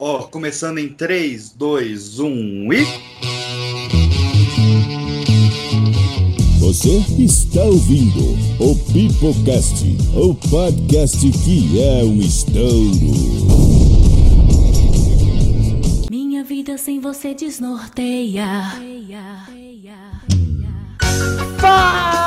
Ó, começando em 3, 2, 1 e. Você está ouvindo o Pipocast, o podcast que é um estouro. Minha vida sem você desnorteia. Fala,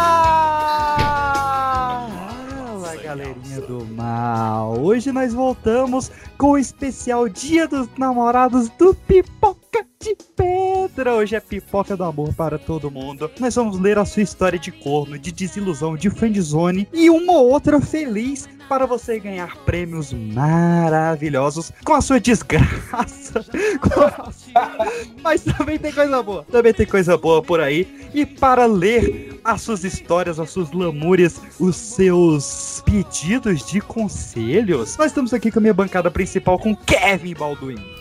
do mal! Hoje nós voltamos com o especial Dia dos Namorados do Pipoca de Pedra. Hoje é pipoca do amor para todo mundo. Nós vamos ler a sua história de corno, de desilusão, de friendzone e uma ou outra feliz para você ganhar prêmios maravilhosos com a sua desgraça. Mas também tem coisa boa. Também tem coisa boa por aí. E para ler as suas histórias, as suas lamúrias, os seus pedidos de conselhos, nós estamos aqui com a minha bancada principal com Kevin Balduino.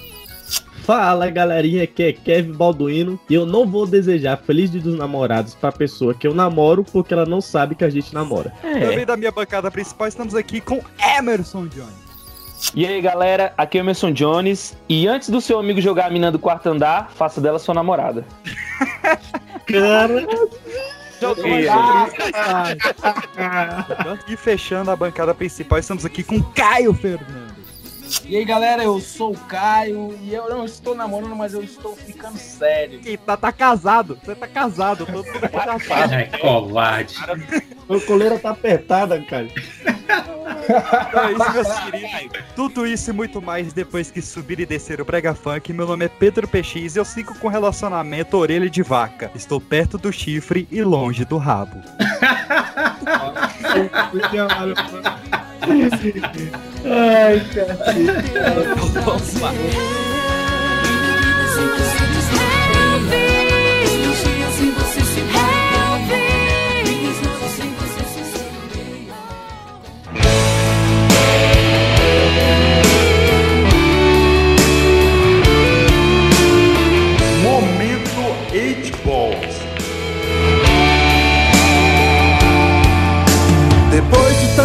Fala galerinha, aqui é Kevin Balduino e eu não vou desejar Feliz Dia dos Namorados pra pessoa que eu namoro porque ela não sabe que a gente namora. Também da minha bancada principal estamos aqui com Emerson Jones. E aí galera, aqui é o Emerson Jones. E antes do seu amigo jogar a mina do quarto andar, faça dela sua namorada. Cara. E fechando a bancada principal, estamos aqui com Caio Fernandes. E aí galera, eu sou o Caio e eu não estou namorando, mas eu estou ficando sério. E tá, tá casado, você tá casado, todo mundo já sabe. Ai, covarde. A coleira tá apertada, cara. Então é isso, meus queridos. Tudo isso e muito mais depois que subir e descer o Brega Funk. Meu nome é Pedro PX e eu sigo com relacionamento orelha de vaca. Estou perto do chifre e longe do rabo. Ai, cara. Vamos lá.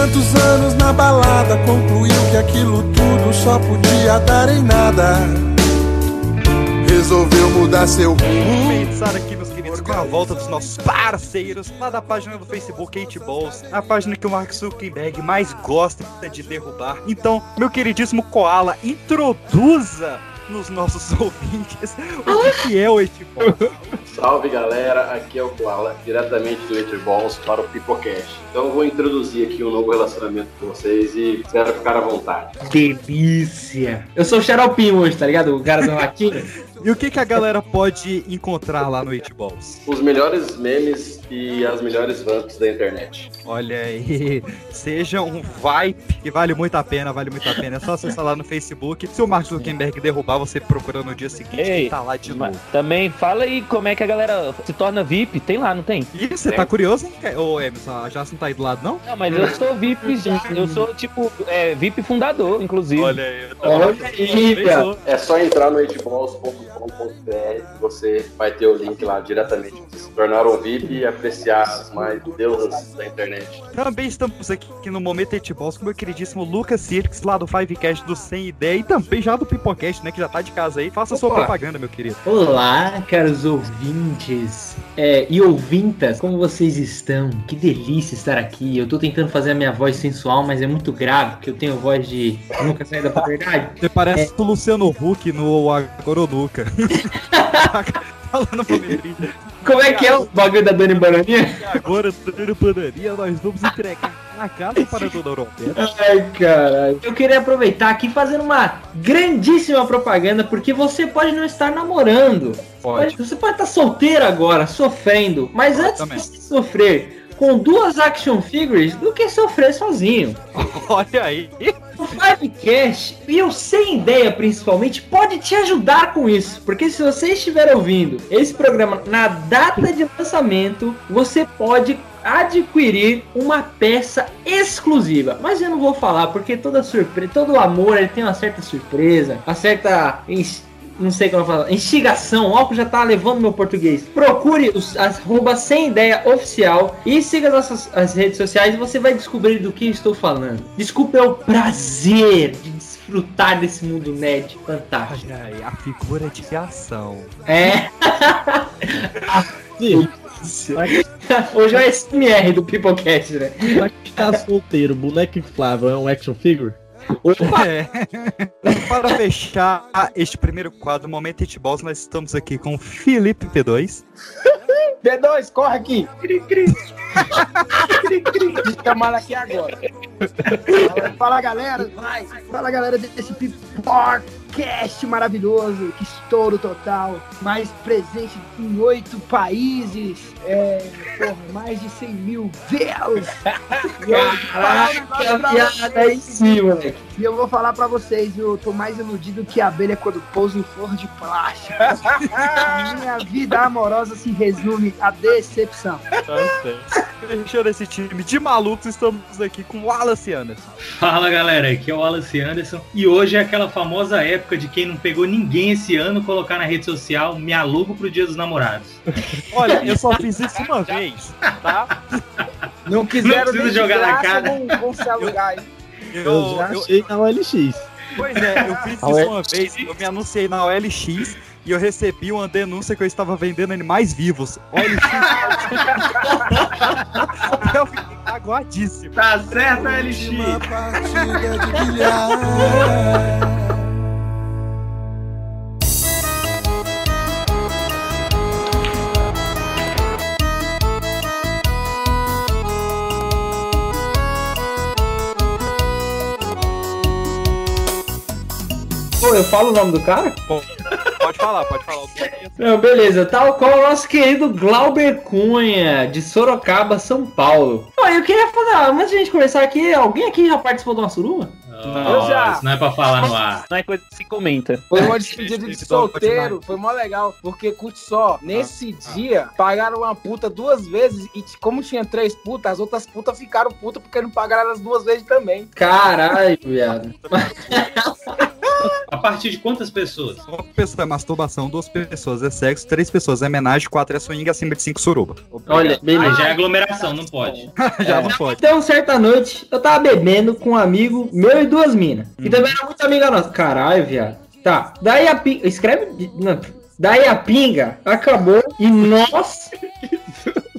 Tantos anos na balada, concluiu que aquilo tudo só podia dar em nada. Resolveu mudar seu rumo. Pensar aqui, meus queridos, com a volta dos nossos parceiros lá da página do Facebook 8 Balls, a página que o Mark Zuckerberg mais gosta de derrubar. Então, meu queridíssimo Koala, introduza nos nossos ouvintes o que que é o 8 Balls. Salve galera, aqui é o Koala, diretamente do Entre Balls para o Pipocast. Então eu vou introduzir aqui um novo relacionamento com vocês e espero ficar à vontade. Delícia! Eu sou o Xaropinho hoje, tá ligado? O cara do ratinho. E o que que a galera pode encontrar lá no 8 Balls? Os melhores memes e as melhores vamps da internet. Olha aí, seja um vibe que vale muito a pena, vale muito a pena. É só acessar lá no Facebook. Se o Mark Zuckerberg derrubar, você procura no dia seguinte Ei, que tá lá de novo. também fala aí como é que a galera se torna VIP. Tem lá, não tem? Ih, você tá curioso, hein? Ô, Emerson, a Jace não tá aí do lado, não? Não, mas eu sou VIP já. Eu sou, tipo, é, VIP fundador, inclusive. aí, Olha aí. É só entrar no eteballs.com.br você vai ter o link lá diretamente. Se tornaram um VIP e apreciar as mais deusas da internet. Também estamos aqui no Momento 8 Balls com o meu queridíssimo Lucas Cirques, lá do Fivecast do Sem Ideia e também já do Pipocast, né? Que já tá de casa aí. Faça sua Opa. propaganda, meu querido. Olá, caros ouvintes é, e ouvintas, como vocês estão? Que delícia estar aqui. Eu tô tentando fazer a minha voz sensual, mas é muito grave, porque eu tenho voz de nunca sair da puberdade. Você parece o Luciano Huck no Falando pra. Como é que é o bagulho da Dani Bananinha? E agora, Dona Panaria, nós vamos entregar na casa para a Dona Europeia. Ai, caralho. Eu queria aproveitar aqui fazendo uma grandíssima propaganda, porque você pode não estar namorando. Pode. Você pode estar solteiro agora, sofrendo. Mas antes também. de sofrer com duas action figures do que sofrer sozinho. Olha aí. O Fivecast e o Sem Ideia, principalmente, pode te ajudar com isso. Porque se você estiver ouvindo esse programa na data de lançamento, você pode adquirir uma peça exclusiva. Mas eu não vou falar, porque toda surpresa, todo amor ele tem uma certa surpresa, uma certa. Não sei como falar. Instigação, ó, que já tá levando meu português. Procure os arroba sem ideia oficial e siga as nossas as redes sociais e você vai descobrir do que eu estou falando. Desculpe é o prazer de desfrutar desse mundo nerd fantástico. Olha aí, a figura de ação. É, Sim, hoje é o SMR do Peoplecast, né? pra quem tá solteiro, boneco inflável é um action figure? É. Para fechar este primeiro quadro, Momento Hit Balls, nós estamos aqui com Felipe P2. D2, corre aqui. Cri, cri. cri, cri. Chamar aqui agora. Fala, galera. Vai. Fala galera desse podcast maravilhoso. Que estouro total. Mais presente em oito países. É, porra, mais de 100 mil views. Pra piada aí sim, moleque. E eu vou falar pra vocês, eu tô mais iludido que a abelha quando pousa em flor de plástico. Minha vida amorosa se resume à decepção. Fechando esse time de malucos, estamos aqui com o Wallace Anderson. Fala galera, aqui é o Wallace Anderson e hoje é aquela famosa época de quem não pegou ninguém esse ano colocar na rede social me alugo pro dia dos namorados. Olha, eu só fiz isso uma vez, tá? Não quiseram de jogar na graça, cara. Vão, vão se alugar aí. Eu, Eu, já eu- achei na OLX. pois é, eu fiz isso uma vez, eu me anunciei na OLX e eu recebi uma denúncia que eu estava vendendo animais vivos. OLX. eu fiquei aguadíssimo. Tá certo, LX? Uma partida de bilhar. Pô, eu falo o nome do cara? Pode falar, pode falar. Não, beleza. Tal qual o nosso querido Glauber Cunha, de Sorocaba, São Paulo. Eu queria falar, antes de a gente começar aqui, alguém aqui já participou de uma suruba? Não, já. isso não é pra falar no ar. Não é coisa que se comenta. Foi uma despedida de solteiro, foi mó legal, porque curte só, nesse dia, pagaram uma puta duas vezes e como tinha três putas, as outras putas ficaram putas porque não pagaram elas duas vezes também. Caralho, viado. A partir de quantas pessoas? Uma pessoa é masturbação, duas pessoas é sexo, três pessoas é homenagem, quatro é swing, acima de cinco suruba. Olha, Aí beleza. já é aglomeração, não pode. Já não pode. Então, certa noite, eu tava bebendo com um amigo meu duas minas. E também era muito amiga nossa. Caralho, viado. Tá. Daí a pinga. Escreve. Não. Daí a pinga acabou e nós.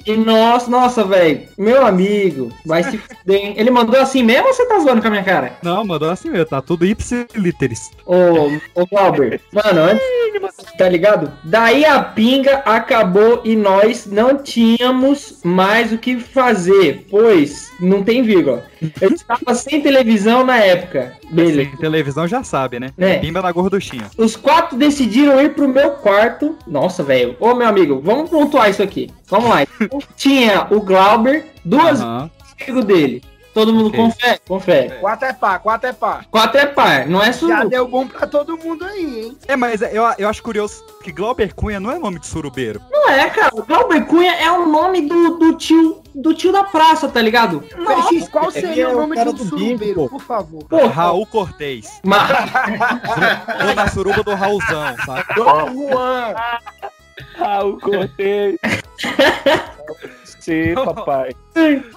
E nós, nossa, velho. Meu amigo, vai se fuder, hein? Ele mandou assim mesmo ou você tá zoando com a minha cara? Não, mandou assim mesmo, tá tudo ipsiliteris. Ô, ô Glauber, mano, antes, tá ligado? Daí a pinga acabou e nós não tínhamos mais o que fazer, pois não tem vírgula. Eu estava sem televisão na época. Beleza. Sem televisão já sabe, né? É. Pimba na gorduchinha. Os quatro decidiram ir pro meu quarto. Nossa, velho. Ô, meu amigo, vamos pontuar isso aqui. Vamos lá. Tinha o Glauber, duas Aham. amigos dele. Todo mundo Ok. confere? Confere. Quatro é pá, quatro é pá. Quatro é par, não é Já suruba. deu bom pra todo mundo aí, hein? É, mas eu, eu acho curioso que Glauber Cunha não é nome de surubeiro. Não é, cara. Glauber Cunha é o nome do, do tio do tio da praça, tá ligado? Nossa, PX, qual seria é o nome de um do surubeiro, pô. por favor? porra. Raul Cortez. Mas, Ou na suruba do Raulzão, sabe? Dom Juan. Ah, o cortei. Sim, papai.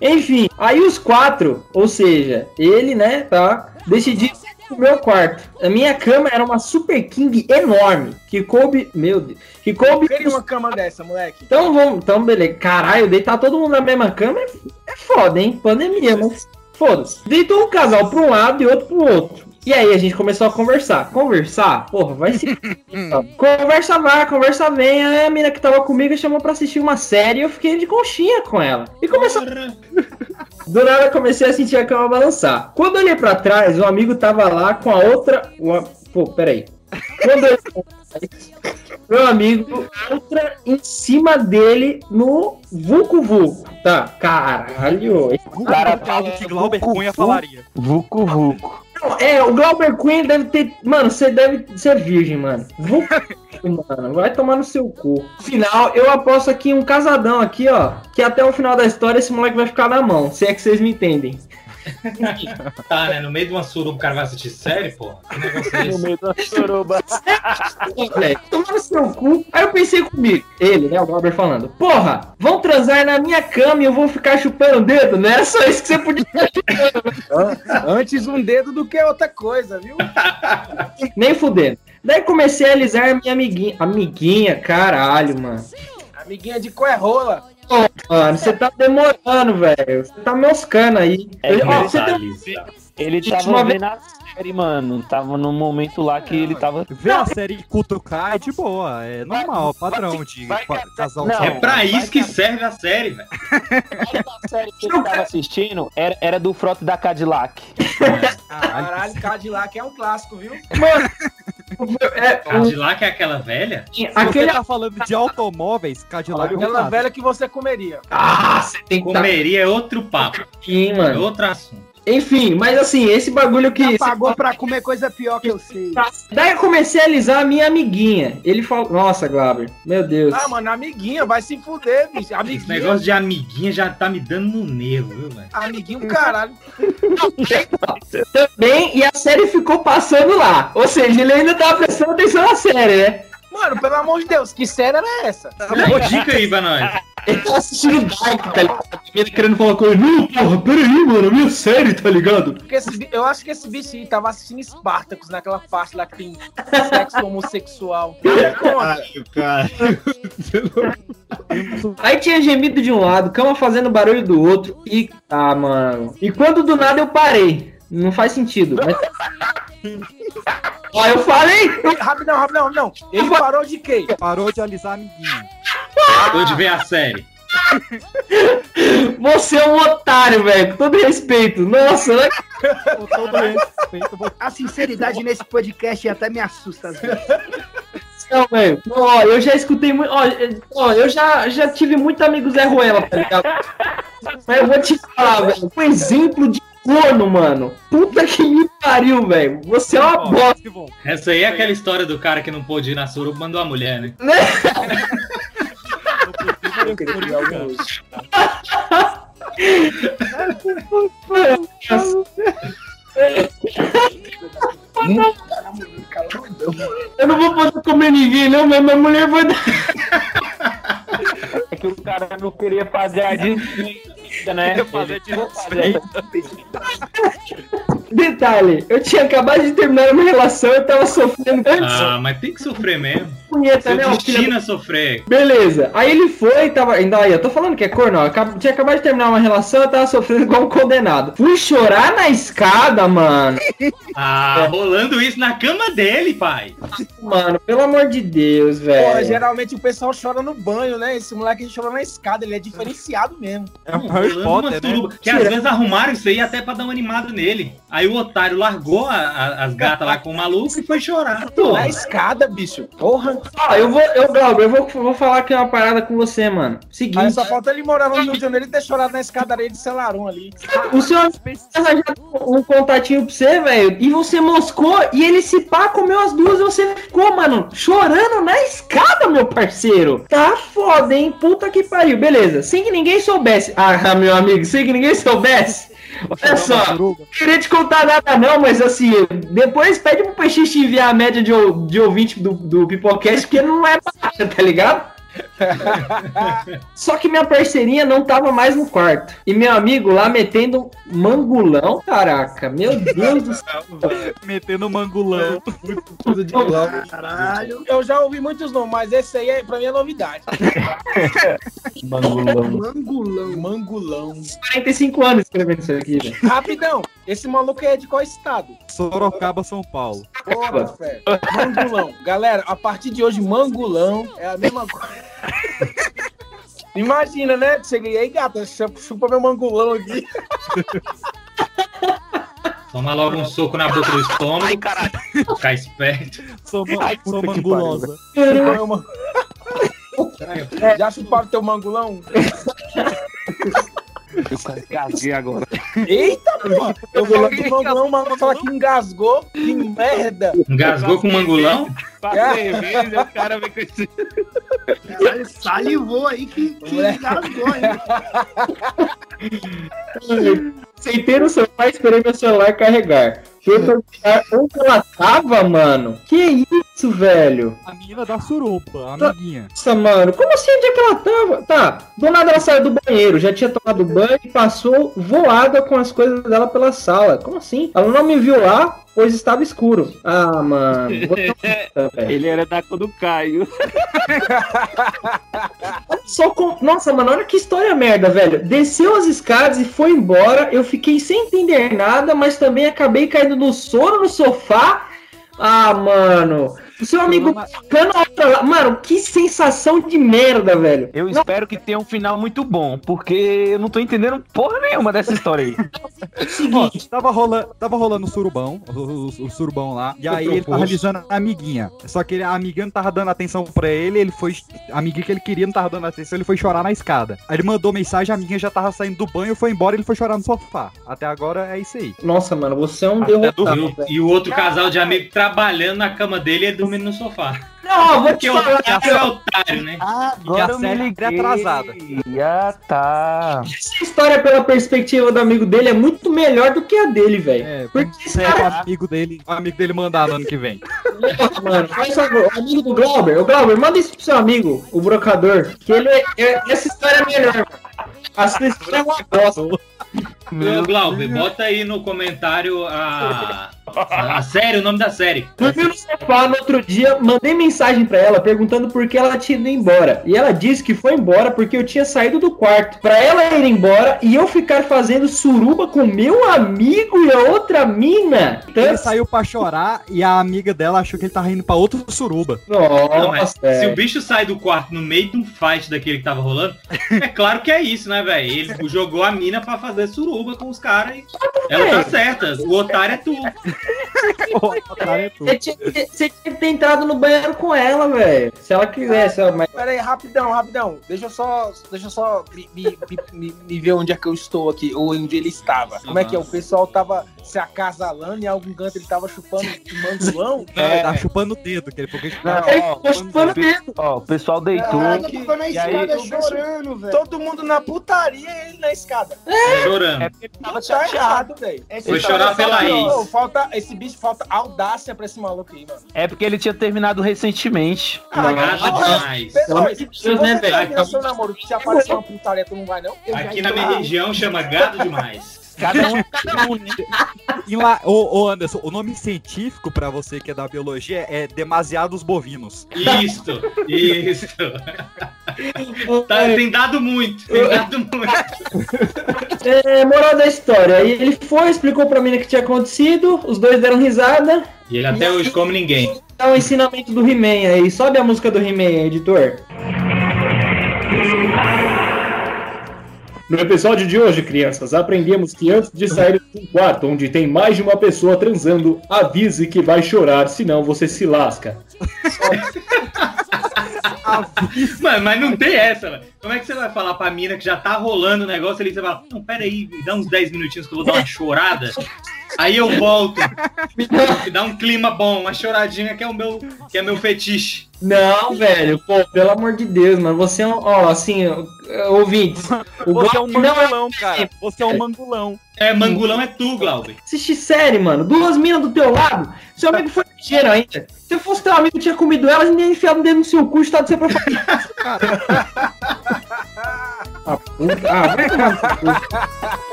enfim, aí os quatro, ou seja, ele, né, tá, decidiram ir pro meu quarto. A minha cama era uma Super King enorme, que coube, meu Deus, que coube... Queria uma cama dessa, moleque. Então vamos, então beleza. Caralho, deitar todo mundo na mesma cama é, é foda, hein? Pandemia, mas foda-se. Deitou um casal pra um lado e outro pro outro. E aí a gente começou a conversar. Conversar? Porra, vai se. conversa vai, conversa vem. Aí a mina que tava comigo chamou pra assistir uma série e eu fiquei de conchinha com ela. E começou. Do nada eu comecei a sentir a cama balançar. Quando eu olhei pra trás, o amigo tava lá com a outra. Uma... Pô, peraí. Quando eu meu amigo, outra em cima dele no Vucu Vucu. Tá, caralho. O cara Glauber Cunha falaria. Vucu Vucu. Não, É, o Glauber Queen deve ter. Mano, você deve ser virgem, mano. Vucu, mano, vai tomar no seu cu. Final, eu aposto aqui um casadão aqui, ó. Que até o final da história esse moleque vai ficar na mão. Se é que vocês me entendem. Tá, né? No meio de uma suruba o cara vai assistir série, pô? Que negócio é No meio da suruba. velho. Tomar no seu cu. Aí eu pensei comigo, ele, né, o Glauber falando, porra, vão transar na minha cama e eu vou ficar chupando o dedo? Não era só isso que você podia ficar chupando. An- Antes um dedo do que outra coisa, viu? Nem fudendo. Daí comecei a alisar minha amiguinha. Amiguinha, caralho, mano. Amiguinha de coerrola. Pô, mano, você tá demorando, velho. Você tá moscando aí. É Eu- ó, você Detalhes. Ele tava vendo série, mano. Tava num momento lá que ele tava. Ver a série cutucar é de boa, é normal, padrão de vai- casal Não, É pra vai isso que que- serve a série, velho. A série que ele tava assistindo era, era do Frota da Cadillac. Caralho, Caralho, Cadillac é um clássico, viu? É, o- Cadillac é aquela velha? Se aquele. você tá falando de automóveis, Cadillac é Aquela velha que você comeria. Ah, você tem que estar Comeria é outro papo, é mano. outro assunto. Enfim, mas assim, esse bagulho que. Já pagou pra comer coisa pior que eu sei. Daí eu comecei a alisar a minha amiguinha. Ele falou. Nossa, Glauber. Meu Deus. Ah, mano, amiguinha, vai se fuder, bicho. Esse Amiguinha. negócio de amiguinha já tá me dando no nervo, viu, velho? Amiguinho, caralho. Também, e a série ficou passando lá. Ou seja, ele ainda tava prestando atenção na série, né? Mano, pelo amor de Deus, que série era essa? Dá dica aí pra nós. Ele tá assistindo Dark, tá ligado? Menina querendo falar com ele. Não, porra, peraí, mano, a minha série, tá ligado? Porque esse eu acho que esse bicho aí tava assistindo Spartacus naquela parte lá que tem sexo homossexual. Caralho, cara. Aí tinha gemido de um lado, cama fazendo barulho do outro e. Ah, mano. E quando do nada eu parei. Não faz sentido. Mas... Ó, eu falei! Rapidão, rapidão, rapidão. Ele parou de quê? Parou de alisar a amiguinha. Tô de ver a série. Você é um otário, velho. Com todo respeito. Nossa, né? Com todo respeito, vou- A sinceridade nesse podcast até me assusta às vezes. Não, velho. Ó, eu já escutei muito. Ó, eu- ó, eu já, já tive muito amigo Zé Ruela, tá ligado? Mas eu vou te falar, velho. Um exemplo de corno, mano. Puta que me pariu, velho. Você é uma Ó, bosta. que bom. Essa aí é aquela história do cara que não pôde ir na suruba, mandou a mulher, né? Eu queria pegar algum Eu não vou poder comer ninguém, não, mas minha mulher vai dar. É que o cara não queria fazer a desfeita, né? Queria fazer Ele- Detalhe, eu tinha acabado de terminar uma relação, eu tava sofrendo antes. Ah, mas tem que sofrer mesmo. Punheta, Seu né? é sofrer. Beleza. Aí ele foi, tava. Ainda aí, eu tô falando que é corno, ó. Acab- Tinha acabado de terminar uma relação, eu tava sofrendo igual um condenado. Fui chorar na escada, mano. Ah, rolando isso na cama dele, pai. Mano, pelo amor de Deus, velho. Porra, geralmente o pessoal chora no banho, né? Esse moleque chorou na escada, ele é diferenciado mesmo. É um Harry uma Potter, né? Que às vezes arrumaram isso aí até pra dar uma animada nele. Aí o otário largou a- a- as gatas lá com o maluco e foi chorar. Na escada, bicho. Porra. Ó, eu vou, eu, Glauber, eu vou, vou falar aqui uma parada com você, mano. Aí Seguinte, só falta ele morar no Rio de Janeiro e ter chorado na escadaria de Celarum ali. o senhor um contatinho pra você, velho, e você moscou e ele se pá, comeu as duas e você ficou, mano, chorando na escada, meu parceiro. Tá foda, hein? Puta que pariu. Beleza, sem que ninguém soubesse. Ah, meu amigo, sem que ninguém soubesse. Olha só, não queria te contar nada não, mas assim, depois pede pro PX te enviar a média de, de ouvinte do, do Pipocast, porque não é baixa, tá ligado? Só que minha parceirinha não tava mais no quarto. E meu amigo lá metendo mangulão, caraca, meu Deus do céu. Metendo mangulão. De. Caralho. Eu já ouvi muitos nomes, mas esse aí é, pra mim é novidade. Mangulão. Mangulão. Mangulão. 45 anos escrevendo isso aqui, velho. Rapidão, esse maluco é de qual estado? Sorocaba, São Paulo. Porra, fé. Mangulão. Galera, a partir de hoje, mangulão é a mesma coisa. Imagina, né? Cheguei aí, gata, chupa, meu mangulão aqui. Toma logo um soco na boca do estômago. Ai, caralho. Ficar esperto. Sou, ma- Ai, sou mangulosa. Chupa meu man- Já chuparam teu mangulão? Eu quase casguei agora. Eita, porra! Eu falei do mangulão, o maluco fala que engasgou. Que merda! Engasgou com o mangulão? Passei vez, o cara vem com esse. Salivou aí que, que engasgou, hein? Sentei no e esperei meu celular carregar. Fui perguntar onde ela tava, mano. Que isso, velho? A menina da surupa, a amiguinha. Nossa, mano, como assim? Onde é que ela tava? Tá, do nada ela saiu do banheiro, já tinha tomado banho e passou voada com as coisas dela pela sala. Como assim? Ela não me viu lá, pois estava escuro. Ah, mano. Ele era da cor do Caio. Só com... Nossa, mano, olha que história merda, velho. Desceu as escadas e foi embora. Eu fiquei sem entender nada, mas também acabei caindo no sono no sofá. Ah, mano. O seu amigo ficando a outra lá. Mano, que sensação de merda, velho. Eu espero que tenha um final muito bom, porque eu não tô entendendo porra nenhuma dessa história aí. Ó, tava, rolando, tava rolando o surubão, o, o- o surubão lá, e aí ele tava avisando a amiguinha. Só que ele- a amiguinha não tava dando atenção pra ele, ele foi. A amiguinha que ele queria não tava dando atenção, ele foi chorar na escada. Aí ele mandou mensagem, a amiguinha já tava saindo do banho, foi embora e ele foi chorar no sofá. Até agora é isso aí. Nossa, mano, você é um derrotado. E o outro casal de amigo trabalhando na cama dele e ele dormindo no sofá. Não, vou Porque te o falar. cara é otário, né? Agora eu me série liguei. é atrasada. Ah, tá. Essa história pela perspectiva do amigo dele é muito melhor do que a dele, velho. É, Porque esse ver o cara, amigo dele, o amigo dele mandar no ano que vem. mano, faz favor, o amigo do Glauber, o Glauber, manda isso pro seu amigo, o brocador, que ele é, é- essa história é melhor, mano. A sua história é uma bosta. Ô, Glauber, bota aí no comentário a, a, série, o nome da série. Dormi no sofá no outro dia, mandei mensagem pra ela perguntando por que ela tinha ido embora. E ela disse que foi embora porque eu tinha saído do quarto. Pra ela ir embora e eu ficar fazendo suruba com meu amigo e a outra mina. Ele Tanto... saiu pra chorar e a amiga dela achou que ele tava indo pra outro suruba. Não, mas Nossa, se o bicho sai do quarto no meio de um fight daquele que tava rolando, é claro que é isso, né, velho? Ele jogou a mina pra fazer suruba com os caras e ela tá certa. O otário é tu. É. Você tinha, que ter- você tinha que ter entrado no banheiro com ela, velho. Se ela quisesse, ó, mas. Pera aí, rapidão, rapidão. Deixa eu só, deixa eu só me, me- me- me- me ver onde é que eu estou aqui, ou onde ele estava. Como é que é? O pessoal tava se acasalando e em algum canto ele tava chupando um mandulão? Não, ele tava chupando o dedo, que ele que ele Não, Ele ó, ficou chupando o dedo. ó, o pessoal deitou. Eu tava na aí, escada penso- chorando, velho. Todo mundo na putaria e ele na escada. Chorando. É porque ele tava Tá chateado. velho. Foi chorar pela que- ex. Falta, esse bicho falta audácia pra esse maluco aí, mano. É porque ele tinha terminado recentemente. Nada porra. demais. Pelo amor de Deus, né, velho? seu namoro se aparecer uma putaria, tu não vai, não? Aqui na minha região chama gado demais. Cada um, cada um, né? E lá, ô, ô Anderson, o nome científico pra você que é da biologia é demasiados bovinos. Isto, isto. Tá, tem dado muito, tem dado muito. É, moral da história. Ele foi, explicou pra mina o que tinha acontecido, os dois deram risada. E ele até hoje come ninguém. Dá o ensinamento do He-Man aí. Sobe a música do He-Man aí, editor. No episódio de hoje, crianças, aprendemos que antes de sair de um quarto onde tem mais de uma pessoa transando, avise que vai chorar, senão você se lasca. Mano, mas não tem essa, velho. Como é que você vai falar pra mina que já tá rolando o negócio ali? Você fala, não, pera aí, me dá uns 10 minutinhos que eu vou dar uma chorada. Aí eu volto. Me dá um clima bom, uma choradinha que é o meu, que é meu fetiche. Não, velho, pô, pelo amor de Deus, mano. Você é um. Ó, assim, ó, ouvintes. O Você é um Glauber não é. mangulão, cara. Você é um mangulão. É, mangulão é tu, Glauber. Assiste série, mano. Duas minas do teu lado. Seu amigo foi ligeiro ainda. Se fosse teu amigo tinha comido elas, ainda ia enfiado o dedo no seu cu e estado de ser pra falar. Ah, puta. Ah, vai tomar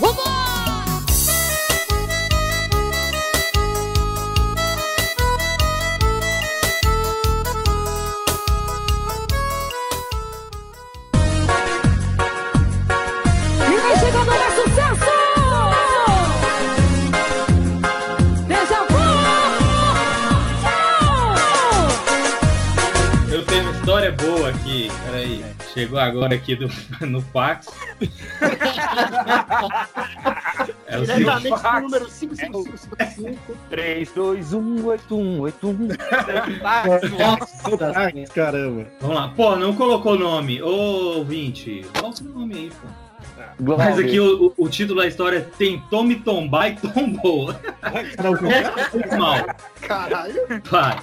no Chegou agora aqui do, no fax. É o seguinte. Diretamente do número 55555. 3, 2, 1, 8, 1, 8, 1. Nossa, Caramba. Vamos lá. Pô, não colocou nome. Ô, ouvinte, coloca o nome aí, pô. Mas aqui o, o- título da história é Tentou me tombar e tombou. Mal. Caralho. Vai.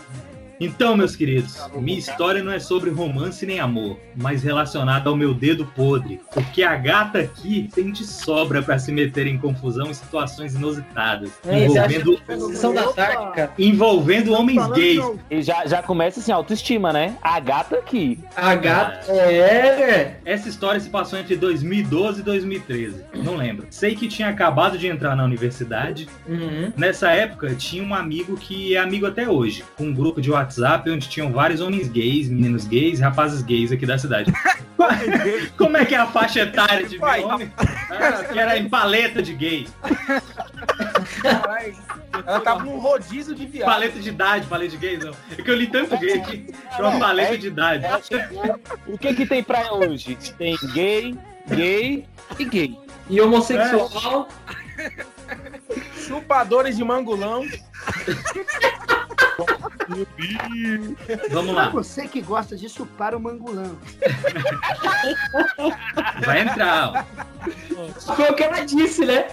Então, meus queridos, minha história não é sobre romance nem amor, mas relacionada ao meu dedo podre. Porque a gata aqui tem de sobra pra se meter em confusão em situações inusitadas. É, envolvendo, é sessão da tarde, cara? envolvendo homens gays. E já, já começa assim, autoestima, né? A gata aqui. A gata é. Essa história se passou entre 2012 e 2013. Não lembro. Sei que tinha acabado de entrar na universidade. Uhum. Nessa época, tinha um amigo que é amigo até hoje. Com um grupo de WhatsApp onde tinham vários homens gays, meninos gays, rapazes gays aqui da cidade. Como é que é a faixa etária de Vai. homem? Ah, que era em paleta de gays. Ela tava num rodízio de viagem. Paleta de idade, paleta de gays, não. É que eu li tanto gay aqui. É uma paleta de idade. O que que tem praia hoje? Tem gay, gay e gay. E homossexual. Chupadores de mangulão. Vamos Pra lá. você que gosta de chupar o mangulão. Vai entrar, ó. Foi o que ela disse, né?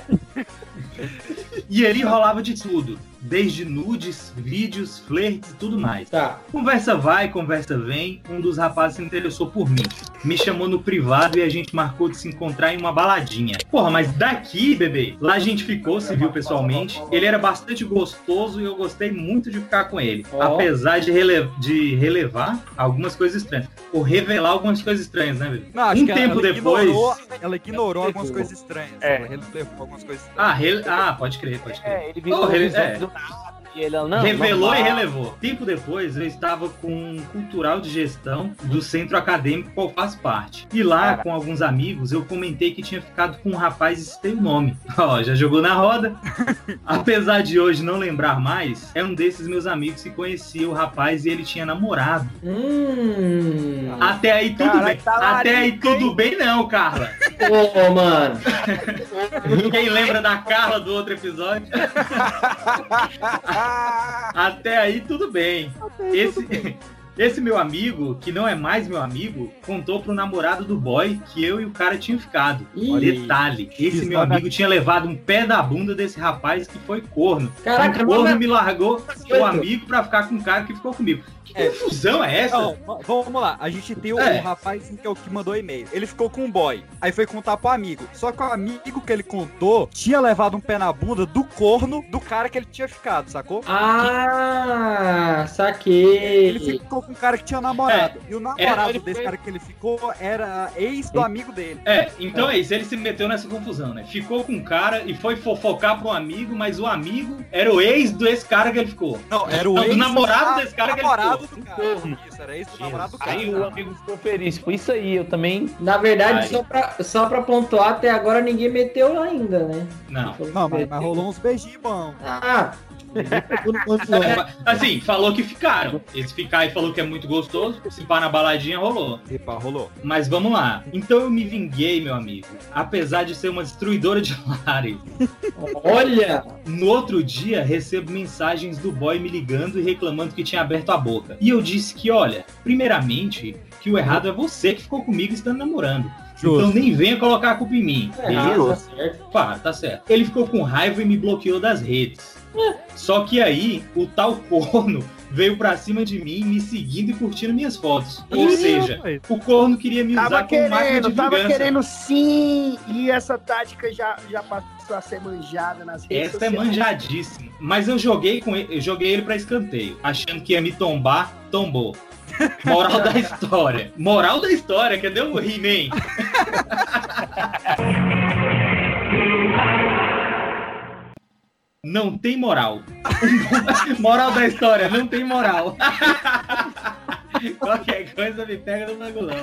E ali rolava de tudo. Desde nudes, vídeos, flertes e tudo mais. Tá. Conversa vai, conversa vem. Um dos rapazes se interessou por mim. Me chamou no privado e a gente marcou de se encontrar em uma baladinha. Porra, mas daqui, bebê, lá a gente ficou, se viu pessoalmente. Ele era bastante gostoso e eu gostei muito de ficar com ele. Ó. Apesar de, rele- de relevar algumas coisas estranhas. Ou revelar algumas coisas estranhas, né, bebê? Não, acho um que tempo ela depois. Ignorou, ela ignorou algumas coisas estranhas. É. Ela relevou algumas coisas estranhas. Ah, rele- ah, pode crer, pode crer. É, ele virou Oh, rele- é. Do nada. E ele, não, Revelou e relevou. Tempo depois, eu estava com um cultural de gestão do centro acadêmico qual faz parte. E lá, Cara. com alguns amigos, eu comentei que tinha ficado com um rapaz e citei o nome. Ó, já jogou na roda. Apesar de hoje não lembrar mais, é um desses meus amigos que conhecia o rapaz e ele tinha namorado. Hum. Até aí tudo Cara, bem. tá Até aí tudo bem não, Carla. Ô, mano. Quem lembra da Carla do outro episódio? Até aí tudo bem. Esse, esse meu amigo, que não é mais meu amigo, contou pro namorado do boy que eu e o cara tinham ficado. Ih. Detalhe, esse meu amigo tinha levado um pé da bunda desse rapaz que foi corno. Caraca, o corno me largou o amigo pra ficar com o cara que ficou comigo. Que É. confusão é essa? Não, va- vamos lá. A gente tem o, É. o rapaz que é o que mandou e-mail. Ele ficou com um boy. Aí foi contar pro amigo. Só que o amigo que ele contou tinha levado um pé na bunda do corno do cara que ele tinha ficado, sacou? Ah, saquei. Ele ficou com um cara que tinha namorado. E o namorado ele desse foi- cara que ele ficou era ex do amigo dele. É, então é isso, ele se meteu nessa confusão, né? Ficou com o cara e foi fofocar pro amigo, mas o amigo era o ex desse cara que ele ficou. Não, era o Não, do ex namorado desse cara que ele namorado do cara. Isso, era do namorado do cara. Aí o amigo ficou feliz. Foi isso aí, eu também. Na verdade, Ai. só pra, só pra pontuar, até agora ninguém meteu ainda, né? Não. Não, mas, mas rolou uns beijinhos bons. Ah, Assim, falou que ficaram. Esse ficar e falou que é muito gostoso. Se pá na baladinha, rolou. Epa, rolou. Mas vamos lá. Então eu me vinguei, meu amigo. Apesar de ser uma destruidora de lares. olha! No outro dia, recebo mensagens do boy me ligando e reclamando que tinha aberto a boca. E eu disse que, olha, primeiramente, que o errado é você que ficou comigo estando namorando. Justo. Então nem venha colocar a culpa em mim. É errado, tá Beleza? certo. Pá, tá certo. Ele ficou com raiva e me bloqueou das redes. Só que aí, o tal corno veio pra cima de mim, me seguindo e curtindo minhas fotos. Ou Ih, seja, rapaz. o corno queria me usar Tava como máquina querendo, de tava vingança. querendo sim. E essa tática já, já passou a ser manjada nas redes Essa é sociais. manjadíssima. Mas eu joguei com ele, eu joguei ele pra escanteio, achando que ia me tombar, tombou. Moral da história. Moral da história, cadê o He-Man? Não tem moral. moral da história, não tem moral. Qualquer coisa me pega no bagulhão.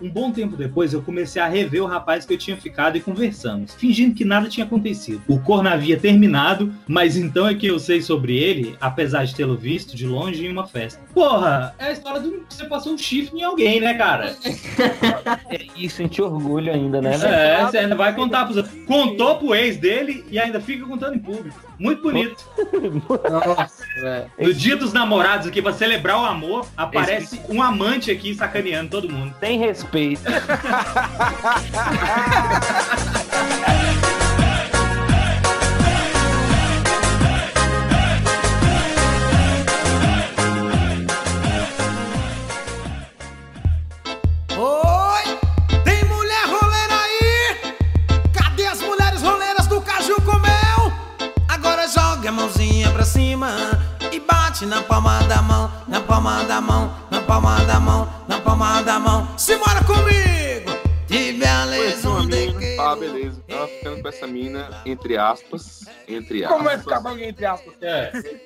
Um bom tempo depois, eu comecei a rever o rapaz que eu tinha ficado e conversamos, fingindo que nada tinha acontecido. O corno havia terminado, mas então é que eu sei sobre ele, apesar de tê-lo visto de longe em uma festa. Porra, é a história do que você passou um chifre em alguém, né, cara? É isso, senti orgulho ainda, né? É, você ainda vai contar pros outros. Contou pro ex dele e ainda fica contando em público. Muito bonito. Nossa, velho. No dia dos namorados, aqui, pra celebrar o amor, aparece um amante aqui sacaneando todo mundo. Tem respeito. bate na palma da mão, na palma da mão, na palma da mão, na palma da mão. Simbora comigo! De beleza ah, beleza. Tava ficando com essa mina, entre aspas. Entre aspas. Como é ficar bom entre aspas?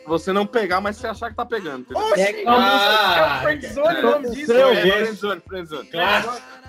Você não pegar, mas você achar que tá pegando. entendeu? Oxi! Ah, é friendzone o nome disso? É, velho. friendzone, friendzone.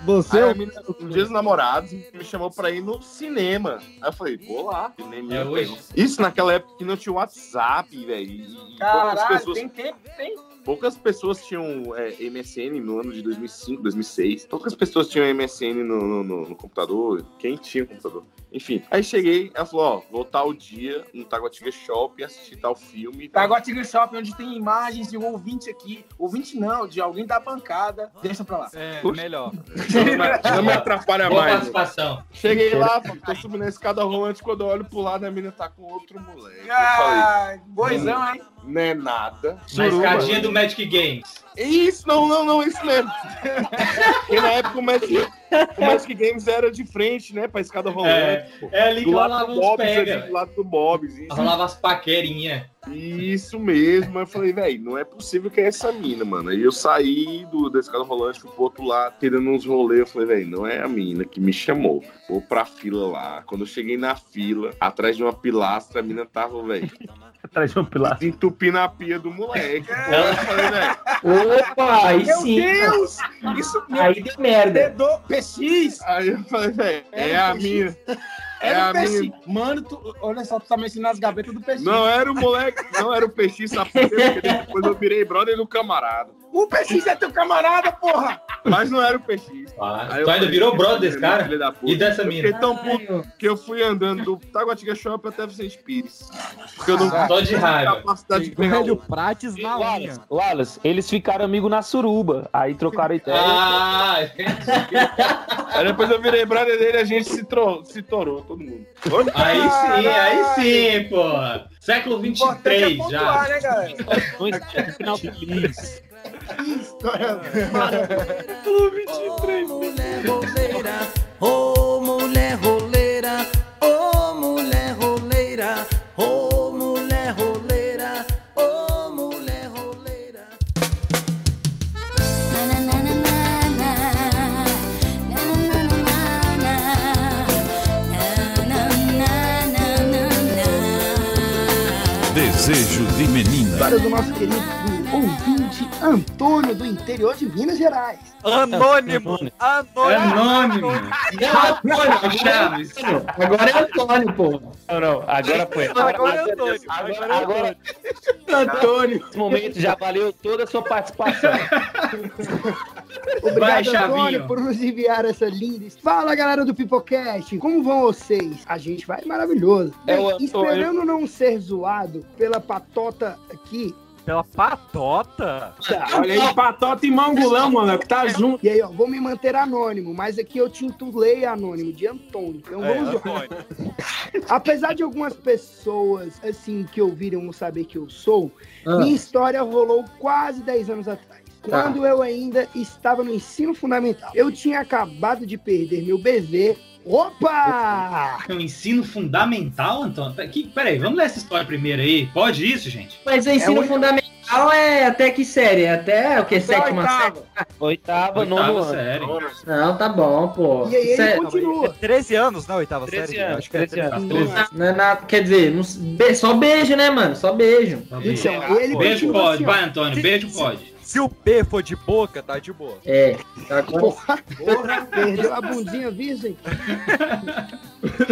Você Aí é a o- mina, um dia dos namorados me chamou pra ir no cinema. Aí eu falei, vou lá. Cinema, É hoje? Isso naquela época que não tinha WhatsApp, velho. Caralho, pessoas tem tempo, tem. Poucas pessoas tinham é, MSN no ano de 2005, 2006. Poucas pessoas tinham MSN no, no- no- no computador. Quem tinha computador? Enfim. Aí cheguei, ela falou: Ó, vou tal dia no Taguatinga Shopping assistir tal filme. Taguatinga Shopping, onde tem imagens de um ouvinte aqui. Ouvinte não, de alguém da bancada. Deixa pra lá. É, Puxa. melhor. Não me, não me atrapalha Boa mais. participação. Cheguei lá, tô subindo a escada rolante. Quando eu olho pro lado, a menina tá com outro moleque. Ah, boizão, hein? Não é nada. Na escadinha do Magic Games. Isso, não, não, não, isso mesmo. Porque na época o Magic, o Magic Games era de frente, né? Pra escada rolante. pô. é ali que do lado rolava do uns Bob's, pega. ali do lado do Bob's. Isso, Rolava as paquerinhas. isso mesmo. Eu falei, velho, não é possível que é essa mina, mano. Aí eu saí do, da escada rolante, fui pro outro lado, querendo uns rolês. Eu falei, velho, não é a mina que me chamou. Vou pra fila lá. Quando eu cheguei na fila, atrás de uma pilastra, a mina tava, velho, Atrás de um pilar. entupindo a pia do moleque. Eu falei, velho. Opa, aí Meu sim. Deus! Isso Aí deu merda. do PX. Aí eu falei, velho, é a mina. É Era a o PX. mina. Mano, tu, olha só, tu tá mexendo nas gavetas do PX. Não era o moleque, não era o PX, sabe depois eu virei brother do camarada. O PX é teu camarada, porra! Mas não era o PX. Ah, Aí tu ainda virou brother desse cara? filho da puta. E dessa Eu mina? Fiquei tão puto que eu fui andando do Taguatinga Shopping até Vicente Pires. Porque eu não Só de raiva. capacidade de pegar o... Prates na. Wallace, Wallace, eles ficaram amigos na suruba. Aí trocaram ideia. Ah, Aí depois eu virei brother dele e a gente se, tro... se torou, todo mundo. aí sim, aí sim, pô. Século Importante é 23 já. né, galera? Um final feliz. História. mulher roleira, ô mulher roleira, ô mulher roleira, ô mulher roleira, ô mulher roleira. Desejo de menina. História do nosso querido ouvinte Antônio, do interior de Minas Gerais. Anônimo! Anônimo! Anônimo. Antônio, Chaves. Agora é Antônio, pô. Não, não, agora foi. Agora é Antônio. Agora, Agora é agora, Antônio. nesse momento já valeu toda a sua participação. Obrigado, Vai, Antônio, por nos enviar essa linda. Fala, galera do Pipocast, como vão vocês? A gente vai maravilhoso. É Bem, Antônio. esperando não ser zoado pela patota aqui. Pela patota? Tá. Olha aí, patota e mangulão, mano, que tá junto. E aí, ó, vou me manter anônimo, mas aqui eu titulei anônimo de Antônio. Então É, vamos. Antônio. Apesar de algumas pessoas, assim, que ouviram não saber que eu sou, Ah. minha história rolou quase 10 anos atrás. Tá. Quando eu ainda estava no ensino fundamental. Eu tinha acabado de perder meu bebê. Opa! É um ensino fundamental, Antônio? Pera- que- Peraí, vamos ler essa história primeiro aí. Pode isso, gente? Mas o ensino É o- fundamental é até que série? É Até o que? Sétima série? Oitava, nono Oitava ano. série. Não, tá bom, pô. E aí ele Sé- continua. 13 anos, não? Oitava 13 série? anos, Acho que é 13 anos. 13 Não é nada, quer dizer, não só beijo, né, mano? Só beijo. Tá bem. Então, ele Beijo pode, assim, vai, Antônio. Beijo pode. Se o P for de boca, tá de boa. É, agora Porra, porra, perdeu a bundinha virgem.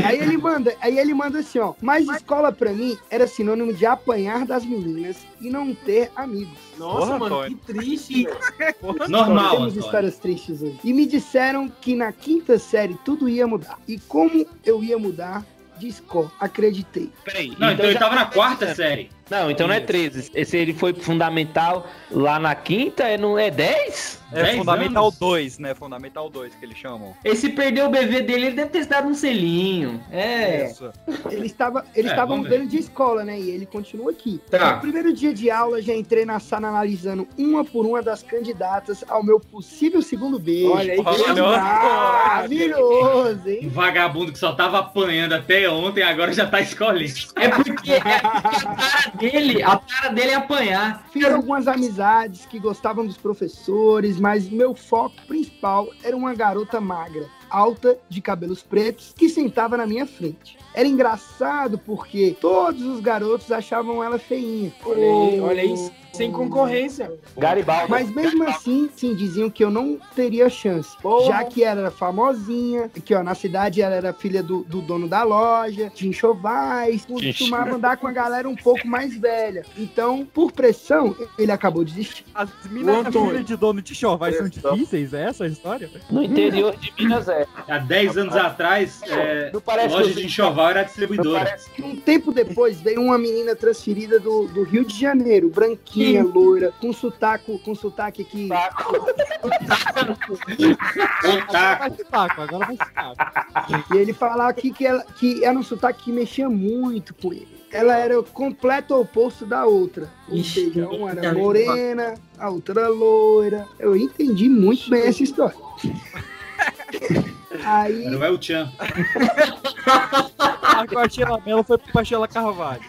aí ele manda, aí ele manda assim, ó. Mas escola pra mim era sinônimo de apanhar das meninas e não ter amigos. Nossa, Porra, mano, Antônio. que triste. Normal, Temos Antônio. histórias tristes hoje. E me disseram que na quinta série tudo ia mudar. E como eu ia mudar de escola, acreditei. Peraí. Não, então ele já- tava na quarta série. Não, então não é 13. Esse ele foi fundamental lá na quinta, é, não é 10? É 10 Fundamental anos? 2, né? Fundamental 2 que eles chamam. Esse perdeu o bebê dele, ele deve ter dado um selinho. É. Isso. Ele estava, eles É, ver. mudando de escola, né? E ele continua aqui. Tá. No primeiro dia de aula, já entrei na sala analisando uma por uma das candidatas ao meu possível segundo beijo. Olha aí, Olha, Maravilhoso, hein? vagabundo que só tava apanhando até ontem, agora já tá escolhendo. É porque, é porque a cara dele, a cara dele é apanhar. Fiz algumas amizades que gostavam dos professores, mas meu foco principal era uma garota magra, alta, de cabelos pretos, que sentava na minha frente. Era engraçado porque todos os garotos achavam ela feinha. Olha aí, olha aí, sem concorrência. Garibaldi. Mas mesmo assim, sim, diziam que eu não teria chance. Porra. Já que ela era famosinha, que ó, na cidade ela era filha do, do dono da loja, tinha enxovais, costumava andar com a galera um pouco mais velha. Então, por pressão, ele acabou desistindo. As minas filhas de dono de chovais são difíceis, é essa a história? No interior de Minas é. Há 10 anos atrás, é, loja que- de enxoval era distribuidora. Um tempo depois veio uma menina transferida do, do Rio de Janeiro, branquinha, loira, com sotaque, com sotaque aqui. Vai se taco, agora vai taco. E ele falava aqui que, ela, que era um sotaque que mexia muito com ele. Ela era o completo oposto da outra. Ou seja, uma era morena, a outra loira. Eu entendi muito bem essa história. Aí, Era o El Chan. A Coachella Mello foi pro Coachella Carvalho.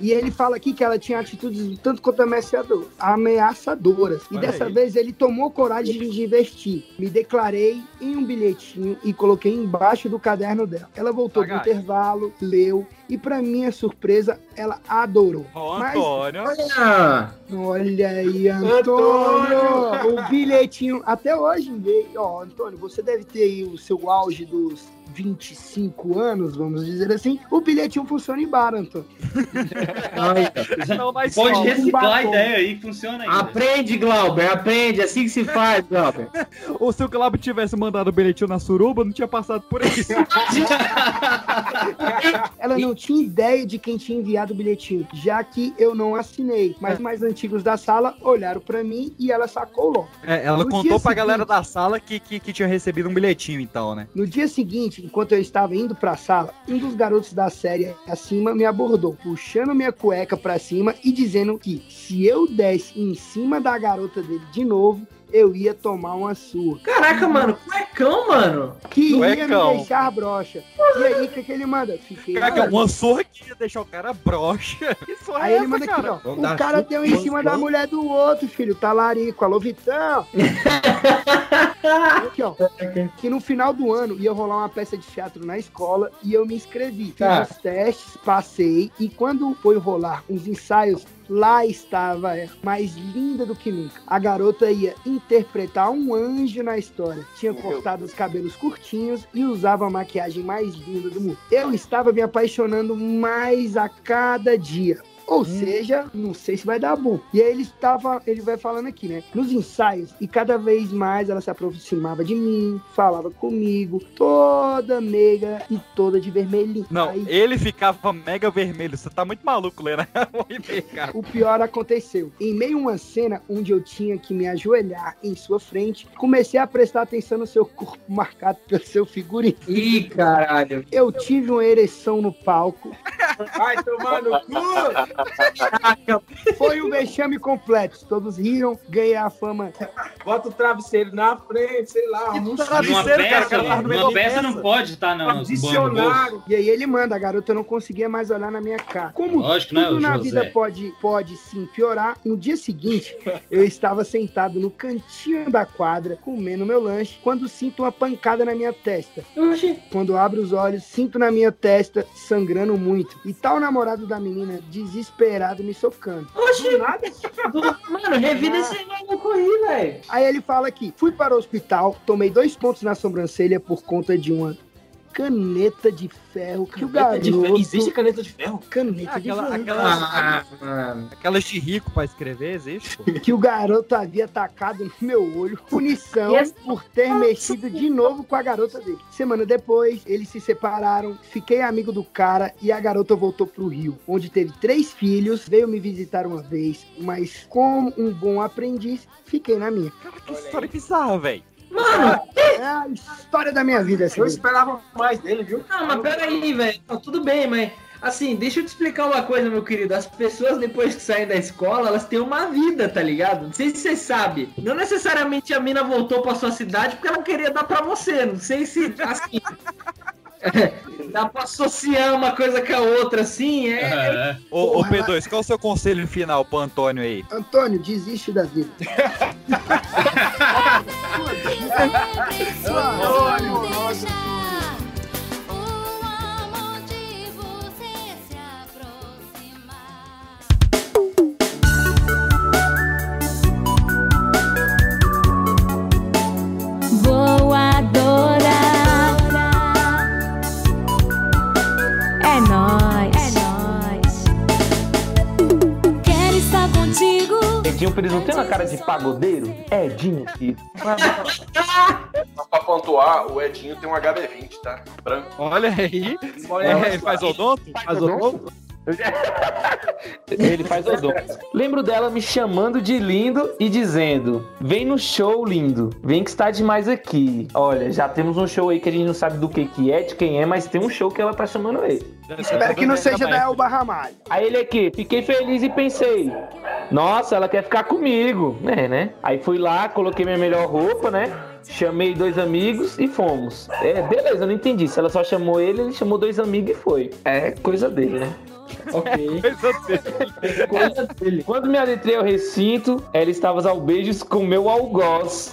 E ele fala aqui que ela tinha atitudes tanto quanto ameaçador- ameaçadoras. E Olha dessa aí. vez ele tomou coragem de investir. Me declarei em um bilhetinho e coloquei embaixo do caderno dela. Ela voltou pro Pagai. intervalo, leu e, pra minha surpresa, ela adorou. Ó, Mas- Antônio. Ah, Olha aí, Antônio! o bilhetinho, até hoje, veio. ó, Antônio, você deve ter aí o seu auge dos 25 anos, vamos dizer assim. O bilhetinho funciona em bar, Antônio. Não, Pode só. reciclar a batom. ideia aí que funciona ainda. aprende, Glauber, aprende. Assim que se faz, Glauber. Ou se o Clabo tivesse mandado o bilhetinho na suruba, não tinha passado por isso. Ela não tinha ideia de quem tinha enviado o bilhetinho, já que eu não assinei. Mas os mais antigos da sala olharam pra mim e ela sacou logo. É, ela No contou pra galera seguinte- da sala que, que, que tinha recebido um bilhetinho, então, né? No dia seguinte, enquanto eu estava indo pra sala, um dos garotos da série acima me abordou, puxando minha cueca pra cima e dizendo que se eu desse em cima da garota dele de novo, eu ia tomar uma surra. Caraca, mano, cuecão, mano. Que ia Cuecão. me deixar broxa. E aí, o que, que ele manda? Fiquei. Caraca, uma surra que ia deixar o cara broxa. Que surra Aí é ele essa, manda aqui, cara? ó. Vamos O cara deu em cima da mulher do outro, filho. Talarico. Alô, Vitão. Aqui, ó. Que no final do ano ia rolar uma peça de teatro na escola e eu me inscrevi. Fiz Tá. os testes, passei. E quando foi rolar uns ensaios, lá estava ela, mais linda do que nunca. A garota ia interpretar um anjo na história. Tinha cortado os cabelos curtinhos e usava a maquiagem mais linda do mundo. Eu estava me apaixonando mais a cada dia. Ou seja, não sei se vai dar bom. E aí ele estava, ele vai falando aqui, né? Nos ensaios, e cada vez mais ela se aproximava de mim, falava comigo, toda meiga e toda de vermelhinho. Não, Aí, ele ficava mega vermelho. Você tá muito maluco, Lena. O pior aconteceu. Em meio a uma cena onde eu tinha que me ajoelhar em sua frente, comecei a prestar atenção no seu corpo marcado pelo seu figurino. Ih, caralho. Eu tive uma ereção no palco. Vai tomar no cu! Foi um vexame completo. Todos riram, ganhei a fama. Bota o travesseiro na frente, sei lá, um Travesseiro, cara, peça, meio numa da peça peça. não pode estar no, no dicionário. E aí ele manda, a garota não conseguia mais olhar na minha cara. Como Lógico, né, tudo o na José? vida pode, pode sim piorar, no dia seguinte eu estava sentado no cantinho da quadra, comendo meu lanche, quando sinto uma pancada na minha testa. Oxi. Quando abro os olhos, sinto na minha testa sangrando muito. E tal namorado da menina, desesperado, me socando. Oxi. Mano, revida esse maluco aí, velho. Aí ele fala aqui: fui para o hospital, tomei dois pontos na sobrancelha por conta de uma caneta de ferro que o Caneta de ferro. garoto. Existe caneta de ferro? Caneta de Aquela, ferro. aquelas, Ah, aquelas de rico pra escrever, existe? pô. que o garoto havia atacado no meu olho, punição por ter mexido de novo com a garota dele. Semana depois, eles se separaram, fiquei amigo do cara e a garota voltou pro Rio, onde teve três filhos, veio me visitar uma vez, mas como um bom aprendiz, fiquei na minha. Cara, que história bizarra, velho. Mano, É a história da minha vida essa. Eu esperava mais dele, viu? não, mas peraí, velho. Não, Tudo bem, mas. Assim, deixa eu te explicar uma coisa, meu querido. As pessoas, depois que saem da escola, elas têm uma vida, tá ligado? Não sei se você sabe. Não necessariamente a mina voltou pra sua cidade porque ela queria dar pra você. Não sei se. Assim. Dá pra associar uma coisa com a outra, assim, é. Ô, ô Porra, P2, qual é o seu conselho final pro Antônio aí? Antônio, desiste da vida. Antônio, nossa. Edinho Pires não tem uma cara de pagodeiro? É, Edinho, filho. Só pra pontuar, o Edinho tem um HB20, tá? Branco. Olha aí. Olha aí. faz odonto? Faz odonto? Ele faz odonto. Lembro dela me chamando de lindo e dizendo: Vem no show, lindo. Vem que está demais aqui. Olha, já temos um show aí que a gente não sabe do que que é, de quem é, mas tem um show que ela tá chamando ele. Espero que não seja da Elba Ramalho. Aí ele aqui, fiquei feliz e pensei, nossa, ela quer ficar comigo, né, né? Aí fui lá, coloquei minha melhor roupa, né? Chamei dois amigos e fomos. É, beleza, eu não entendi. Se ela só chamou ele, ele chamou dois amigos e foi. É coisa dele, né? Ok. Coisa dele. Quando me adentrei ao recinto, ela estava aos beijos com meu algoz.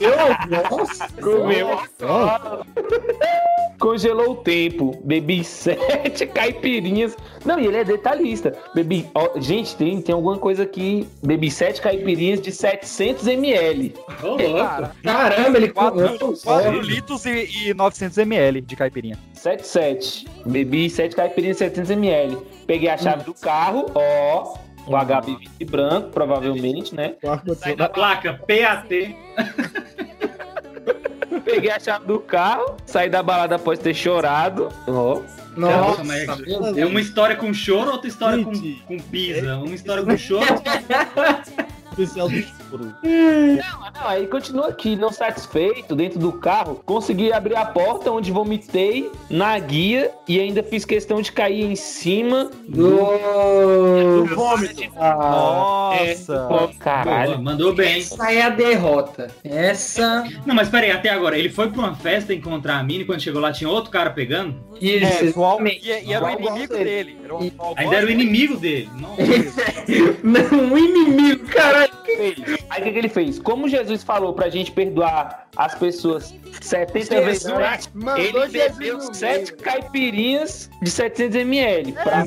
meu algoz? Com meu algoz. Congelou o tempo, bebi sete caipirinhas. Não, e ele é detalhista. Bebi. ó, gente, tem, tem alguma coisa aqui. Bebi sete caipirinhas de 700 ml. Ô, louco. Caramba, ele 4, comeu. 4 litros e, e 900 ml de caipirinha. 77. Bebi 7 caipirinhas de 700 ml. Peguei a chave do carro, ó. Um HB20 branco, provavelmente, né? Sai da placa PAT. Peguei a chave do carro, saí da balada após ter chorado. Ó. Nossa, mas é uma história com choro, outra história com, com pisa. Uma história com choro. Especial do choro. Não, não, aí continua aqui, não satisfeito, dentro do carro, consegui abrir a porta onde vomitei na guia e ainda fiz questão de cair em cima do, vômito. Nossa. É, caralho. Boa, mandou bem. Essa é a derrota. Essa. Não, mas peraí, até agora, ele foi pra uma festa encontrar a mina e quando chegou lá tinha outro cara pegando? Isso. É, igual, e, e era o inimigo dele. Era o, Ainda era o inimigo dele. Não, Não, um inimigo, caralho. Aí o que, que ele fez? Como Jesus falou pra gente perdoar as pessoas 70 vezes Jesus mais, ele bebeu no 7 caipirinhas de 700 ml. Pra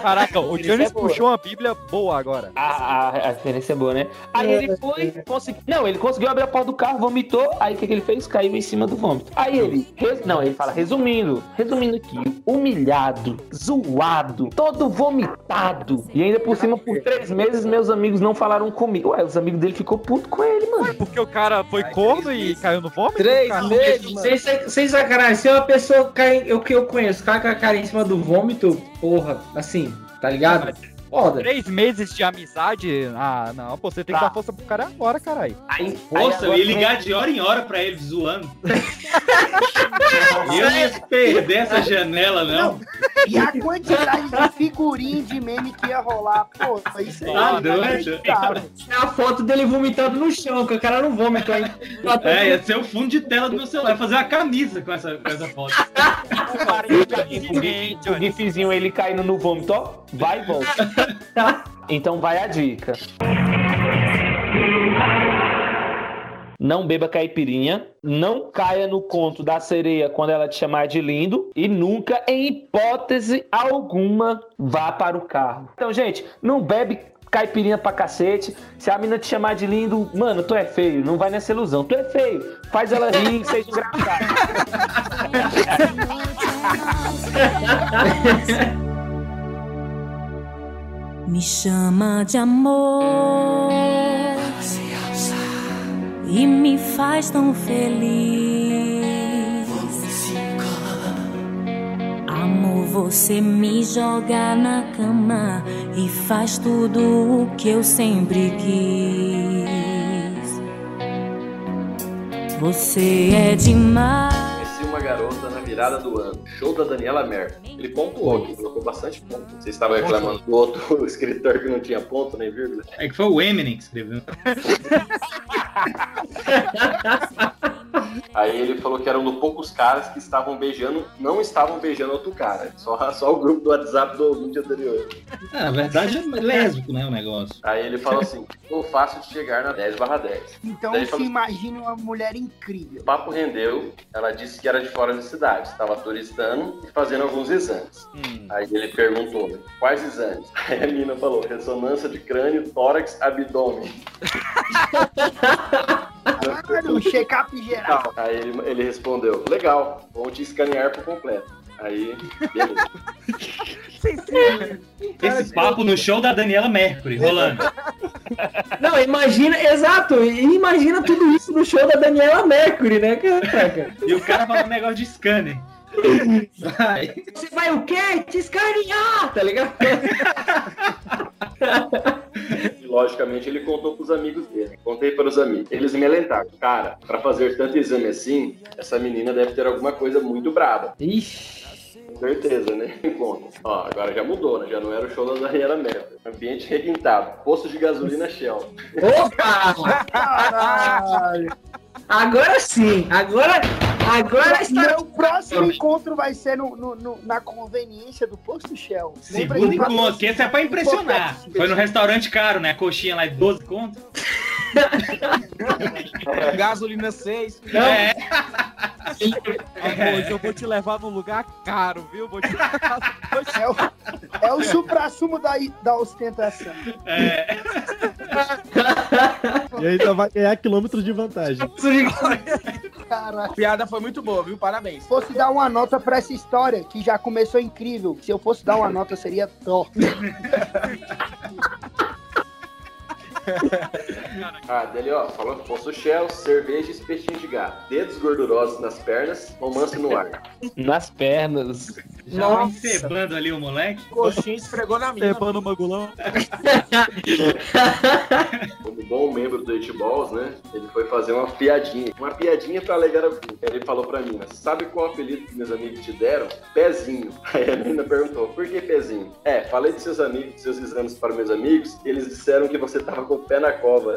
Caraca, o Jones é puxou uma bíblia boa agora. A, a, a referência é boa, né? Aí ele foi, conseguiu. Não, ele conseguiu abrir a porta do carro, vomitou. Aí o que, que ele fez? Caiu em cima do vômito. Aí ele. res- Não, ele fala, resumindo, resumindo aqui, humilhado, zoado, todo vomitado. E ainda por cima, por três meses, meus amigos não falaram comigo. Ué, os amigos dele ficou puto com ele, mano. Porque o cara foi corno e caiu no vômito? Sem, sa- sem sacanagem. Se uma pessoa cai, eu que eu conheço, cai com a cara em cima do vômito, porra, assim, tá ligado? Foda. Três meses de amizade? Ah, não, pô, você tem que Tá. dar força pro cara agora, caralho. Aí, Nossa, eu aí ia ligar de hora em hora pra ele zoando. eu não ia perder essa janela, não. E a quantidade de figurinha de meme que ia rolar, pô, isso aí Tá é doido. inacreditável. É a foto dele vomitando no chão, que o cara não vomita aí. É, ia ser o fundo de tela do meu celular. Fazer uma camisa com essa, com essa foto. O gifzinho ele caindo no vômito, ó. Vai e volta. Então vai a dica. Não beba caipirinha, não caia no conto da sereia quando ela te chamar de lindo e nunca, em hipótese alguma, vá para o carro. Então, gente, não bebe caipirinha pra cacete. Se a mina te chamar de lindo, mano, tu é feio, não vai nessa ilusão. Tu é feio, faz ela rir, seja engraçado. Me chama de amor e me faz tão feliz. Amor, você me joga na cama e faz tudo o que eu sempre quis. Você é demais. Garota na virada do ano. Show da Daniela Merkel. Ele pontuou aqui, colocou bastante ponto. Você estava reclamando do outro escritor que não tinha ponto nem vírgula. É que foi o Eminem que escreveu. Aí ele falou que era um dos poucos caras que estavam beijando, não estavam beijando outro cara. Só, só o grupo do WhatsApp do ouvinte anterior. Ah, na verdade é lésbico, né, o negócio. Aí ele falou assim: tô fácil de chegar na 10 barra 10. Então Daí se falou, imagine uma mulher incrível. o papo rendeu, ela disse que era de fora da cidade, estava turistando e fazendo alguns exames. Aí ele perguntou, quais exames? Aí a menina falou, ressonância de crânio, tórax, abdômen. Um check-up geral. Aí ele, ele respondeu, legal, vou te escanear por completo. Aí, beleza. Esse papo no show da Daniela Mercury, rolando. Não, imagina, exato, imagina tudo isso no show da Daniela Mercury, né, cara? E o cara falando um negócio de scanner. Vai. Você vai o quê? Te escanear, tá ligado? Logicamente ele contou pros amigos dele. Contei para os amigos. Eles me alentaram. Cara, pra fazer tanto exame assim, essa menina deve ter alguma coisa muito braba. Ixi. Com certeza, né? Conta. Ó, agora já mudou, né? Já não era o show da Daniela Mercury. Ambiente requintado. Posto de gasolina Shell. Opa! Caralho. Agora sim, agora, agora está... Meu próximo encontro vai ser no, no- no- na conveniência do Posto Shell. Lembra Segundo encontro, que esse é pra impressionar. Foi no restaurante caro, né? Coxinha lá de 12 conto. Gasolina 6. É. Amor, hoje eu vou te levar num lugar caro, viu? Vou te levar É o, é o supra-sumo da, da ostentação. É. E ainda vai ganhar quilômetros de vantagem. Cara, A piada foi muito boa, viu? Parabéns. se fosse dar uma nota pra essa história, que já começou incrível, se eu fosse dar uma nota, seria Thor. Ah, dele, ó, falou posto Shell, cerveja e espetinho de gato. Dedos gordurosos nas pernas, romance no ar. Nas pernas. Já encebando ali o moleque. Coxinha esfregou na minha. Tepando o magulão. Como bom membro do Eight Balls, né? Ele foi fazer uma piadinha. Uma piadinha pra alegar a vida. Ele falou pra mim, sabe qual apelido que meus amigos te deram? Pezinho. Aí a menina perguntou, por que pezinho? É, falei de seus amigos, de seus exames para meus amigos, eles disseram que você tava com o pé na cova.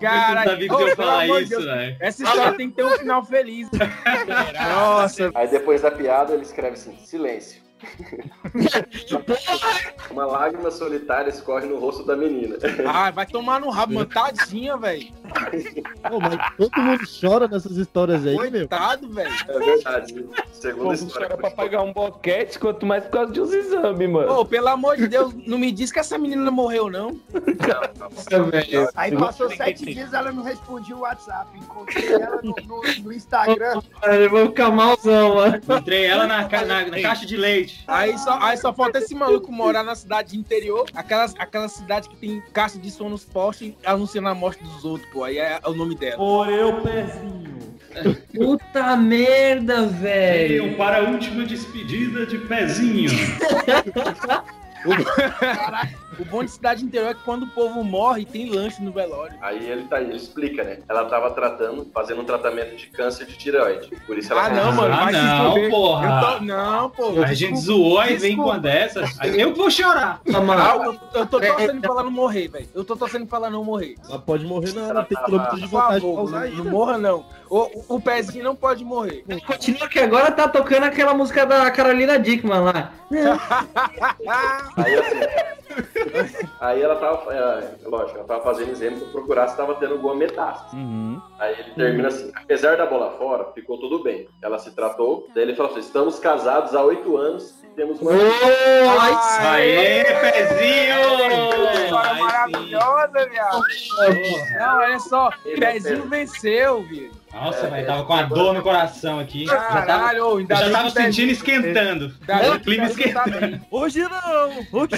Cara, sabia que eu ia falar isso, velho. Essa história tem que ter um final feliz. Nossa. Aí depois da piada ele escreve assim, silêncio. Uma lágrima solitária escorre no rosto da menina. Ah, vai tomar no rabo, mano. Tadinha, velho. Todo mundo chora nessas histórias aí, meu. Coitado, velho. É verdade. Segunda Pô, história. era pra pagar um boquete, quanto mais por causa de uns exames, mano. Pô, pelo amor de Deus, não me diz que essa menina morreu, não. Aí passou sete dias, ela não respondia o WhatsApp. Encontrei ela no, no- no Instagram. Eu vou ficar malzão, mano. Encontrei ela na, ca- na- na caixa de leite. Aí só, aí só falta esse maluco morar na cidade interior, aquelas, aquela cidade que tem caixa de som nos postes anunciando a morte dos outros, pô. Aí é, o nome dela. Por eu, pezinho. Puta merda, velho. Venham para a última despedida de pezinho. O bom de cidade interior é que quando o povo morre, tem lanche no velório. Aí ele tá ele explica, né? Ela tava tratando, fazendo um tratamento de câncer de tireoide. Por isso ela Ah, não, mano. Ah, não, porra. Tô- Não, pô. A gente zoou e vem com uma dessas. Eu vou chorar. Ah, eu, eu tô torcendo pra ela não morrer, velho. Eu tô torcendo pra ela não morrer. Ela pode morrer na ela tem quilômetros de vantagem pra usar não, ainda. não morra, não. O, o- o pezinho não pode morrer. Continua que agora tá tocando aquela música da Carolina Dickman lá. Aí assim. Aí ela tava. É, lógico, ela tava fazendo exame pra procurar se tava tendo alguma metástase. Aí ele termina assim: apesar da bola fora, ficou tudo bem. Ela se tratou, daí ele falou assim: estamos casados há oito anos e temos uma. Aê, pezinho! Maravilhosa, viado. Não, olha só. Pezinho venceu, viu? Nossa, velho, tava com a dor no coração aqui. Já tava, Caralho, ainda já tava o Pezinho- sentindo esquentando. Ainda O clima tá esquentando. Hoje não! Hoje...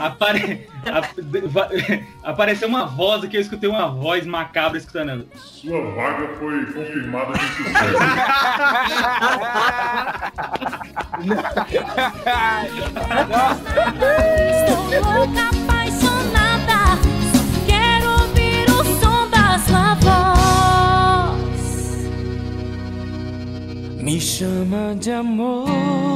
Apare... Apareceu uma voz aqui, eu escutei uma voz macabra escutando. Sua vaga foi confirmada com sucesso. Estou louca, apaixonada. Quero ouvir o som da sua voz. Me chama de amor.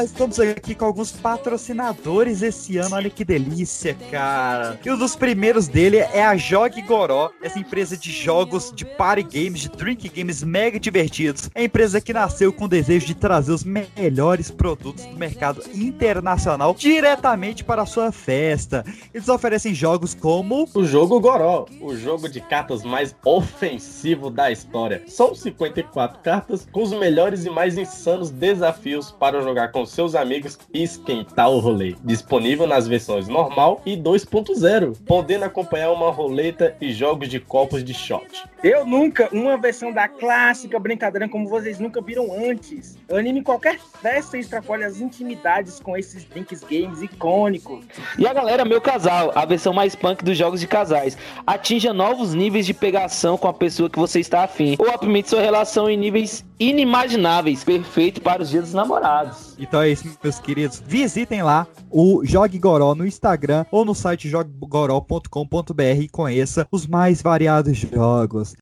Nós estamos aqui com alguns patrocinadores esse ano. Olha que delícia, cara. E um dos primeiros dele é a Jog Goró, essa empresa de jogos de party games, de drink games mega divertidos. É a empresa que nasceu com o desejo de trazer os melhores produtos do mercado internacional diretamente para a sua festa. Eles oferecem jogos como O jogo Goró, o jogo de cartas mais ofensivo da história. São 54 cartas com os melhores e mais insanos desafios para jogar com seus amigos e esquentar o rolê. Disponível nas versões normal e 2.0, podendo acompanhar uma roleta e jogos de copos de shot. Eu nunca, uma versão da clássica brincadeira como vocês nunca viram antes. Anime qualquer festa e extrapole as intimidades com esses drinks games icônicos. E a galera, meu casal, a versão mais punk dos jogos de casais. Atinja novos níveis de pegação com a pessoa que você está afim. Ou apimente sua relação em níveis inimagináveis. Perfeito para os dias dos namorados. Então é isso, meus queridos. Visitem lá o Jogue Goró no Instagram ou no site joggoró.com.br e conheça os mais variados jogos.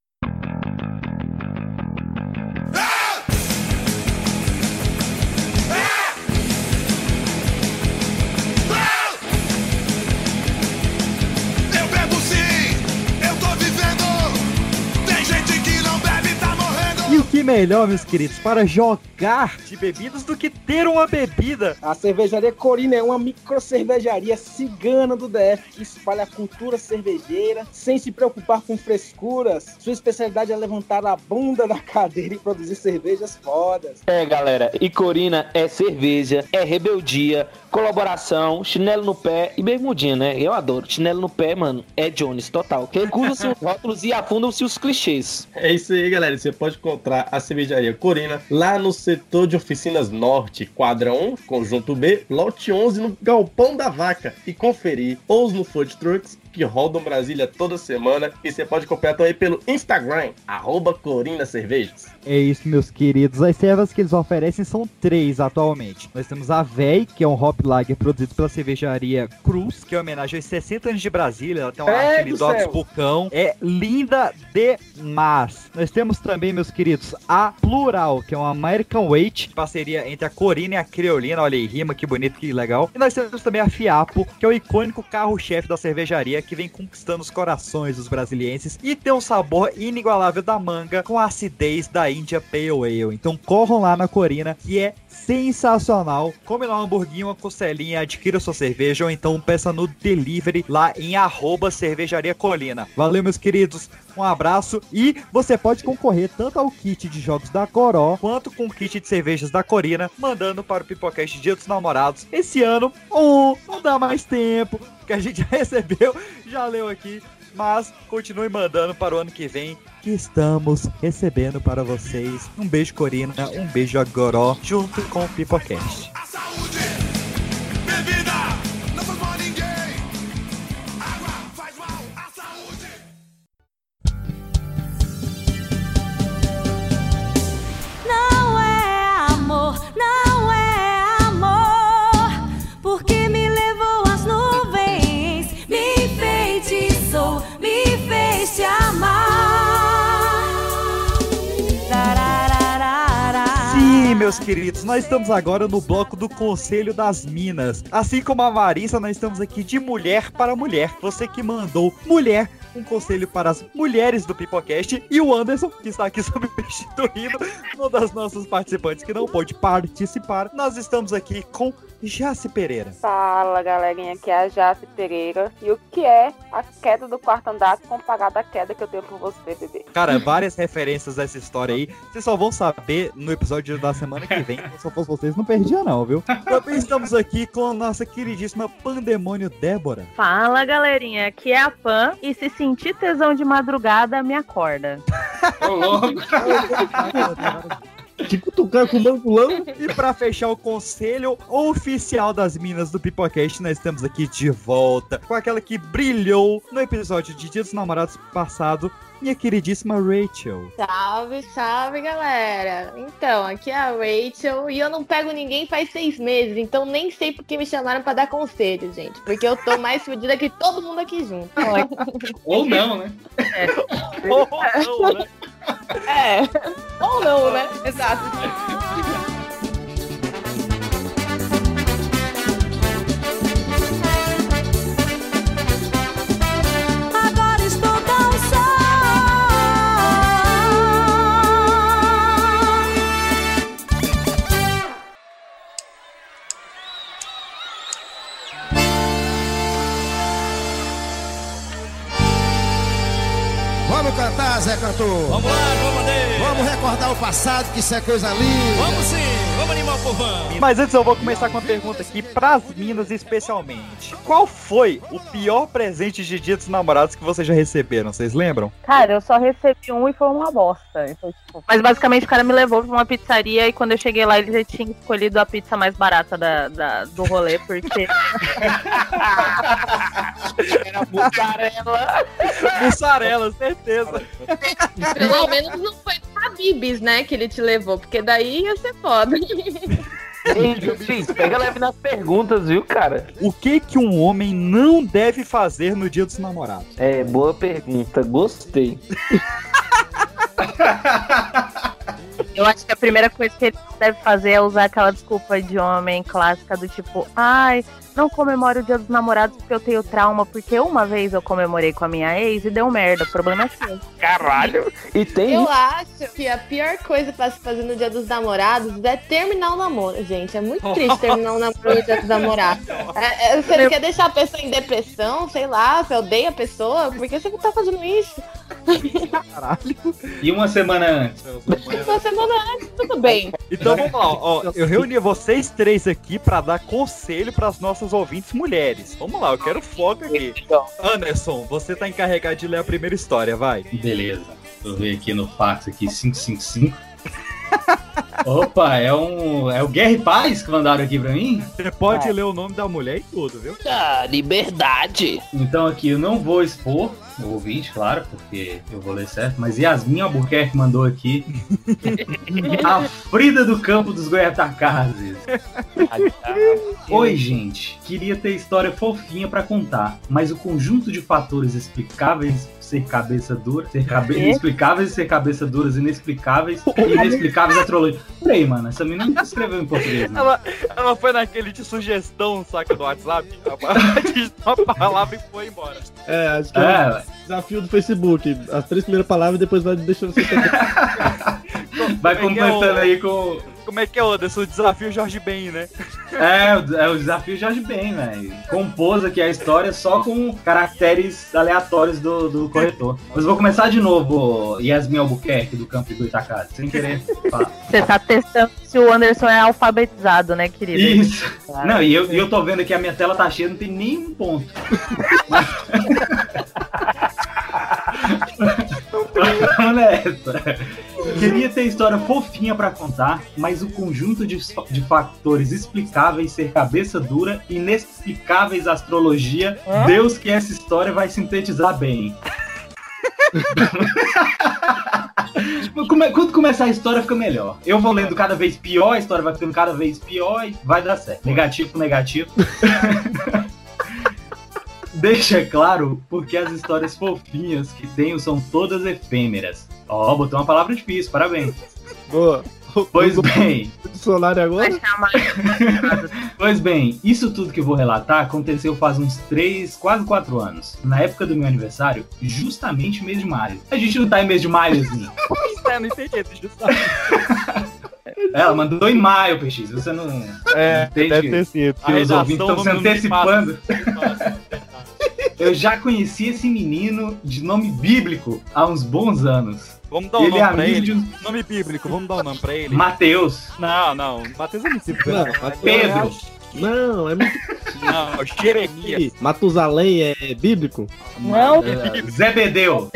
Melhor, meus queridos, para jogar de bebidas do que ter uma bebida? A cervejaria Corina é uma micro cervejaria cigana do DF que espalha a cultura cervejeira sem se preocupar com frescuras. Sua especialidade é levantar a bunda da cadeira e produzir cervejas fodas. É, galera, e Corina é cerveja, é rebeldia, colaboração, chinelo no pé e bermudinha, né? Eu adoro. Chinelo no pé, mano, é Jones, total. Que cruzam-se os rótulos e afundam-se os clichês. É isso aí, galera. Você pode encontrar a cervejaria Corina lá no setor de oficinas norte, quadra 1, conjunto B, lote 11, no Galpão da Vaca. E conferir ou no Food Trucks que rodam Brasília toda semana. E você pode acompanhar também pelo Instagram, arroba Corina Cervejas. É isso, meus queridos. As cervejas que eles oferecem são três atualmente. Nós temos a Véi, que é um hop lager produzido pela cervejaria Cruz, que é uma homenagem aos 60 anos de Brasília. Ela tem uma É arte ali do do Altos céu. Vulcão. É linda demais. Nós temos também, meus queridos, a Plural, que é uma American Weight, parceria entre a Corina e a Creolina. Olha aí, rima, que bonito, que legal. E nós temos também a Fiapo, que é o icônico carro-chefe da cervejaria, que vem conquistando os corações dos brasilienses e tem um sabor inigualável da manga com a acidez da India Pale Ale. Então corram lá na Corina, que é sensacional. Come lá um hamburguinho, uma costelinha, adquira sua cerveja ou então peça no delivery lá em arroba cervejaria colina. Valeu, meus queridos. Um abraço e você pode concorrer tanto ao kit de jogos da Coró quanto com o kit de cervejas da Corina, mandando para o Pipocast Dia dos Namorados esse ano ou não dá mais tempo, que a gente já recebeu, já leu aqui, mas continue mandando para o ano que vem que estamos recebendo para vocês. Um beijo Corina, um beijo Agoró, junto com o Pipocast. Bebida não faz mal a ninguém. Água faz mal à saúde. Não é amor, não é fez te amar. Sim, meus queridos, nós estamos agora no bloco do Conselho das Minas. Assim como a Marissa, nós estamos aqui de mulher para mulher. Você que mandou mulher, um conselho para as mulheres do Pipocast. E o Anderson, que está aqui substituindo uma das nossas participantes que não pôde participar. Nós estamos aqui com Jace Pereira. Fala galerinha, aqui é a Jace Pereira. E o que é a queda do quarto andar comparada à queda que eu tenho por você, bebê? Cara, várias referências dessa história aí. Vocês só vão saber no episódio da semana que vem. Se eu fosse vocês, não perdia não, viu? Também estamos aqui com a nossa queridíssima Pandemônio Débora. Fala galerinha, aqui é a Pan e se sentir tesão de madrugada, me acorda. Ô, louco. Que cutucar com mangulão. E pra fechar o conselho oficial das minas do Pipocast, nós estamos aqui de volta com aquela que brilhou no episódio de Dia dos Namorados passado, minha queridíssima Rachel. Salve, salve, galera. Então, aqui é a Rachel e eu não pego ninguém faz seis meses, então nem sei por que me chamaram pra dar conselho, gente. Porque eu tô mais fodida que todo mundo aqui junto. Ou não, né? Ou não, né? É. Ou não, né? Exato. Zé Cantor. Vamos lá, vamos Vamos recordar o passado, que isso é coisa linda. Vamos sim, vamos animar o povão. Mas antes eu vou começar com uma pergunta aqui pras minas especialmente. Qual foi o pior presente de dia dos namorados que vocês já receberam? Vocês lembram? Cara, eu só recebi um e foi uma bosta. Então, tipo, Mas basicamente o cara me levou pra uma pizzaria e quando eu cheguei lá ele já tinha escolhido a pizza mais barata da, da- do rolê, porque. Era mussarela. Mussarela, certeza. Pelo menos não foi Habibs, né, que ele te levou, porque daí ia ser foda. Ei, Gente, pega leve nas perguntas, viu, cara? O que que um homem não deve fazer no dia dos namorados? É, boa pergunta. Gostei. Eu acho que a primeira coisa que ele deve fazer é usar aquela desculpa de homem clássica do tipo, ai, não comemoro o dia dos namorados porque eu tenho trauma, porque uma vez eu comemorei com a minha ex e deu merda. O problema é seu. Caralho. E tem. Eu acho que a pior coisa pra se fazer no dia dos namorados é terminar o namoro, gente. É muito triste terminar um namoro no dia dos namorados. É, é, você quer deixar a pessoa em depressão, sei lá, você odeia a pessoa, por que você tá fazendo isso? E uma semana antes? Uma semana antes, tudo bem. Então vamos lá, ó. Eu reuni vocês três aqui pra dar conselho pras nossas ouvintes mulheres. Vamos lá, eu quero foco aqui. Anderson, você tá encarregado de ler a primeira história, vai. Beleza. Deixa eu ver aqui no fax aqui, 555. Opa, é um. É o Guerra e Paz que mandaram aqui pra mim? Você pode ler o nome da mulher e tudo, viu? Ah, liberdade. Então aqui eu não vou expor o ouvinte, claro, porque eu vou ler certo, mas Yasmin Albuquerque mandou aqui. a Frida do Campo dos Goiatacazes. Oi, gente. Queria ter história fofinha pra contar, mas o conjunto de fatores explicáveis ser cabeça dura, ser cabe... Quê? inexplicáveis ser cabeça duras, inexplicáveis e inexplicáveis astrologia. Peraí, mano, essa menina não escreveu em português, né? Ela, ela foi naquele de sugestão, saca, do WhatsApp. Ela digitou a palavra e foi embora. É, acho que é, É, o desafio do Facebook. As três primeiras palavras e depois vai deixando você Vai é é completando aí com. Como é que é, Anderson? O desafio Jorge Ben, né? É, o- é o desafio Jorge Ben, velho. Compôs aqui a história só com caracteres aleatórios do, do corretor. Mas vou começar de novo, Yasmin Albuquerque, do Campo de Goitacazes, sem querer falar. Você tá testando se o Anderson é alfabetizado, né, querido? Isso. Não, e eu, e eu tô vendo que a minha tela tá cheia, não tem nenhum ponto. Vamos nessa. Queria ter história fofinha pra contar, mas o conjunto de, de fatores explicáveis ser cabeça dura, inexplicáveis astrologia, Deus que essa história vai sintetizar bem. Quando começar a história, fica melhor. Eu vou lendo cada vez pior, a história vai ficando cada vez pior e vai dar certo. Negativo negativo. Deixa claro porque as histórias fofinhas que tenho são todas efêmeras. Ó, botou uma palavra difícil, parabéns. Boa. Pois bem, Dicionário agora? Pois bem, isso tudo que eu vou relatar aconteceu faz uns 3, quase 4 anos. Na época do meu aniversário, justamente mês de maio. A gente não tá em mês de maio, assim. É, não entendi, justamente. Ela mandou em maio, PX. Você não. É, entende deve ter sido. Que os A ouvintes estão se antecipando. Eu já conheci esse menino de nome bíblico há uns bons anos. Vamos dar um Ele nome é pra amigo ele? de Nome bíblico, vamos dar um nome pra ele? Mateus. Não, não. Mateus é município. Não, né? Mateus Pedro. Não, é muito. Não, Jeremias. Matusalém é bíblico? Não. É, Zebedeu.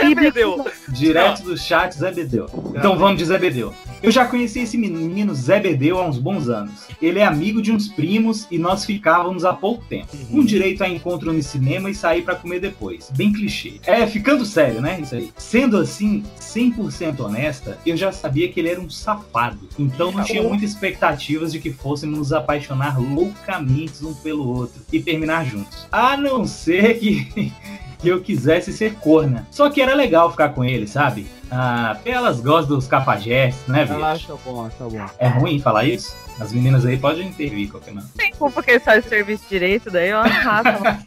Zebedeu. Direto do chat, Zebedeu. Então vamos de Zebedeu. Eu já conheci esse menino Zebedeu há uns bons anos. Ele é amigo de uns primos e nós ficávamos há pouco tempo. Com direito a encontro no cinema e sair pra comer depois. Bem clichê. É, ficando sério, né? Isso aí. Sendo assim, 100% honesta, eu já sabia que ele era um safado. Então não tinha muitas expectativas de que fôssemos nos apaixonar loucamente um pelo outro e terminar juntos. A não ser que que eu quisesse ser corna. Só que era legal ficar com ele, sabe? Ah, elas gostam dos capajestes, né, Ela bicho? acha bom, acha bom. É ruim falar isso? As meninas aí podem intervir qualquer não. Tem culpa que ele faz serviço direito, daí ó, raça, mano.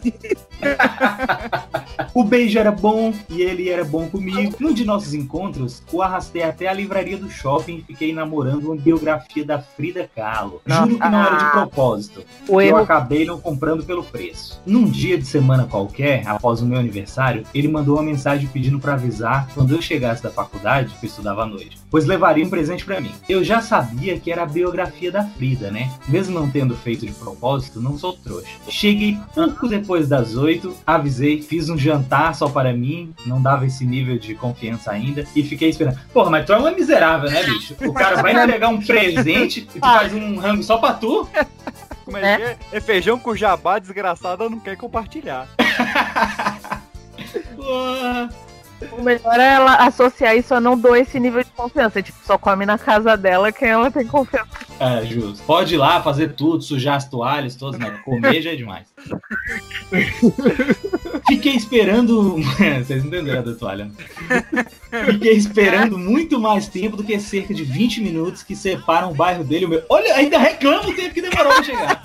O beijo era bom e ele era bom comigo. Num de nossos encontros, o arrastei até a livraria do shopping e fiquei namorando uma biografia da Frida Kahlo. Juro que não era de propósito. O eu erro- acabei não comprando pelo preço. Num dia de semana qualquer, após o meu aniversário, ele mandou uma mensagem pedindo pra avisar quando eu chegasse da faculdade, que eu estudava à noite, pois levaria um presente pra mim. Eu já sabia que era a biografia da Frida, né? Mesmo não tendo feito de propósito, não sou trouxa. Cheguei pouco depois das oito, avisei, fiz um jantar só para mim, não dava esse nível de confiança ainda, e fiquei esperando. Porra, mas tu é uma miserável, né, bicho? O cara vai entregar um presente e tu faz um rango só pra tu? Como é que é? É feijão com jabá, desgraçada, não quer compartilhar. O melhor é ela associar isso a não dou esse nível de confiança. Tipo, só come na casa dela quem ela tem confiança. É, justo. Pode ir lá fazer tudo, sujar as toalhas todas, mas comer já é demais. Fiquei esperando. Vocês entenderam da toalha. né? Fiquei esperando muito mais tempo do que cerca de 20 minutos que separam o bairro dele e o meu. Olha, ainda reclama o tempo que demorou pra chegar.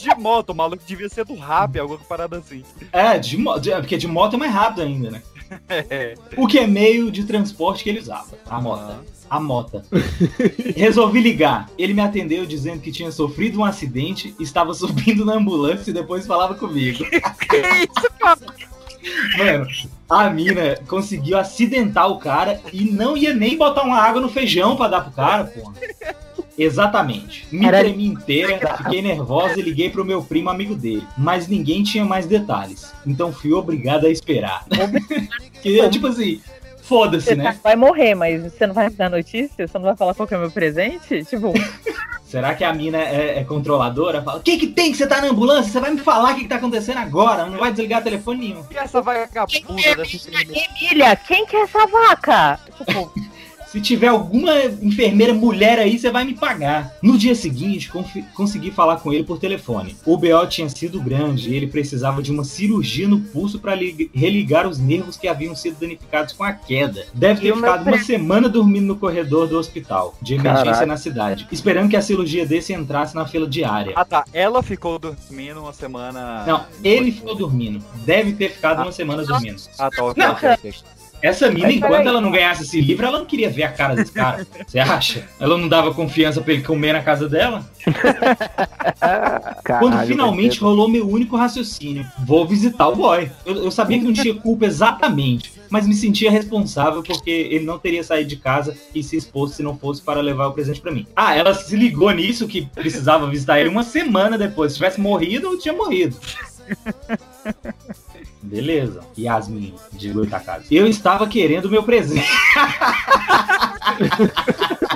De moto, o maluco devia ser do rap, alguma parada assim. É, de moto, porque de moto é mais rápido ainda, né? O que é meio de transporte que ele usava? A moto. A mota. Resolvi ligar. Ele me atendeu dizendo que tinha sofrido um acidente, estava subindo na ambulância e depois falava comigo. Mano, a mina conseguiu acidentar o cara e não ia nem botar uma água no feijão pra dar pro cara, porra. Exatamente. Me Era- tremi inteira, fiquei nervosa e liguei pro meu primo amigo dele. Mas ninguém tinha mais detalhes. Então fui obrigado a esperar. que, tipo assim, foda-se, né? tá- vai morrer, mas você não vai dar notícia? Você não vai falar qual que é o meu presente? Tipo, Será que a mina é, é controladora? Fala, o que que tem que você tá na ambulância? Você vai me falar o que que tá acontecendo agora? Não vai desligar telefone nenhum. E essa vagabunda dessa Emília, quem que é essa vaca? Tipo, Se tiver alguma enfermeira mulher aí, você vai me pagar. No dia seguinte, consegui falar com ele por telefone. O BO tinha sido grande e ele precisava de uma cirurgia no pulso para religar os nervos que haviam sido danificados com a queda. Deve ter ficado uma semana dormindo no corredor do hospital, de emergência Caraca. na cidade, esperando que a cirurgia desse entrasse na fila diária. Ah tá, ela ficou dormindo uma semana. Não, ele ficou dormindo. Deve ter ficado uma semana dormindo. Ah tá, ok, Não. Essa mina, Mas enquanto ela não ganhasse esse livro, ela não queria ver a cara desse cara. Você acha? Ela não dava confiança pra ele comer na casa dela? Quando finalmente rolou meu único raciocínio, vou visitar o boy. Eu, eu sabia que não tinha culpa exatamente, mas me sentia responsável porque ele não teria saído de casa e se exposto se não fosse para levar o presente pra mim. Ah, ela se ligou nisso que precisava visitar ele uma semana depois. Se tivesse morrido, eu tinha morrido. Beleza. Yasmin, de Goitacazes. Eu estava querendo meu presente.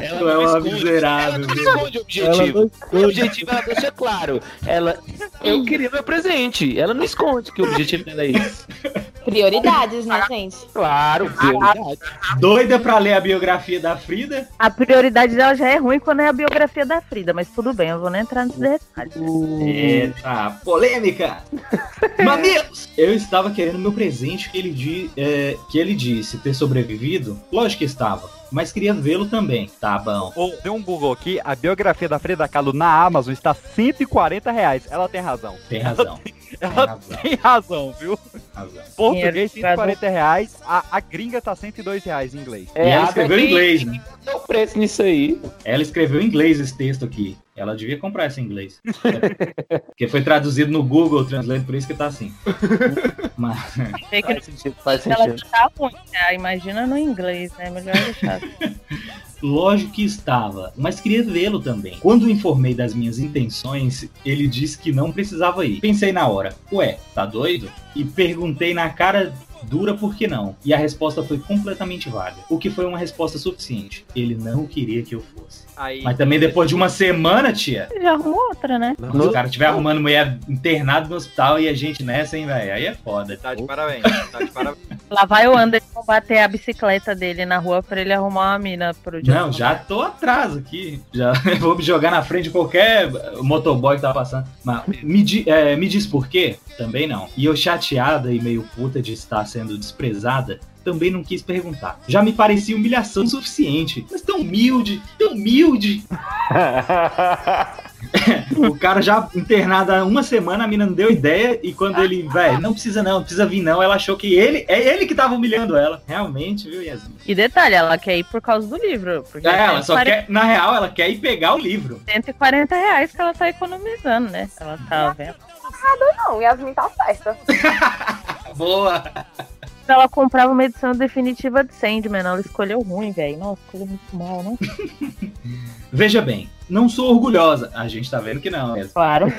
Ela é não uma esconde, miserável. Ela não esconde o objetivo. O objetivo ela deixa claro. Ela, eu queria meu presente. Ela não esconde que o objetivo dela é isso. Prioridades, né, gente? Claro, prioridade. Doida pra ler a biografia da Frida? a prioridade dela já é ruim quando é a biografia da Frida, mas tudo bem, eu vou nem entrar nesse detalhe. Eita, polêmica! Mamilos! Eu estava querendo meu presente que ele, di- é, que ele disse ter sobrevivido. Lógico que estava, mas queria vê-lo também. Tá bom. Ô, deu um Google aqui, a biografia da Frida Kahlo na Amazon está 140 reais. Ela tem razão. Tem razão. Ela tem razão, viu? Razão. Português, Dinheiro 140 reais. A, a gringa tá 102 reais em inglês. e ela escreveu em inglês, né? Preço nisso aí. Ela escreveu em inglês esse texto aqui. Ela devia comprar esse em inglês. Porque foi traduzido no Google Translate, por isso que tá assim. Mas... Sei que Faz sentido, faz ela sentido. tá ruim, né? imagina no inglês, né? Melhor deixar. Lógico que estava, mas queria vê-lo também. Quando informei das minhas intenções, ele disse que não precisava ir. Pensei na hora, ué, tá doido? E perguntei na cara dura por que não. E a resposta foi completamente vaga. O que foi uma resposta suficiente. Ele não queria que eu fosse. Aí, Mas também depois de uma semana, tia. Já arrumou outra, né? Se o cara estiver arrumando mulher internado no hospital e a gente nessa, hein, velho? Aí é foda. Tá de parabéns, tá de parabéns. Lá vai o Anderson bater a bicicleta dele na rua pra ele arrumar uma mina pro dia. Não, já tô atrás aqui. Já vou me jogar na frente de qualquer motoboy que tá passando. Mas me, di- é, me diz por quê? Também não. E eu chateada e meio puta de estar sendo desprezada, também não quis perguntar. Já me parecia humilhação suficiente. Mas tão humilde, tão humilde. O cara já internado há uma semana, a mina não deu ideia, e quando ele, velho, não precisa não, não precisa vir não, ela achou que ele, é ele que tava humilhando ela. Realmente, viu, Yasmin? E detalhe, ela quer ir por causa do livro. Porque É, ela só 140 quer, na real, ela quer ir pegar o livro. 140 reais que ela tá economizando, né? Ela tá vendo. Não, Yasmin tá certa. Boa! Ela comprava uma edição definitiva de Sandman, ela escolheu ruim, velho. Nossa, escolheu muito mal, né? Veja bem, não sou orgulhosa. A gente tá vendo que não mesmo. Claro.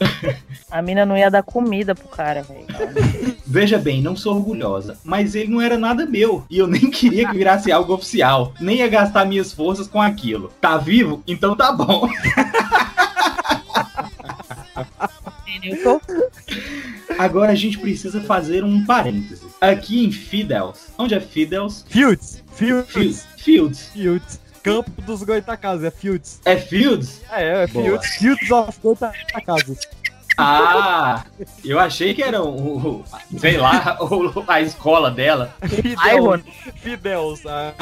A mina não ia dar comida pro cara, velho. Veja bem, não sou orgulhosa, mas ele não era nada meu. E eu nem queria que virasse algo oficial. Nem ia gastar minhas forças com aquilo. Tá vivo? Então tá bom. Agora a gente precisa fazer um parêntese. Aqui em Fidels. Onde é Fidels? Fields. Fields. Fields. Fields. Campo dos Goitacazes, é Fields. É Fields? É, é Boa. Fields. Fields of Goitacazes. Ah, eu achei que era o, o- sei lá, o- a escola dela. Fidels. Fidels. ah.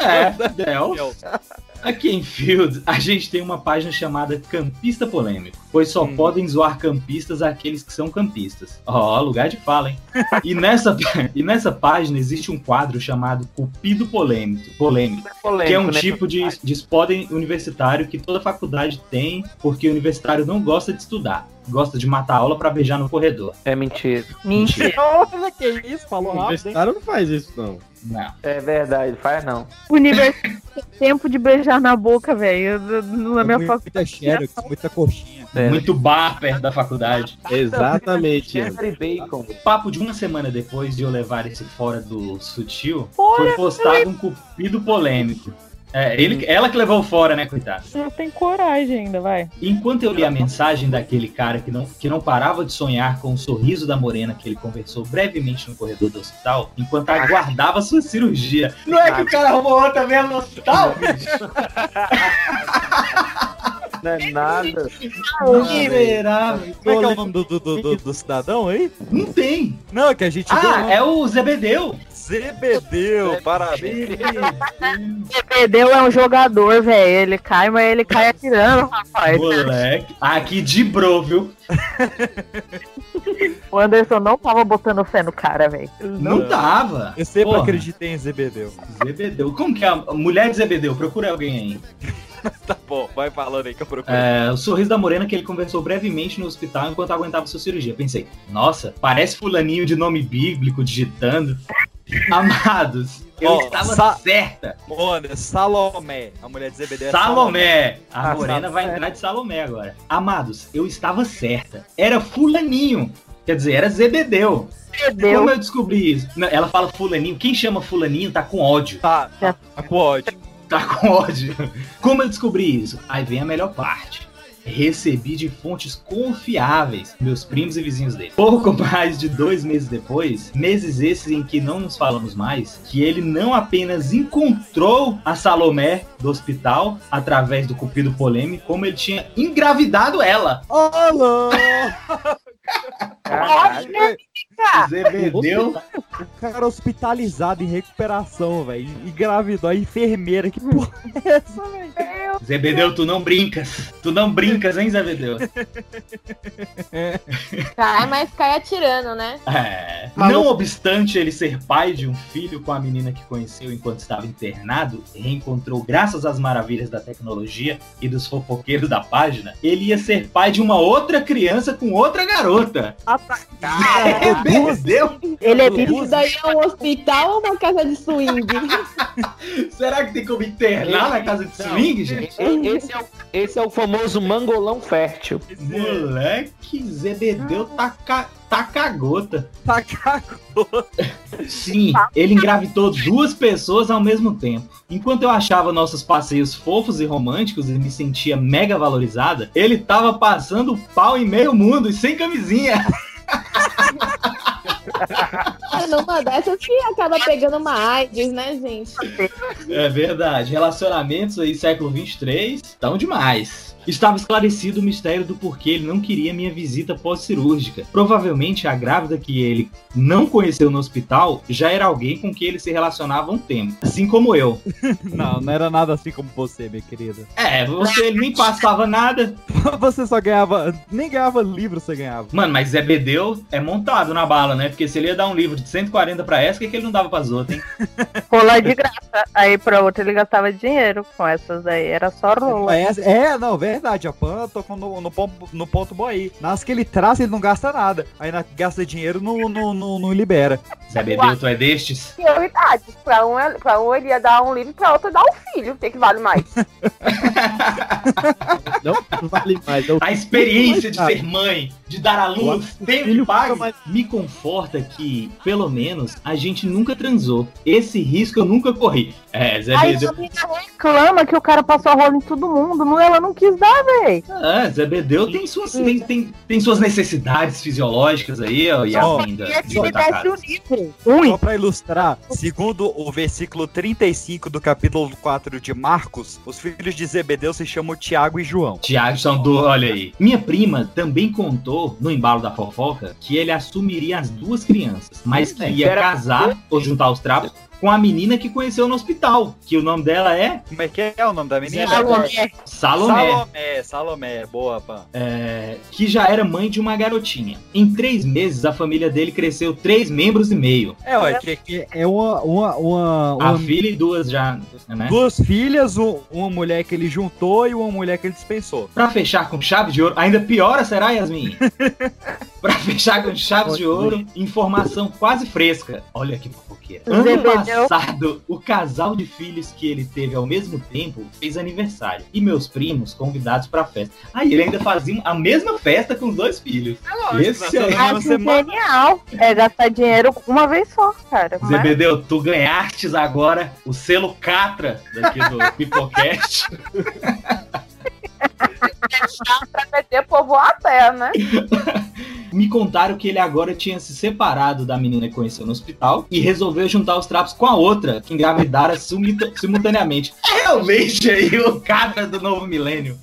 É, Fidels. Aqui em Field, a gente tem uma página chamada Campista Polêmico, pois só podem zoar campistas aqueles que são campistas. Ó, lugar de fala, hein? E nessa, e nessa página existe um quadro chamado Cupido Polêmico, polêmico, polêmico, que é um né? tipo de, de spot universitário que toda faculdade tem, porque o universitário não gosta de estudar, gosta de matar a aula pra beijar no corredor. É mentira. Mentira. Olha que isso, falou O rápido, hein? universitário não faz isso, não. Não. É verdade, faz não. Universidade tempo de beijar na boca, velho. Na minha Muita faculdade. xerox, muita coxinha. Muito bar perto da faculdade. Exatamente. Bacon. Papo de uma semana depois de eu levar esse fora do sutil, Fora, foi postado um cupido polêmico. É, ele, ela que levou fora, né, coitado? Não tem coragem ainda, vai. Enquanto eu li a mensagem daquele cara que não, que não parava de sonhar com o sorriso da morena que ele conversou brevemente no corredor do hospital, enquanto aguardava sua cirurgia. Não é que o cara arrumou outra mesmo no hospital, bicho? Não é nada. Miserável. Como é que é o nome do, do, do, do- do cidadão aí? Não tem. Não, é que a gente Ah, é o Zebedeu. Zebedeu, parabéns. Perdeu é um jogador, velho. Ele cai, mas ele cai atirando, rapaz. Moleque. Aqui de bro, viu? O Anderson não tava botando fé no cara, velho. Não tava. Eu sempre Porra. acreditei em Zebedeu. Zebedeu. Como que é a mulher de Zebedeu? Procura alguém aí. Tá bom, vai falando aí que eu procuro. É, o sorriso da morena que ele conversou brevemente no hospital enquanto aguentava sua cirurgia. Pensei, nossa, parece fulaninho de nome bíblico digitando. Amados, eu Ó, estava Sa- certa. Olha, Salomé. A mulher de Zebedeu é Salomé. A Ah, morena vai Salomé. entrar de Salomé agora. Amados, eu estava certa. Era fulaninho. Quer dizer, era Zebedeu. Zebedeu. Como eu descobri isso? Não, ela fala fulaninho. Quem chama fulaninho tá com ódio. Tá, tá, tá com ódio. Tá com ódio. Como eu descobri isso? Aí vem a melhor parte. Recebi de fontes confiáveis, meus primos e vizinhos dele. Pouco mais de dois meses depois, meses esses em que não nos falamos mais, que ele não apenas encontrou a Salomé do hospital através do cupido polêmico, como ele tinha engravidado ela. Alô! Zebedeu. O cara hospitalizado em recuperação, velho. Engravidou a enfermeira. Que porra é essa, velho? Zebedeu, tu não brincas. Tu não brincas, hein, Zebedeu? Cai, mas cai atirando, né? É. Não obstante ele ser pai de um filho com a menina que conheceu enquanto estava internado, e reencontrou graças às maravilhas da tecnologia e dos fofoqueiros da página, ele ia ser pai de uma outra criança com outra garota. É, Zebedeu? Ele é Isso daí é um hospital ou uma casa de swing? Será que tem como internar na casa de swing, gente? E- Esse é, o, esse é o famoso mangolão fértil. Moleque, Zebedeu tá, ca... tá cagota. Tá cagota. Sim, ele engravidou duas pessoas ao mesmo tempo. Enquanto eu achava nossos passeios fofos e românticos e me sentia mega valorizada, ele tava passando pau em meio mundo e sem camisinha. Ah, numa dessas que acaba pegando uma AIDS, né, gente? É verdade. Relacionamentos aí século 23 estão demais. Estava esclarecido o mistério do porquê ele não queria minha visita pós-cirúrgica. Provavelmente a grávida que ele não conheceu no hospital já era alguém com quem ele se relacionava há um tempo, assim como eu. Não, não era nada assim como você, minha querida. É, você nem passava nada. Você só ganhava. Nem ganhava livro você ganhava. Mano, mas Zé Bedeu é montado na bala, né? Porque se ele ia dar um livro de 140 pra essa, o que, que ele não dava pras outras, hein? Rola de graça. Aí pra outra ele gastava dinheiro com essas aí. Era só rola. É, é, não, verdade. A Pan tocou no, no, ponto- no ponto bom aí. Nas que ele traz, ele não gasta nada. Aí na que gasta dinheiro, não, não, não, não libera. Zé Bedeu, tu é destes? Prioridades. Pra um, é- pra um ele ia dar um livro, pra outro dar um filho. O que, que vale mais? Não, não vale mais. A experiência de ser mãe, de dar à luz, que pague, me conforta que, pelo menos, a gente nunca transou. Esse risco eu nunca corri. É, Zé Aí Bedeu. a reclama que o cara passou a rola em todo mundo. Não, ela não quis dar, véi. Ah, Zé Bedeu tem suas, tem, tem, tem suas necessidades fisiológicas aí, ó, e a de Goitacazes. livro. Só pra ilustrar, segundo o versículo 35 do capítulo 4 de Marcos, os filhos de Zebedeu se chamam Tiago e João. Tiago são do, olha aí. Minha prima também contou, no embalo da fofoca, que ele assumiria as duas crianças, mas que ia Era- casar ou juntar os trapos com a menina que conheceu no hospital, que o nome dela é Como é que é o nome da menina? Salomé. Salomé. Salomé, Salomé. Boa, Pan. É, que já era mãe de uma garotinha. Em três meses, a família dele cresceu três membros e meio. É, ué, que, que É uma. uma, uma, A uma- filha e duas já, né? duas filhas, um- uma mulher que ele juntou e uma mulher que ele dispensou. Pra fechar com chave de ouro, ainda piora, será, Yasmin? pra fechar com chaves de ouro, informação quase fresca. Olha que fofoqueira. Ano Zebedeu. Passado, o casal de filhos que ele teve ao mesmo tempo fez aniversário. E meus primos convidados pra festa. Aí ele ainda fazia a mesma festa com os dois filhos. Esse aí. Acho genial. É gastar dinheiro uma vez só, cara. Mas- Zebedeu, tu ganhastes agora o selo Catra daqui do Pipocast. pra meter povo à terra, né? Me contaram que ele agora tinha se separado da menina que conheceu no hospital e resolveu juntar os trapos com a outra, que engravidara simulta- simultaneamente. É realmente aí o Catra do novo milênio.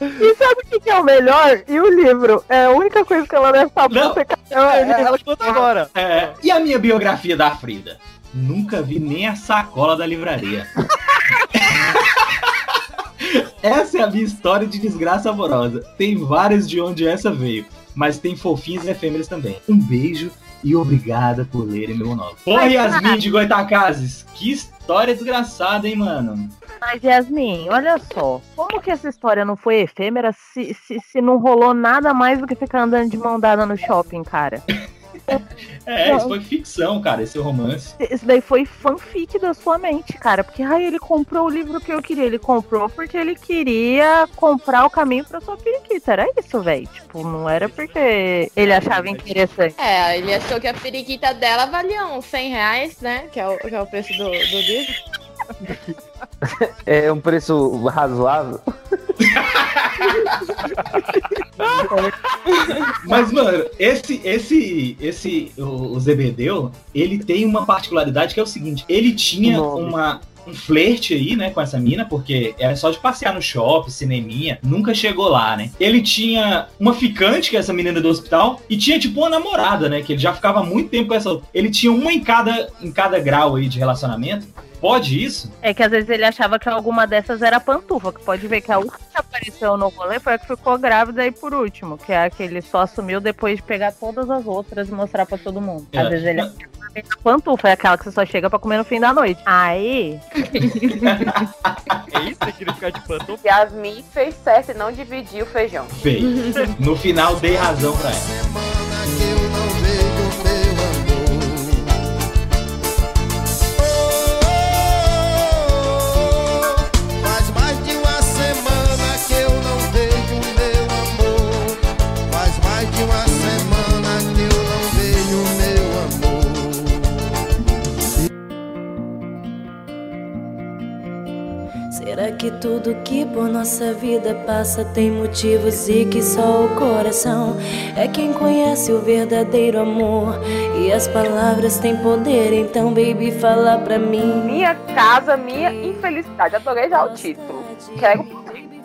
E sabe o que, é o melhor? E o livro? É a única coisa que ela deve saber. Não. É, ela conta agora. É, e a minha biografia da Frida? Nunca vi nem a sacola da livraria. Essa é a minha história de desgraça amorosa. Tem várias de onde essa veio, mas tem fofinhas e efêmeras também. Um beijo e obrigada por lerem meu nome. Porra, Yasmin de Goitacazes, que história desgraçada, hein, mano? Mas, Yasmin, olha só. Como que essa história não foi efêmera se, se, se não rolou nada mais do que ficar andando de mão dada no shopping, cara? É, isso foi ficção, cara, esse romance. Isso daí foi fanfic da sua mente, cara. Porque, ai, ele comprou o livro que eu queria. Ele comprou porque ele queria comprar o caminho pra sua periquita. Era isso, velho. Tipo, não era porque ele achava interessante. É, ele achou que a periquita dela valia uns 100 reais, né? Que é o, que é o preço do, do livro. É um preço razoável. Mas, mano, esse, esse, esse, o, o Zebedeu, ele tem uma particularidade que é o seguinte: ele tinha uma, um flerte aí, né, com essa mina, porque era só de passear no shopping, cineminha, nunca chegou lá, né? Ele tinha uma ficante, que é essa menina do hospital, e tinha, tipo, uma namorada, né, que ele já ficava muito tempo com essa. Ele tinha uma em cada, em cada grau aí de relacionamento. Pode isso? É que às vezes ele achava que alguma dessas era pantufa, que pode ver que a última que apareceu no rolê foi a que ficou grávida aí por último, que é a que ele só assumiu depois de pegar todas as outras e mostrar pra todo mundo. Às É. vezes ele a pantufa é aquela que você só chega pra comer no fim da noite. Aí, É isso que queria ficar de pantufa? Yasmin fez certo e não dividiu o feijão. Fez. No final, dei razão pra ela. Que tudo que por nossa vida passa tem motivos e que só o coração é quem conhece o verdadeiro amor? E as palavras têm poder, então, baby, fala pra mim. Minha casa, minha infelicidade. Adorei já o título. Quero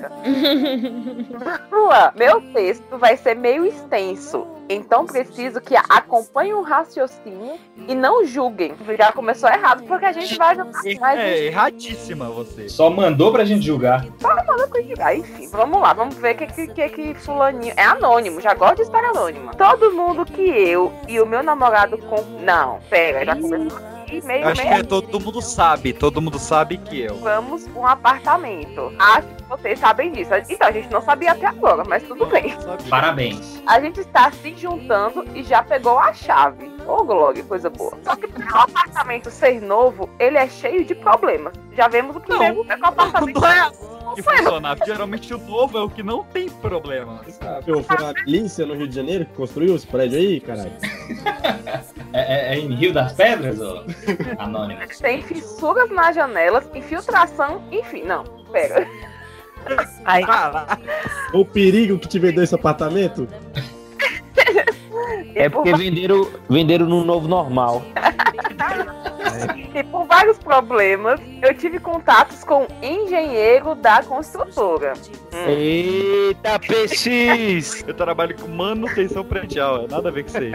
Caraca. Lua, meu texto vai ser meio extenso. Então preciso que acompanhem o raciocínio e não julguem. Já começou errado porque a gente vai julgar. Mas É erradíssima você. Só mandou pra gente julgar. só manda pra julgar. Enfim, vamos lá, vamos ver o que, que, que, que fulaninho. É anônimo, já gosto de estar anônima. Todo mundo que eu e o meu namorado com. Não, pera, já começou aqui, meio, Acho que meio. é todo mundo sabe, todo mundo sabe que eu. Vamos um apartamento. Acho que vocês sabem disso. Então, a gente não sabia até agora, mas tudo bem. Parabéns. A gente está se juntando e já pegou a chave. Ô, Glória, coisa boa. Só que o apartamento ser novo, ele é cheio de problemas. Já vemos o primeiro é que o apartamento Não é assim que funciona. Geralmente o novo é o que não tem problema. Eu fui a milícia no Rio de Janeiro que construiu esse prédio aí, caralho. É, é- é em Rio das Pedras, ô? Anônimo. Tem fissuras nas janelas, infiltração, enfim, não, pera. Ai. O perigo que te vendeu esse apartamento? É porque venderam, venderam no novo normal. E por vários problemas, eu tive contatos com o engenheiro da construtora. Hum. Eita, PX! Eu trabalho com manutenção predial, é nada a ver com isso aí.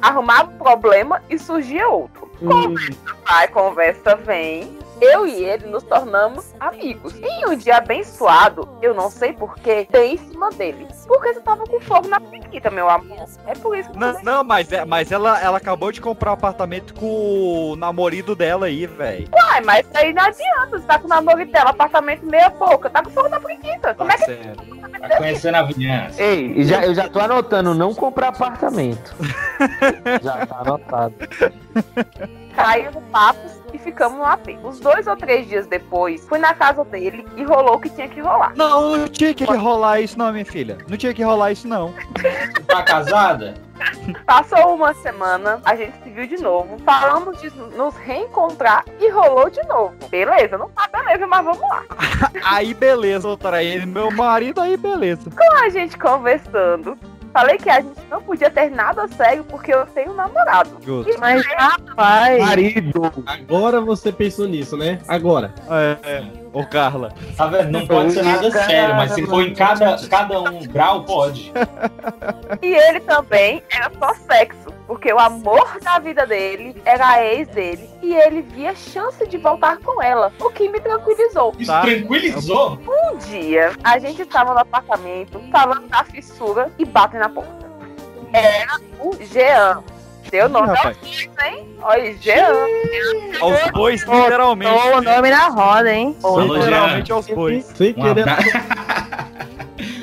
Arrumava um problema e surgia outro. Conversa vai, conversa vem. Eu e ele nos tornamos amigos. Em um dia abençoado, eu não sei porquê, dei em cima dele. Porque você tava com fogo na periquita, meu amor. É por isso que Não, não, mas, é, mas ela, ela acabou de comprar um apartamento com o namorado dela aí, velho. Uai, mas aí não adianta. Você tá com o namoro dela, apartamento meia boca. Tá com fogo na periquita. Como é que Tá conhecendo a vizinhança. Ei, e já, eu já tô anotando, não comprar apartamento. já tá anotado. Caiu no papo e ficamos no AP. Uns dois ou três dias depois, fui na casa dele e rolou o que tinha que rolar. Não, não tinha que rolar isso não, minha filha. Não tinha que rolar isso não. Tá casada? Passou uma semana, a gente se viu de novo, falamos de nos reencontrar e rolou de novo. Beleza, não tá beleza, mas vamos lá. Aí beleza, eu traí meu marido, aí beleza. Com a gente conversando, falei que a gente não podia ter nada sério porque eu tenho um namorado. Justo. Mas rapaz. Marido! Agora você pensou nisso, né? Agora. É, é. Ô, Carla. Tá vendo? Não pode ser nada sério, mas se for em cada, cada um grau, pode. E ele também era só sexo, porque o amor da vida dele era a ex dele e ele via chance de voltar com ela, o que me tranquilizou. Isso tranquilizou? Um dia, a gente estava no apartamento falando da fissura e batem na porta. Era o Jean. Deu nome rapaz. hein? Olha, Jean. Aos bois, literalmente. Botou o nome na roda, hein? Falou, Literalmente Jean. aos bois. Sem querer.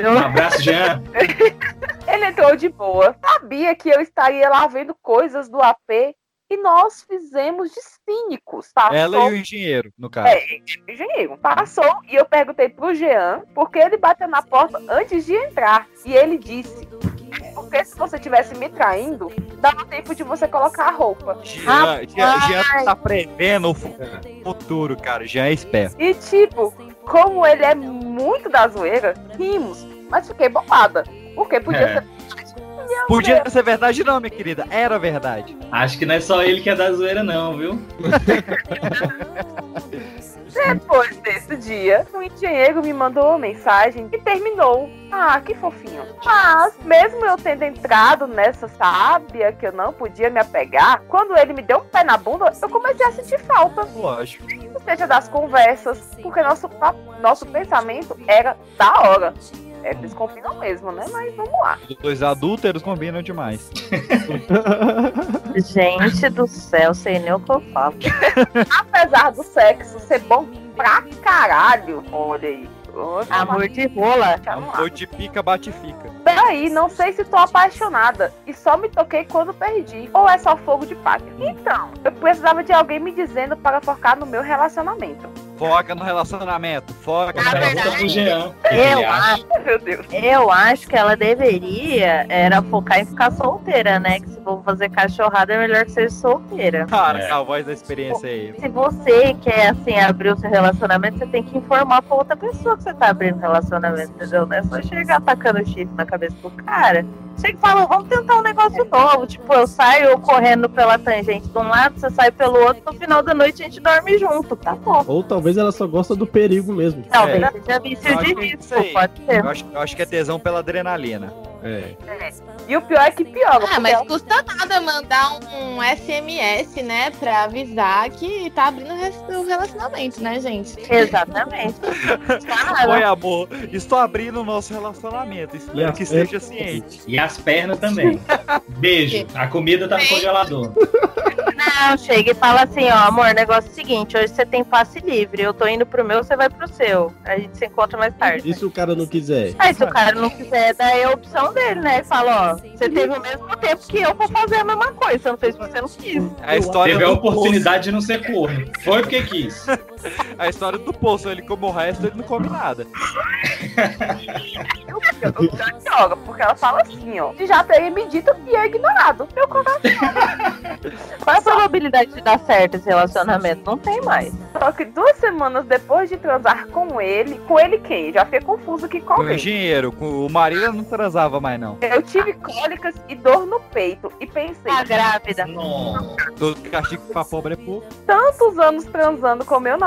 Um abraço, Jean. Ele entrou de boa, sabia que eu estaria lá vendo coisas do AP e nós fizemos de cínicos. Passou... Ela e o engenheiro, no caso. É, engenheiro. Passou e eu perguntei pro Jean porque ele bateu na porta antes de entrar. E ele disse: Porque se você tivesse me traindo, dava tempo de você colocar a roupa. Jean, Jean, Jean tá prevendo o fu- futuro, cara. Jean é esperto. E tipo, como ele é muito da zoeira, rimos. Mas fiquei bolada. Porque podia É. ser. Podia ser verdade, não, minha querida. Era verdade. Acho que não é só ele que é da zoeira, não, viu? Depois desse dia, o engenheiro me mandou uma mensagem e terminou. Ah, que fofinho. Mas, mesmo eu tendo entrado nessa sábia que eu não podia me apegar, quando ele me deu um pé na bunda, eu comecei a sentir falta. Lógico. Ou seja, das conversas, porque nosso, nosso pensamento era da hora. É, eles combinam mesmo, né? Mas vamos lá. Os dois adúlteros combinam demais. Gente do céu, sei nem o que eu falo. Apesar do sexo ser bom pra caralho, olha aí. Amor de rola. Amor de pica, bate fica. Peraí, não sei se tô apaixonada e só me toquei quando perdi. Ou é só fogo de palha. Então, eu precisava de alguém me dizendo para focar no meu relacionamento. Foca no relacionamento. Foca no relacionamento. Jean. Eu acho, Meu Deus. eu acho que ela deveria era focar em ficar solteira, né? Que se for fazer cachorrada é melhor que seja solteira. Cara, É. a voz da experiência aí. Se você quer, assim, abrir o seu relacionamento, você tem que informar pra outra pessoa que você tá abrindo relacionamento, entendeu? Não é só chegar atacando chifre na cabeça do cara. Chega e fala, vamos tentar um negócio novo. Tipo, eu saio correndo pela tangente de um lado, você sai pelo outro, no final da noite a gente dorme junto, tá bom. Ou talvez ela só gosta do perigo mesmo. Talvez É. seja vício de que é risco, aí. pode ser. Eu acho, eu acho que é tesão pela adrenalina. É. E o pior é que piora. Ah, mas custa nada mandar um SMS, né, pra avisar que tá abrindo o relacionamento, né, gente? Exatamente. Oi, amor. Estou abrindo o nosso relacionamento. Espero que esteja ciente. E as pernas também. Beijo. A comida tá no congelador. Não, chega e fala assim, ó, amor, negócio é o seguinte, hoje você tem passe livre, eu tô indo pro meu, você vai pro seu. A gente se encontra mais tarde. E se o cara não quiser? Aí se o cara não quiser, daí é a opção dele, né? Fala, ó, você teve o mesmo tempo que eu pra fazer a mesma coisa, você não fez porque você não quis. A história Teve a oportunidade de não ser corno. Foi porque quis. A história do poço, ele come o resto, ele não come nada. Que joga, porque ela fala assim, ó. Já teria me dito e é ignorado. Meu coração. Qual é a probabilidade de dar certo esse relacionamento? Não tem mais. Só que duas semanas depois de transar com ele, com ele quem? Já fiquei confuso aqui com Com o ele. engenheiro, com o marido não transava mais, não. Eu tive cólicas e dor no peito e pensei. Tá grávida. Do castigo pra pobre é pouco. Tantos anos transando com meu namorado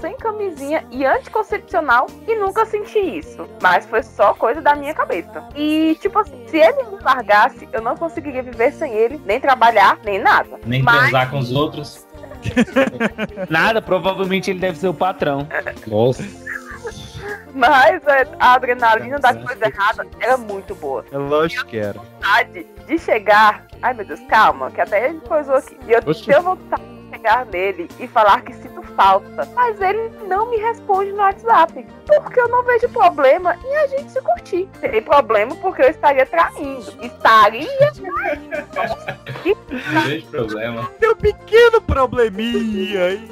sem camisinha e anticoncepcional e nunca senti isso. Mas foi só coisa da minha cabeça. E, tipo assim, se ele me largasse, eu não conseguiria viver sem ele, nem trabalhar, nem nada. Nem Mas transar com os outros. Nada, provavelmente ele deve ser o patrão. Nossa. Mas é, a adrenalina da coisa errada era muito boa. É lógico que era. vontade de chegar. Ai meu Deus, calma, que até ele coisou aqui. E eu Oxi. tenho vontade de chegar nele e falar que sinto falta. Mas ele não me responde no WhatsApp. Porque eu não vejo problema em a gente se curtir. Tem problema porque eu estaria traindo. Estaria Não vejo problema. Tem um pequeno probleminha aí.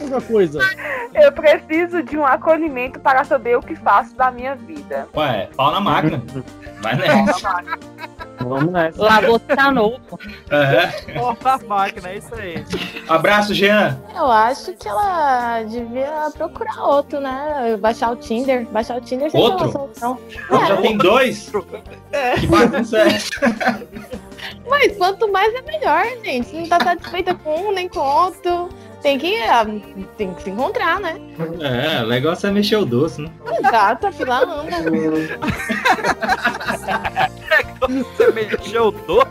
Outra coisa. Eu preciso de um acolhimento para saber o que faço da minha vida. Ué, pau na máquina. Vai nessa. Vamos nessa. Lá você tá novo. É. Porra, máquina, é isso aí. Abraço, Jean. Eu acho que ela devia procurar outro, né? Baixar o Tinder. Baixar o Tinder seria Outro? uma solução. Já tem dois? Que bagunça é essa? Mas quanto mais é melhor, gente. Não tá satisfeita com um nem com outro. Tem que, ah, tem que se encontrar, né? É, o negócio é mexer o doce, né? Exato, a fila anda. Você mexeu todo.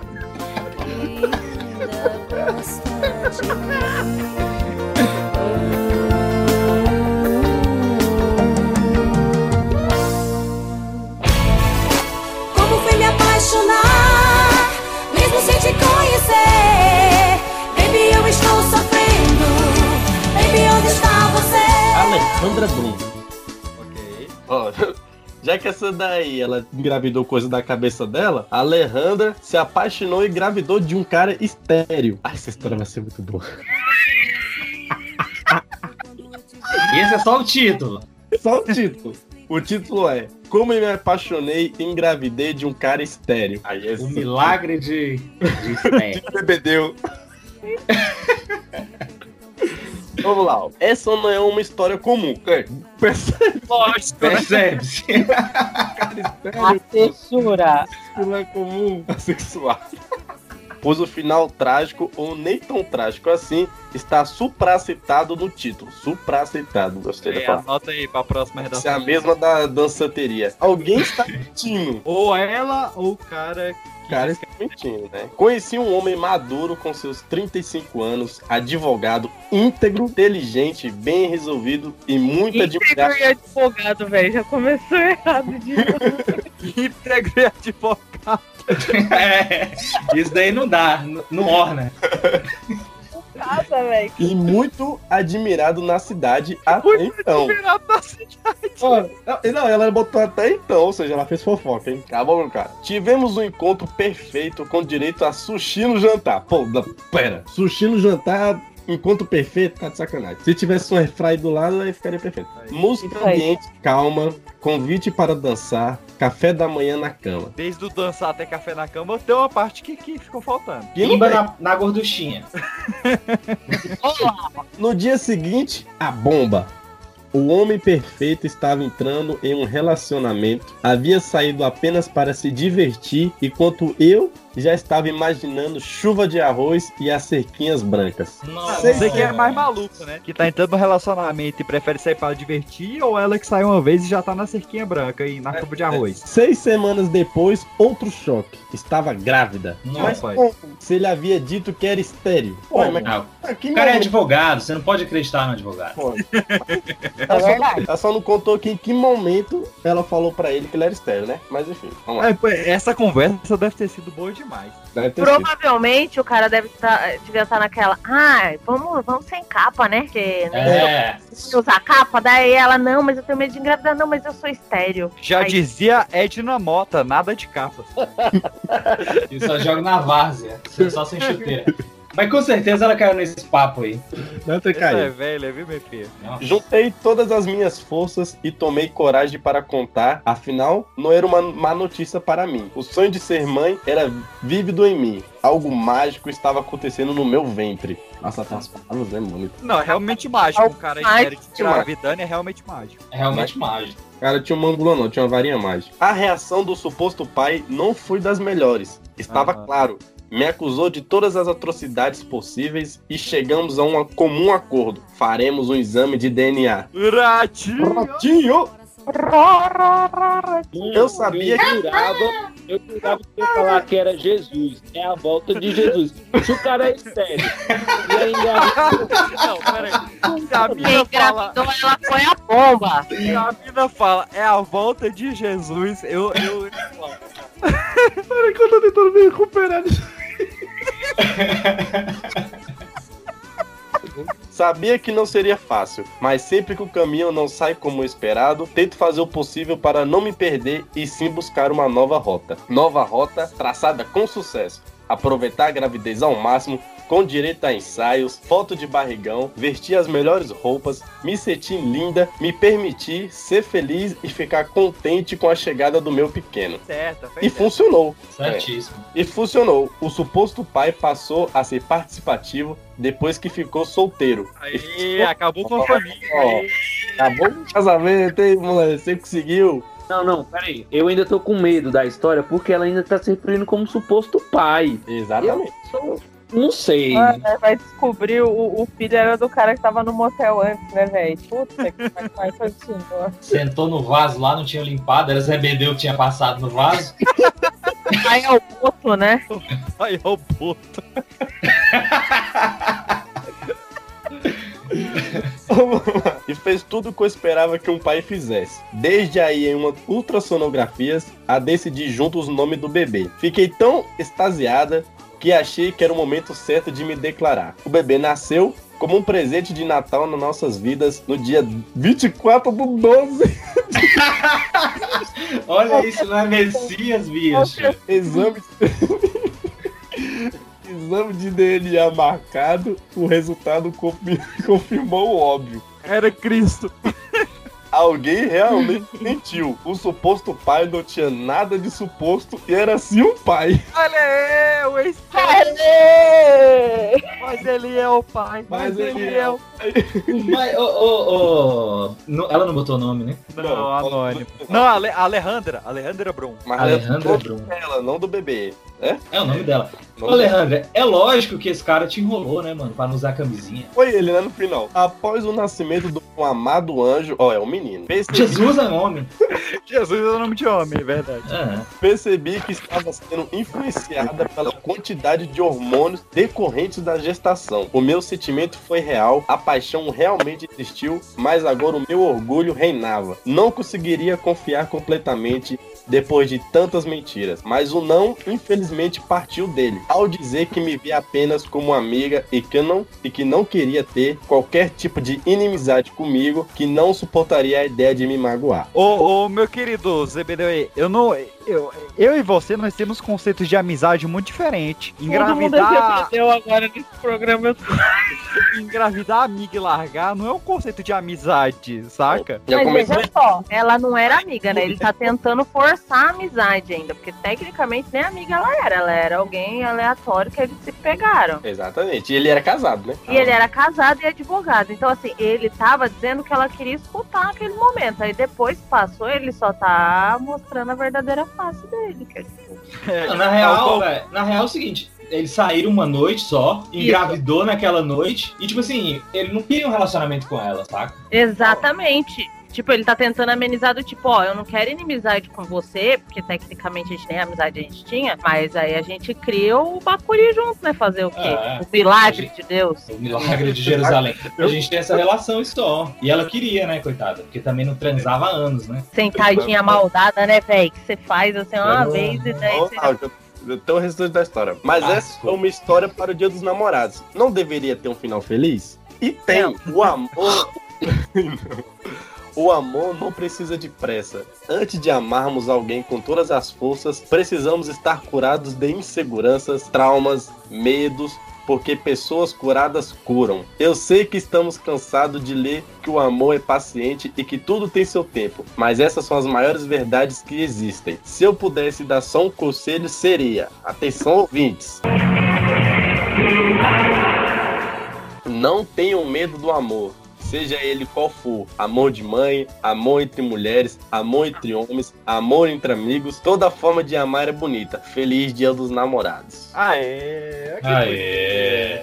Como foi me apaixonar, mesmo sem te conhecer? Baby, eu estou sofrendo. Baby, onde está você? Alejandra Brum. Ó, já que essa daí ela engravidou coisa da cabeça dela, a Alejandra se apaixonou e engravidou de um cara estéreo. Ah, essa história vai ser muito boa. E esse é só o título. Só o título. O título é Como eu me apaixonei e engravidei de um cara estéreo. Aí, esse- O milagre de. de fé. Bebedeu. Vamos lá, ó. essa não é uma história comum. É, Percebe? Lógico. Percebe-se. Assessura. Não é comum. Sexual. Pois o final trágico, ou nem tão trágico assim, está supracitado no título. Supracitado, gostei da É, palavra. anota aí pra próxima Essa redação. é a mesma da dançanteria. Alguém está mentindo. Ou ela ou o cara. Cara, está mentindo, né? Conheci um homem maduro com seus 35 anos, advogado, íntegro, inteligente, bem resolvido e muito admirado. Íntegro e advogado, velho. Já começou errado de Íntegro e advogado. É, isso daí não dá, não orna. casa, velho. E muito admirado na cidade até então. Admirado na cidade. Ó, não, ela botou até então, ou seja, ela fez fofoca, hein? Acabou, meu cara. Tivemos um encontro perfeito com direito a sushi no jantar. Pô, da, pera. Sushi no jantar, encontro perfeito, tá de sacanagem. Se tivesse um airfry do lado, aí ficaria perfeito. Música ambiente, calma, convite para dançar, café da manhã na cama. Desde o dançar até café na cama, tem uma parte que, que ficou faltando. Pimba na, na gorduchinha. No dia seguinte, a bomba. O homem perfeito estava entrando em um relacionamento, havia saído apenas para se divertir, enquanto eu já estava imaginando chuva de arroz e as cerquinhas brancas. Você que é mais maluco, né? Que tá entrando no relacionamento e prefere sair para divertir, ou ela que sai uma vez e já tá na cerquinha branca e na chuva de arroz? Seis semanas depois, outro choque. Estava grávida. Nossa. Mas como? Se ele havia dito que era estéreo. Pô, mas- Não. que O cara é advogado, você não pode acreditar no advogado. Ela só, ela só não contou que em que momento ela falou pra ele que ele era estéreo, né? Mas enfim, vamos lá. É, essa conversa deve ter sido boa demais. Sido. Provavelmente o cara deve estar devia estar naquela. Ai, vamos, vamos sem capa, né? Que né, É. se usar capa, daí ela, não, mas eu tenho medo de engravidar, não, mas eu sou estéreo. Já Aí- dizia Edna Mota, nada de capas. Eu só jogo na várzea, só sem chuteira. Mas com certeza ela caiu nesse papo aí. Deve ter Essa caído. é velha, viu, meu filho? Juntei todas as minhas forças e tomei coragem para contar, afinal, não era uma má notícia para mim. O sonho de ser mãe era vívido em mim. Algo mágico estava acontecendo no meu ventre. Nossa, tem umas palavras, né, mano? Não, é realmente mágico. Um cara te engravidando é realmente mágico. É realmente mágico. Cara, tinha uma ambula não, tinha uma varinha mágica. A reação do suposto pai não foi das melhores. Estava Aham. claro. Me acusou de todas as atrocidades possíveis e chegamos a um comum acordo. Faremos um exame de DNA. Ratinho! Ratinho! Eu sabia eu que- jurava, eu jurava que ia falar que era Jesus. É a volta de Jesus. Se o cara é estéreo e ainda. Não, peraí. Se a Quem mina fala. ela foi a bomba. Se a mina fala, é a volta de Jesus, eu. eu... Peraí que eu tô tentando me recuperar disso. Sabia que não seria fácil, mas sempre que o caminho não sai como esperado, tento fazer o possível para não me perder e sim buscar uma nova rota. Nova rota traçada com sucesso. Aproveitar a gravidez ao máximo, com direito a ensaios, foto de barrigão, vestir as melhores roupas, me sentir linda, me permitir ser feliz e ficar contente com a chegada do meu pequeno. Certo, E funcionou. Certíssimo. É. E funcionou. O suposto pai passou a ser participativo depois que ficou solteiro. Aí, acabou com a família. Ó, acabou com o casamento, hein, moleque? Você conseguiu. Não, não, peraí. Eu ainda tô com medo da história porque ela ainda tá se referindo como suposto pai. Exatamente. Eu sou- não sei. Ah, né, vai descobrir o, o filho era do cara que tava no motel antes, né, velho? Puta que pariu. Sentou no vaso lá, não tinha limpado, era Zé Bedeu que tinha passado no vaso. Aí é o boto, né? Aí é o boto. e fez tudo o que eu esperava que um pai fizesse. Desde aí, em uma ultrassonografias, a decidir juntos o nome do bebê. Fiquei tão extasiada que achei que era o momento certo de me declarar. O bebê nasceu como um presente de Natal nas nossas vidas no dia 24 do 12. Olha isso, não é Messias, bicho. Exame. Exame de DNA marcado, o resultado confi- confirmou o óbvio. Era Cristo. Alguém realmente mentiu. O suposto pai não tinha nada de suposto e era sim um pai. Olha aí, o estéreo. Mas ele é o pai. Mas, ele é o Mas, ô, ô, ô, não- ela não botou nome, né? Não, anônimo. Não, Ale Alejandra. Alejandra Brum. Mas Alejandra é Brum. ela, não do bebê. É? É o nome dela. Ô. Alejandra, é lógico que esse cara te enrolou, né, mano? Pra não usar camisinha. Foi ele, né, no final. Após o nascimento do um amado anjo, ó, é um menino. Percebi, Jesus é homem. Jesus é o nome de homem, é verdade. É. percebi que estava sendo influenciada pela quantidade de hormônios decorrentes da gestação. O meu sentimento foi real, a paixão realmente existiu, mas agora o meu orgulho reinava. Não conseguiria confiar completamente depois de tantas mentiras, mas o não, infelizmente, partiu dele, ao dizer que me via apenas como amiga e que não e que não queria ter qualquer tipo de inimizade comigo, que não suportaria a ideia de me magoar. Ô, ô, meu querido Zebedeu, eu não. Eu, eu e você, nós temos conceitos de amizade muito diferentes. Todo mundo Engravidar. agora nesse programa. Engravidar a amiga e largar não é um conceito de amizade, saca? Mas veja só, ela não era amiga, né? Ele tá tentando forçar a amizade ainda, porque tecnicamente nem amiga ela era, ela era alguém aleatório que eles se pegaram. Exatamente. E ele era casado, né? E ele era casado e advogado. Então, assim, ele tava dizendo que ela queria escutar aquele momento. Aí depois passou, ele só tá mostrando a verdadeira face dele. Que é, tipo, Não, na real, velho, na real é o seguinte. Eles saíram uma noite só, engravidou naquela noite, e tipo assim, ele não queria um relacionamento com ela, saca? Exatamente. Tipo, ele tá tentando amenizar do tipo, ó, eu não quero inimizade com você, porque tecnicamente a gente nem amizade a gente tinha, mas aí a gente cria o Bacuri junto, né? Fazer o quê? É. o milagre de Deus. O milagre de Jerusalém. A gente tem essa relação e só. E ela queria, né, coitada? Porque também não transava há anos, né? Sentadinha maldada, né, velho? Que você faz assim uma Não, vez e daí você. Eu tenho o restante da história. Mas essa é uma história para o Dia dos Namorados. Não deveria ter um final feliz? E tem. O amor. O amor não precisa de pressa. Antes de amarmos alguém com todas as forças, precisamos estar curados de inseguranças, traumas, medos, porque pessoas curadas curam. Eu sei que estamos cansados de ler que o amor é paciente e que tudo tem seu tempo, mas essas são as maiores verdades que existem. Se eu pudesse dar só um conselho, seria: atenção, ouvintes. Não tenham medo do amor. Seja ele qual for, amor de mãe, amor entre mulheres, amor entre homens, amor entre amigos, toda forma de amar é bonita. Feliz Dia dos Namorados. Aê! Aê.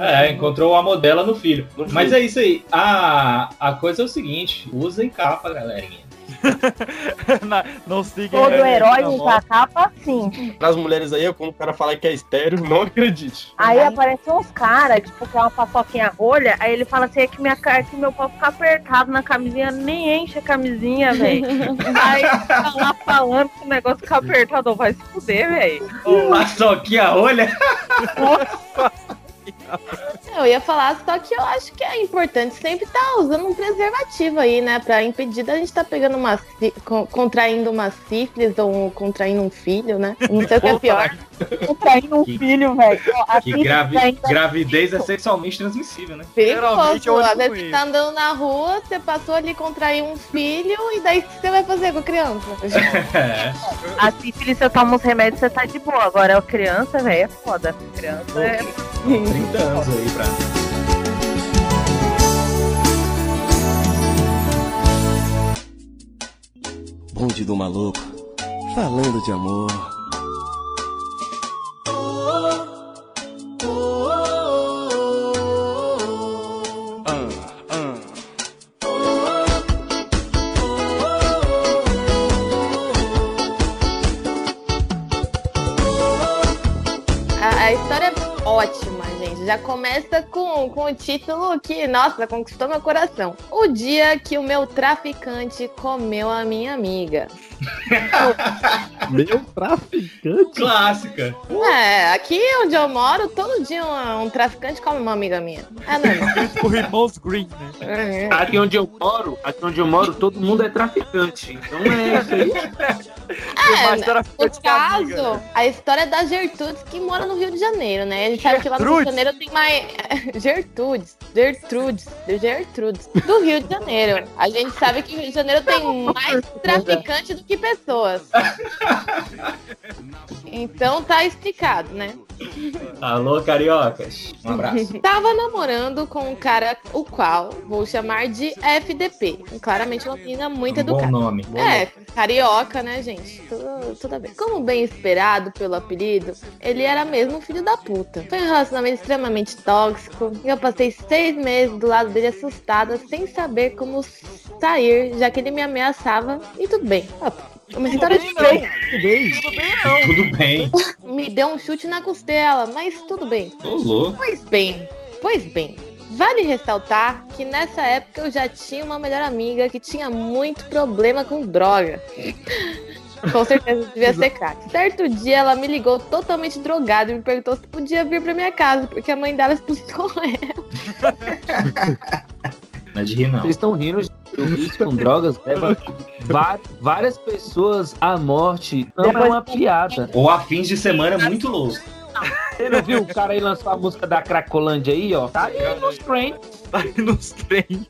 É, encontrou o amor dela no filho. Mas é isso aí. A, a coisa é o seguinte: usem capa, galerinha. não siga Todo herói usa a capa, sim. Para as mulheres aí, quando o cara fala que é estéreo, não acredite. Aí aparecem uns caras, tipo, que é uma paçoquinha rolha, aí ele fala assim, é que, minha, ca- que meu pau fica apertado na camisinha, nem enche a camisinha, velho. aí tá lá falando que o negócio fica apertado, vai se fuder, velho. Paçoquinha rolha? Eu ia falar, só que eu acho que é importante sempre estar usando um preservativo aí, né? Pra impedir da gente estar pegando uma. contraindo uma sífilis ou contraindo um filho, né? Não sei o que é pior. Contraindo um filho, velho. A Que sífilis gravi- gravidez é sexualmente transmissível, né? Perigoso. Às vezes você tá andando na rua, você passou ali contrair um filho, e daí o que você vai fazer com a criança? É. A sífilis, você toma uns remédios, você tá de boa. Agora, a criança, velho, é foda. Criança é. 30 anos aí pra. Bonde do maluco, falando de amor. A história é ótima, gente. Já começa com, com o título que, nossa, conquistou meu coração. O dia que o meu traficante comeu a minha amiga. Meu traficante? Clássica. É, aqui onde eu moro, todo dia um, um traficante come uma amiga minha. É normal. o Irmãos Green, né? Aqui onde eu moro, aqui onde eu moro, todo mundo é traficante. Então é isso aí. É, no caso, a história é da Gertrudes que mora no Rio de Janeiro, né? A gente sabe que lá no Rio de? Janeiro tem mais. Gertrudes, Gertrudes, Gertrudes, do Rio de Janeiro. A gente sabe que o Rio de Janeiro tem mais traficante do que pessoas. Então tá explicado, né? Alô, cariocas. Um abraço. Tava namorando com um cara, o qual vou chamar de FDP. Claramente uma menina muito Bom educada. nome. Bom É, carioca, né, gente? Tudo, tudo bem. Como bem esperado pelo apelido, ele era mesmo um filho da puta. Foi um relacionamento extremamente tóxico e eu passei seis meses do lado dele assustada, sem saber como sair, já que ele me ameaçava e tudo bem. Ah, Uma história de Tudo bem? Tudo bem. me deu um chute na costela, mas tudo bem. Ô, louco. Pois bem, pois bem. Vale ressaltar que nessa época eu já tinha uma melhor amiga que tinha muito problema com droga. Com certeza devia ser crack. Certo dia ela me ligou totalmente drogada e me perguntou se podia vir pra minha casa, porque a mãe dela expulsou ela. Não é de rir, não. Vocês estão rindo, gente. o vício com drogas leva va- várias pessoas à morte. Não é uma piada. Ou a fins de semana muito louco. Você não viu o cara aí lançou a música da Cracolândia aí, ó? Tá aí nos trem. Tá aí nos trem.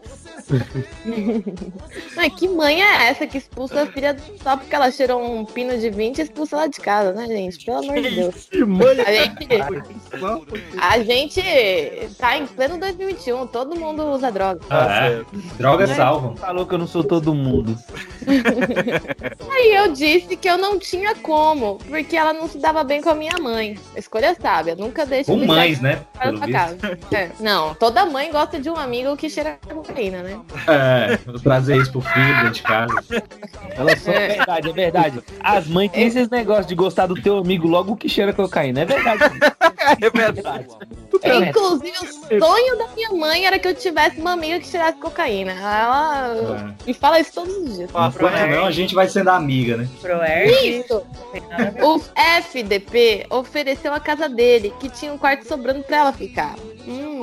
Ai, que mãe é essa que expulsa a filha só porque ela cheirou um pino de 20 e expulsa ela de casa, né, gente? Pelo amor de Deus. A gente, a gente tá em pleno 2021, todo mundo usa droga. Ah, é. Drogas Né? salvam. Falou que eu não sou todo mundo. Aí eu disse que eu não tinha como, porque ela não se dava bem com a minha mãe. Escolha sábia, nunca deixe Com mães, né? casa. É. Não, toda mãe gosta de um amigo que cheira cocaína, né? É, trazer isso pro filho dentro de casa. Ela só é verdade, é verdade. As mães têm esses negócios de gostar do teu amigo logo que cheira cocaína. É verdade. É verdade. Inclusive, o sonho da minha mãe era que eu tivesse uma amiga que cheirasse cocaína. Ela me fala isso todos os dias. Enquanto não, a gente vai sendo amiga, né? Isso! O FDP ofereceu a casa dele, que tinha um quarto sobrando pra ela ficar. Hum,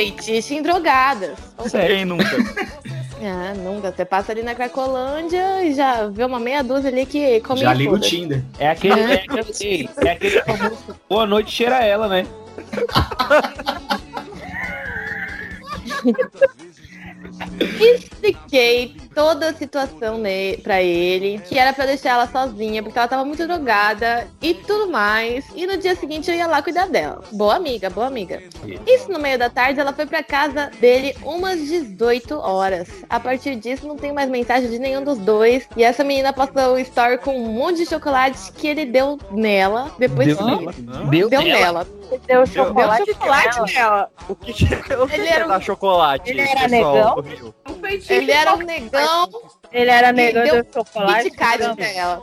feitiço em drogadas. Quem nunca? Ah, nunca. Você passa ali na Cracolândia e já vê uma meia dúzia ali que come Já liga o. Tinder. É aquele, é aquele, é aquele famoso Boa noite, cheira ela, né? Expliquei toda a situação pra ele, que era pra deixar ela sozinha, porque ela tava muito drogada e tudo mais. E no dia seguinte eu ia lá cuidar dela. Boa amiga, boa amiga. Isso no meio da tarde, ela foi pra casa dele umas 18 horas. A partir disso, não tem mais mensagem de nenhum dos dois. E essa menina passou o story com um monte de chocolate que ele deu nela. Depois Deu nela? Deu Deu nela? nela. Deu chocolate Deu chocolate nela. O que, que eu sei Ele é era um- dar chocolate? Ele era pessoal negão? Ele era um negão. Ele era e negão deu deu chocolate. Kit Kat pra ela.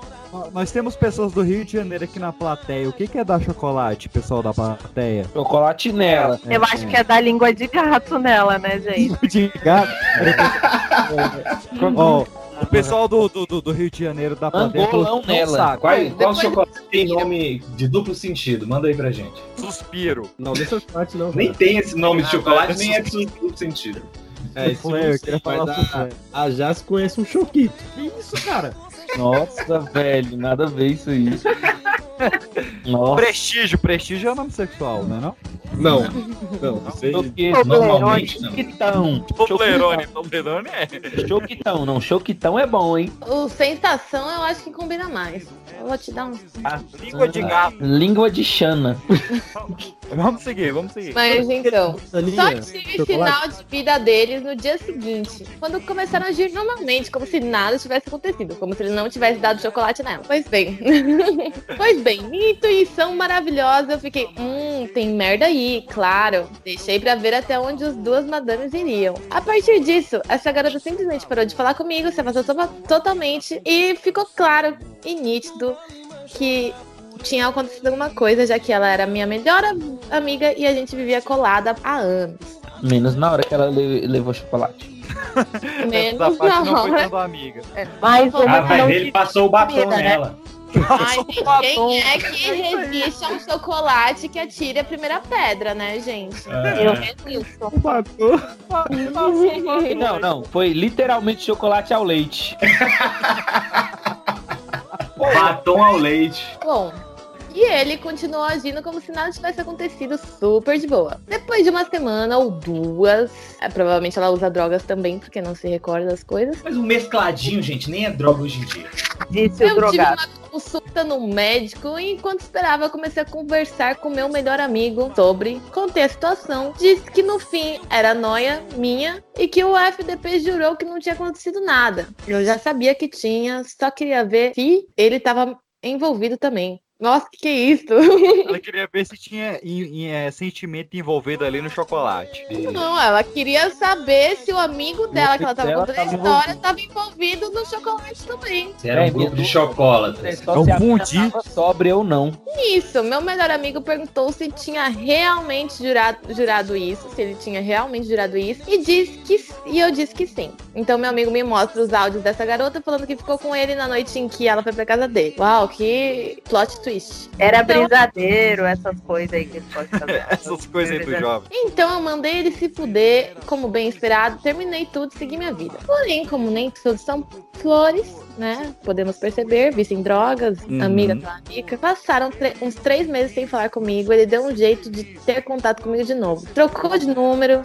Nós temos pessoas do Rio de Janeiro aqui na plateia. O que, que é dar chocolate, pessoal da plateia? Chocolate nela. Eu acho que é da língua de gato nela, né, gente? de gato. Ó, o pessoal do, do, do- Rio de Janeiro da plateia. Angolão nela. Qual, qual Depois- chocolate tem nome de duplo sentido? Manda aí pra gente. Suspiro. Não, deixa eu chocolate não. Nem tem esse nome de chocolate, nem é de duplo sentido. É, isso Suflé, eu não queria falar suflé. a, a Jazz conhece um choquito. Que isso, cara? Nossa, velho, nada a ver isso aí. Nossa. Prestígio, prestígio é o nome sexual, né não? Não, não, não sei. Normalmente não. Choquitão. Toblerone, Toblerone é. Choquitão, não. Choquitão é bom, hein? O sensação eu acho que combina mais. Eu vou te dar um. A língua de gato. Língua de Xana. Vamos seguir, vamos seguir. Mas então, só tive final de vida deles no dia seguinte, quando começaram a agir normalmente, como se nada tivesse acontecido, como se ele não tivesse dado chocolate nela. Pois bem, pois bem, minha intuição maravilhosa, eu fiquei, hum, tem merda aí, claro. Deixei pra ver até onde as duas madames iriam. A partir disso, essa garota simplesmente parou de falar comigo, se afastou to- totalmente e ficou claro e nítido que tinha acontecido alguma coisa, já que ela era minha melhor am- amiga e a gente vivia colada há anos. Menos na hora que ela le- levou chocolate. Menos na não foi hora. tão da amiga. Mas uma Ah, mas não ele passou o batom comida, né? Ai, gente, quem é que resiste a um chocolate que atire a primeira pedra, né, gente? Eu resisto. Batom. Não, não. Foi literalmente chocolate ao leite. Batom ao leite. Bom, e ele continuou agindo como se nada tivesse acontecido super de boa. Depois de uma semana ou duas, é, provavelmente ela usa drogas também, porque não se recorda das coisas. Mas um mescladinho, gente, nem é droga hoje em dia. Disse o Eu tive drogado. uma consulta no médico e enquanto esperava eu comecei a conversar com meu melhor amigo sobre, contei a situação, disse que no fim era noia minha e que o FDP jurou que não tinha acontecido nada. Eu já sabia que tinha, só queria ver se ele estava envolvido também. Nossa, que que é isso? Ela queria ver se tinha em- em, é, sentimento envolvido ali no chocolate. Não, ela queria saber se o amigo dela, que ela tava contando a história, estava envolvido no chocolate também. Você era um pouco de chocolate. É só se a sóbria ou não. Isso, meu melhor amigo perguntou se tinha realmente jurado, jurado isso, se ele tinha realmente jurado isso, e disse que E eu disse que sim. Então meu amigo me mostra os áudios dessa garota falando que ficou com ele na noite em que ela foi pra casa dele. Uau, que plot twist. Era Então- brisadeiro, essas coisas aí que ele pode fazer. Essas coisas aí do jovem. Então eu mandei ele se fuder, como bem esperado, terminei tudo e segui minha vida. Porém, como nem todos são flores, né? Podemos perceber, visto em drogas, Uhum. amiga da amiga. Passaram uns três meses sem falar comigo. Ele deu um jeito de ter contato comigo de novo. Trocou de número.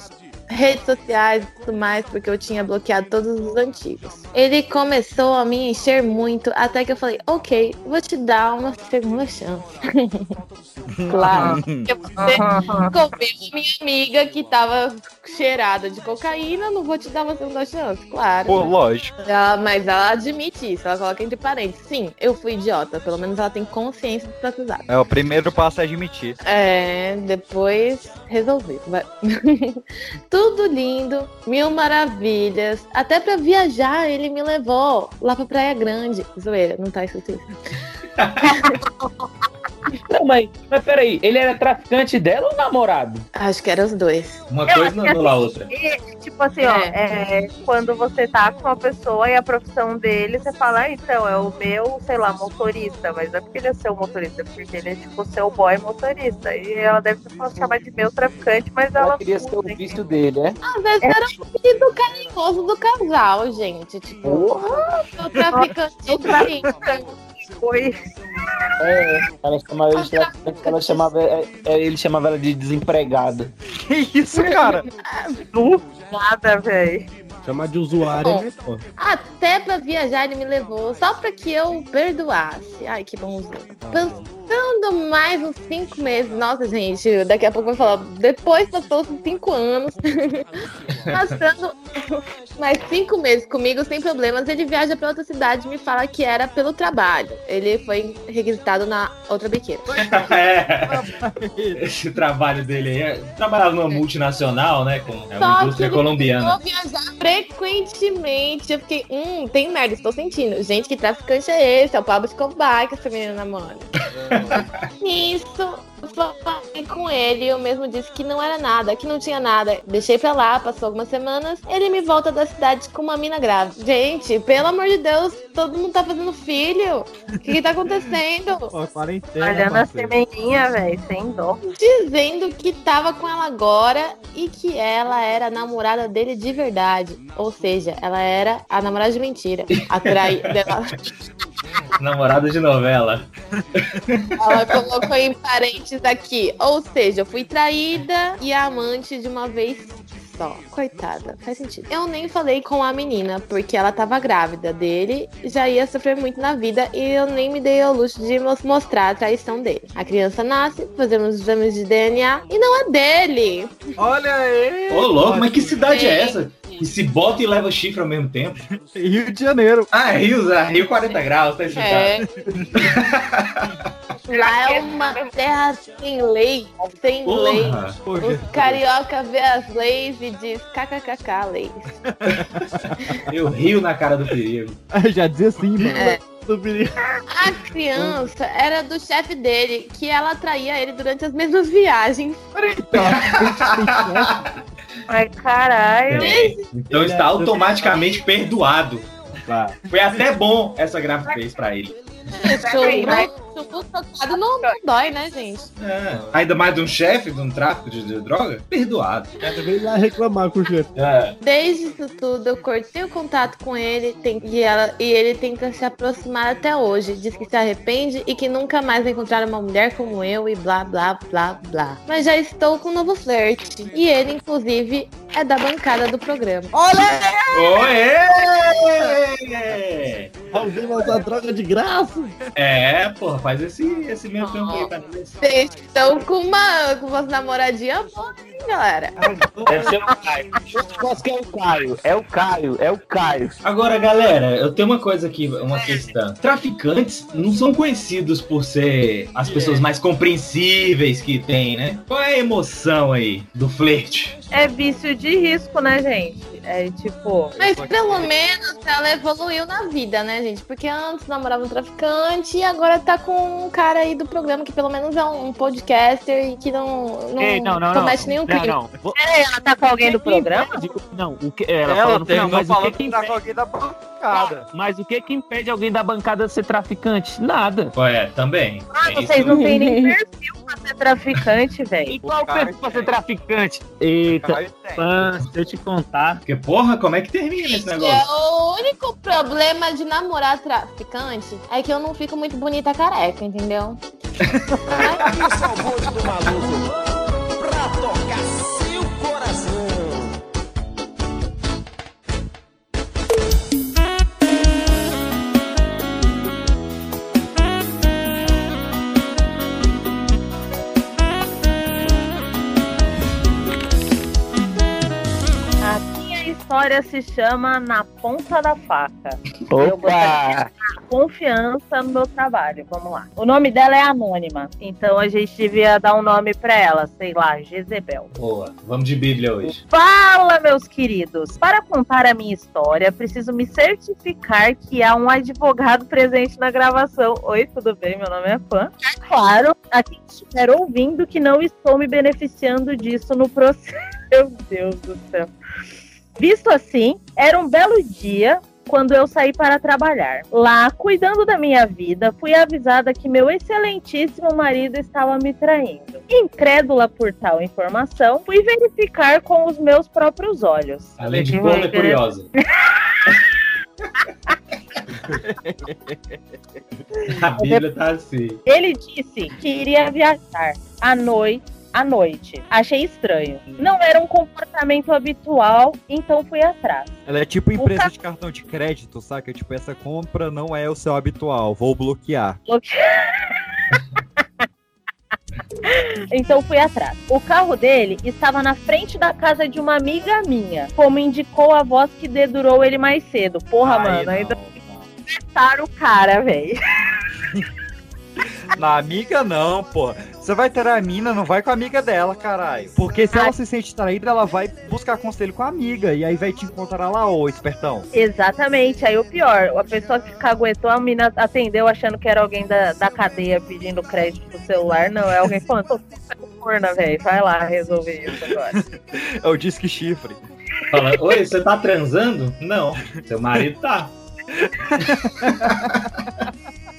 Redes sociais e tudo mais, porque eu tinha bloqueado todos os antigos. Ele começou a me encher muito, até que eu falei, ok, vou te dar uma segunda chance. claro. Porque você comeu minha amiga que tava cheirada de cocaína, não vou te dar uma segunda chance, claro. Pô, lógico. Ela- mas ela admite isso, ela coloca entre parênteses. Sim, eu fui idiota, pelo menos ela tem consciência do que tá fazendo. É, o primeiro passo é admitir. É, depois resolvi. Vai. Tudo lindo, mil maravilhas. Até pra viajar ele me levou lá pra Praia Grande. Zoeira, não tá escrito isso. Não, mas, mas peraí, ele era traficante dela ou namorado? Acho que eram os dois. Uma Eu coisa não anula a assim, outra. e, tipo assim, ó, é, quando você tá com uma pessoa e a profissão dele, você fala, ah, então, é o meu, sei lá, motorista, mas não é porque ele é seu motorista, é porque ele é tipo seu boy motorista. E ela deve ter falado chamar de meu traficante, mas ela. Ela queria ser o vício dele, né? Às vezes era o pedido carinhoso do casal, gente. Tipo, o traficante de Foi. É, ela chamava ele ela chamava, é, é, ele chamava ela de desempregada. Que isso, cara? Nada, velho. Chamar de usuário é pô. Até pra viajar ele me levou, só pra que eu perdoasse. Ai, que bonzinho. Pensando mais uns cinco meses. Nossa, gente, daqui a pouco eu vou falar. Depois passou cinco anos. Passando mais cinco meses comigo sem problemas. Ele viaja pra outra cidade e me fala que era pelo trabalho. Ele foi requisitado na outra biqueira. É. Esse trabalho dele aí. é- Trabalhava numa multinacional, né? Com é Só uma que indústria colombiana. Vou viajar frequentemente. Eu fiquei, hum, tem merda, estou sentindo. Gente, que traficante é esse? É o Pablo Escobar que essa menina namora. Nisso, falei com ele. Eu mesmo disse que não era nada, que não tinha nada. Deixei pra lá, passou algumas semanas. Ele me volta da cidade com uma mina grávida. Gente, pelo amor de Deus, todo mundo tá fazendo filho. O que, que tá acontecendo? Ó, quarentena. Olhando a sementinha, velho, sem dó. dizendo que tava com ela agora e que ela era a namorada dele de verdade. Ou seja, ela era a namorada de mentira. A traída. Ela, Namorada de novela. ela colocou em parênteses aqui. Ou seja, eu fui traída e amante de uma vez só. Coitada, faz sentido. Eu nem falei com a menina, porque ela tava grávida dele, já ia sofrer muito na vida e eu nem me dei ao luxo de mos- mostrar a traição dele. A criança nasce, fazemos exames de DNA e não é dele. Olha aí! Ô, louco, mas que cidade é essa? Que se bota e leva chifre ao mesmo tempo? Rio de Janeiro. Ah, Rio, ah, Rio 40 graus, tá explicado. É. Lá é uma terra sem lei, sem lei. Porra. Os carioca vê as leis e diz kkkk leis. Eu rio na cara do perigo. Já dizia assim, mano. É. Do perigo. A criança era do chefe dele, que ela traía ele durante as mesmas viagens. Ai, caralho. Então está automaticamente perdoado. Foi até bom essa gravidez pra ele. Chumbo tocado não, não dói, né, gente? É, ainda mais de um chefe de um tráfico de, de droga? Perdoado. Vem lá reclamar com o chefe. É. Desde isso tudo, eu cortei o contato com ele tem- e, ela, e ele tenta se aproximar até hoje. Diz que se arrepende e que nunca mais vai encontrar uma mulher como eu e blá blá blá blá. Mas já estou com um novo flerte. E ele, inclusive, é da bancada do programa. Oê! Alguém vai usar droga de graça? É, porra, faz esse, esse meio tempo aí nós. Vocês estão com uma, com umas namoradinhas boas, hein, galera? Deve ser o Caio. Eu acho que é o Caio. É o Caio, é o Caio. Agora, galera, eu tenho uma coisa aqui, uma questão. Traficantes não são conhecidos por ser as pessoas mais compreensíveis que tem, né? Qual é a emoção aí do flerte? É vício de risco, né, gente? É tipo. Mas pelo menos ela evoluiu na vida, né, gente? Porque antes namorava um traficante e agora tá com um cara aí do programa que pelo menos é um podcaster e que não, não, Ei, não, não, não. comete nenhum Não, crime. não. Vou- ela tá com alguém do programa? Não, o que ela, Ela falou no final, mas o que que tá com alguém da bancada. Mas o que que impede alguém da bancada de ser traficante? Nada. É, também. Ah, É vocês não têm nem perfil pra ser traficante, velho. E qual o perfil pra ser traficante? Eita, fã, se eu te contar. Porque, porra, como é que termina esse É, negócio? o único problema de namorar traficante é que eu não fico muito bonita careca, entendeu? Isso é o bonde do maluco história se chama Na Ponta da Faca. Opa! confiança no meu trabalho. Vamos lá. O nome dela é Anônima, então a gente devia dar um nome pra ela, sei lá, Jezebel. Boa, vamos de Bíblia hoje. Fala, meus queridos! Para contar a minha história, preciso me certificar que há um advogado presente na gravação. Oi, tudo bem? Meu nome é Fã. É claro, a quem estiver ouvindo que não estou me beneficiando disso no processo. Meu Deus do céu. Visto assim, era um belo dia quando eu saí para trabalhar. Lá, cuidando da minha vida, fui avisada que meu excelentíssimo marido estava me traindo. Incrédula por tal informação, fui verificar com os meus próprios olhos. Além de corna, é curiosa. A Bíblia tá assim. Ele disse que iria viajar à noite. À noite. Achei estranho. Não era um comportamento habitual, então fui atrás. Ela é tipo empresa ca- de cartão de crédito, saca? Tipo, essa compra não é o seu habitual, vou bloquear. Então fui atrás. O carro dele estava na frente da casa de uma amiga minha, como indicou a voz que dedurou ele mais cedo. Porra, Ai, mano, não, ainda acertaram o cara, velho. Na amiga não, pô. Você vai ter a mina, não vai com a amiga dela, caralho. Porque se ela se sente traída, ela vai buscar conselho com a amiga. E aí vai te encontrar lá, ô espertão. Exatamente, aí o pior, a pessoa que caguetou, a mina atendeu achando que era alguém da, da cadeia pedindo crédito no celular. Não, é alguém falando, tô com corna, velho. Vai lá resolver isso agora. É o disque chifre. Fala, oi, você tá transando? Não. Seu marido tá.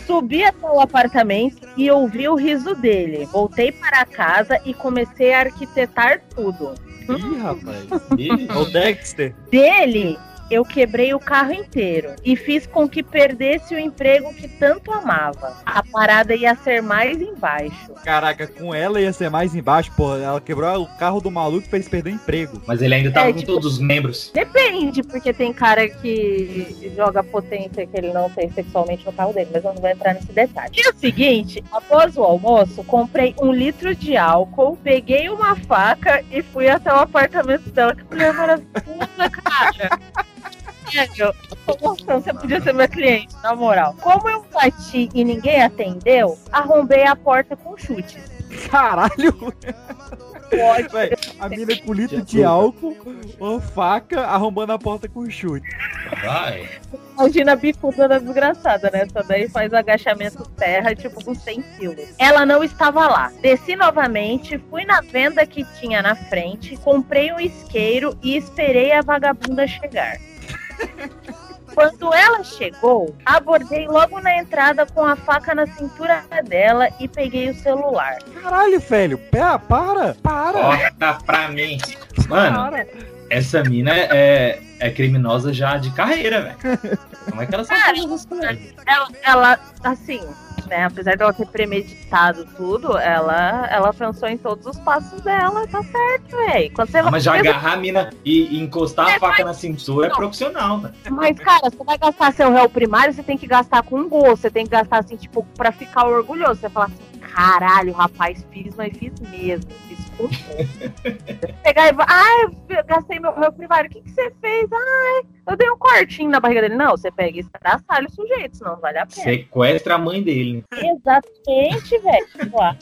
Subi até o apartamento e ouvi o riso dele. Voltei para casa e comecei a arquitetar tudo. Ih, rapaz. o Dexter. Dele, eu quebrei o carro inteiro e fiz com que perdesse o emprego que tanto amava. A parada ia ser mais embaixo. Caraca, com ela ia ser mais embaixo, pô. Ela quebrou o carro do maluco e fez perder o emprego. Mas ele ainda tava É, com tipo- todos os membros. Depende, porque tem cara que joga potência que ele não tem sexualmente no carro dele, mas eu não vou entrar nesse detalhe. Dia seguinte, após o almoço, comprei um litro de álcool, peguei uma faca e fui até o apartamento dela. Que mulher maravilhosa, cara! Sério, você podia ser meu cliente, na moral. Como eu bati e ninguém atendeu, arrombei a porta com chutes. Caralho! Pode. Véi, a mina com litro de álcool, uma faca, arrombando a porta com chute. Vai. Imagina a bicuda da desgraçada, né? Essa daí faz agachamento terra, tipo, com 100 quilos. Ela não estava lá. Desci novamente, fui na venda que tinha na frente, comprei um isqueiro e esperei a vagabunda chegar. Quando ela chegou, abordei logo na entrada com a faca na cintura dela e peguei o celular. Caralho, velho, pé, para, para. Corta pra mim. Mano, essa mina é, é criminosa já de carreira, velho. Como é que ela sabe Cara, ela, ela, assim, né? Apesar dela ter premeditado tudo, ela, ela pensou em todos os passos dela, tá certo, velho. Ah, mas já agarrar a mina e, e encostar a faca na cintura é profissional, velho. Mas, cara, você vai gastar seu réu primário, você tem que gastar com gosto, você tem que gastar assim, tipo, pra ficar orgulhoso. Você fala assim, caralho, rapaz, fiz, mas fiz mesmo. Pegar e ah, eu gastei meu réu primário, o que, que você fez? Ai, eu dei um cortinho na barriga dele. Não, você pega e estraçalha o sujeito, senão não vale a pena. Sequestra a mãe dele. Exatamente, velho. Tipo, a,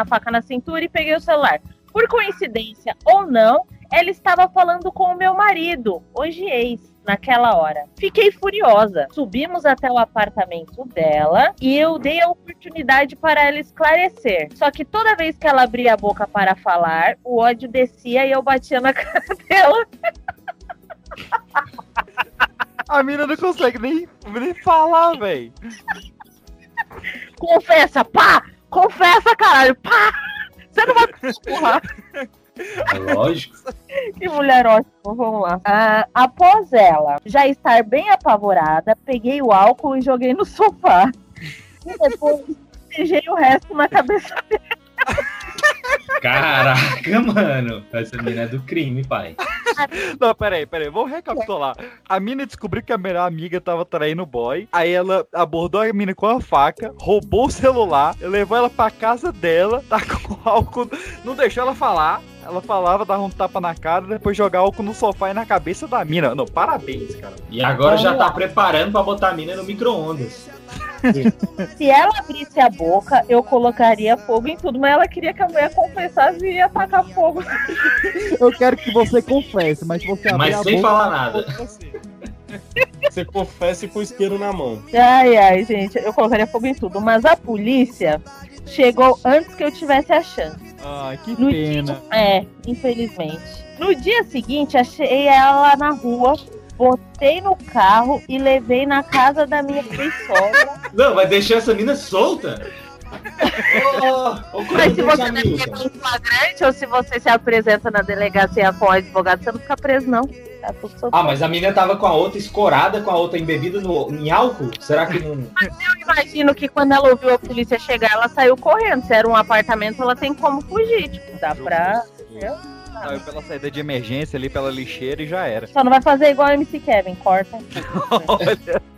a faca na cintura e peguei o celular. Por coincidência ou não, ela estava falando com o meu marido, hoje ex, naquela hora. Fiquei furiosa. Subimos até o apartamento dela e eu dei a oportunidade para ela esclarecer. Só que toda vez que ela abria a boca para falar, o ódio descia e eu batia na cara dela. A mina não consegue nem, nem falar, velho. Confessa, pá! Confessa, caralho, pá! Você não vai me empurrar. É lógico. Que mulher ótima, vamos lá. Ah, após ela já estar bem apavorada, peguei o álcool e joguei no sofá. E depois beijei o resto na cabeça dela. Caraca, mano. Essa menina é do crime, pai. Não, peraí, peraí, vamos recapitular. A mina descobriu que a melhor amiga tava traindo o boy. Aí ela abordou a mina com a faca, roubou o celular, levou ela pra casa dela, tá com álcool, não deixou ela falar. Ela falava, dava um tapa na cara, depois jogar álcool no sofá e na cabeça da mina. Não, parabéns, cara. E agora já tá preparando pra botar a mina no micro-ondas. Se ela abrisse a boca, eu colocaria fogo em tudo, mas ela queria que a mulher confessasse e ia tacar fogo. Eu quero que você confesse, mas você abrir Mas a sem boca, falar nada. Você confessa com o isqueiro na mão. Ai, ai, gente, eu colocaria fogo em tudo. Mas a polícia chegou antes que eu tivesse a chance. Ai, que No pena. É, infelizmente. No dia seguinte, achei ela na rua, botei no carro e levei na casa da minha ex-sogra. Não, vai deixar essa mina solta? Ô, ô, Mas se você não é flagrante ou se você se apresenta na delegacia com o advogado, você não fica preso, não. Tá. Ah, mas a menina tava com a outra escorada, com a outra embebida no, em álcool? Será que não. Eu imagino que quando ela ouviu a polícia chegar, ela saiu correndo. Se era um apartamento, ela tem como fugir. Tipo, dá pra. entendeu? Saiu pela saída de emergência ali pela lixeira e já era. Só não vai fazer igual o MC Kevin, corta.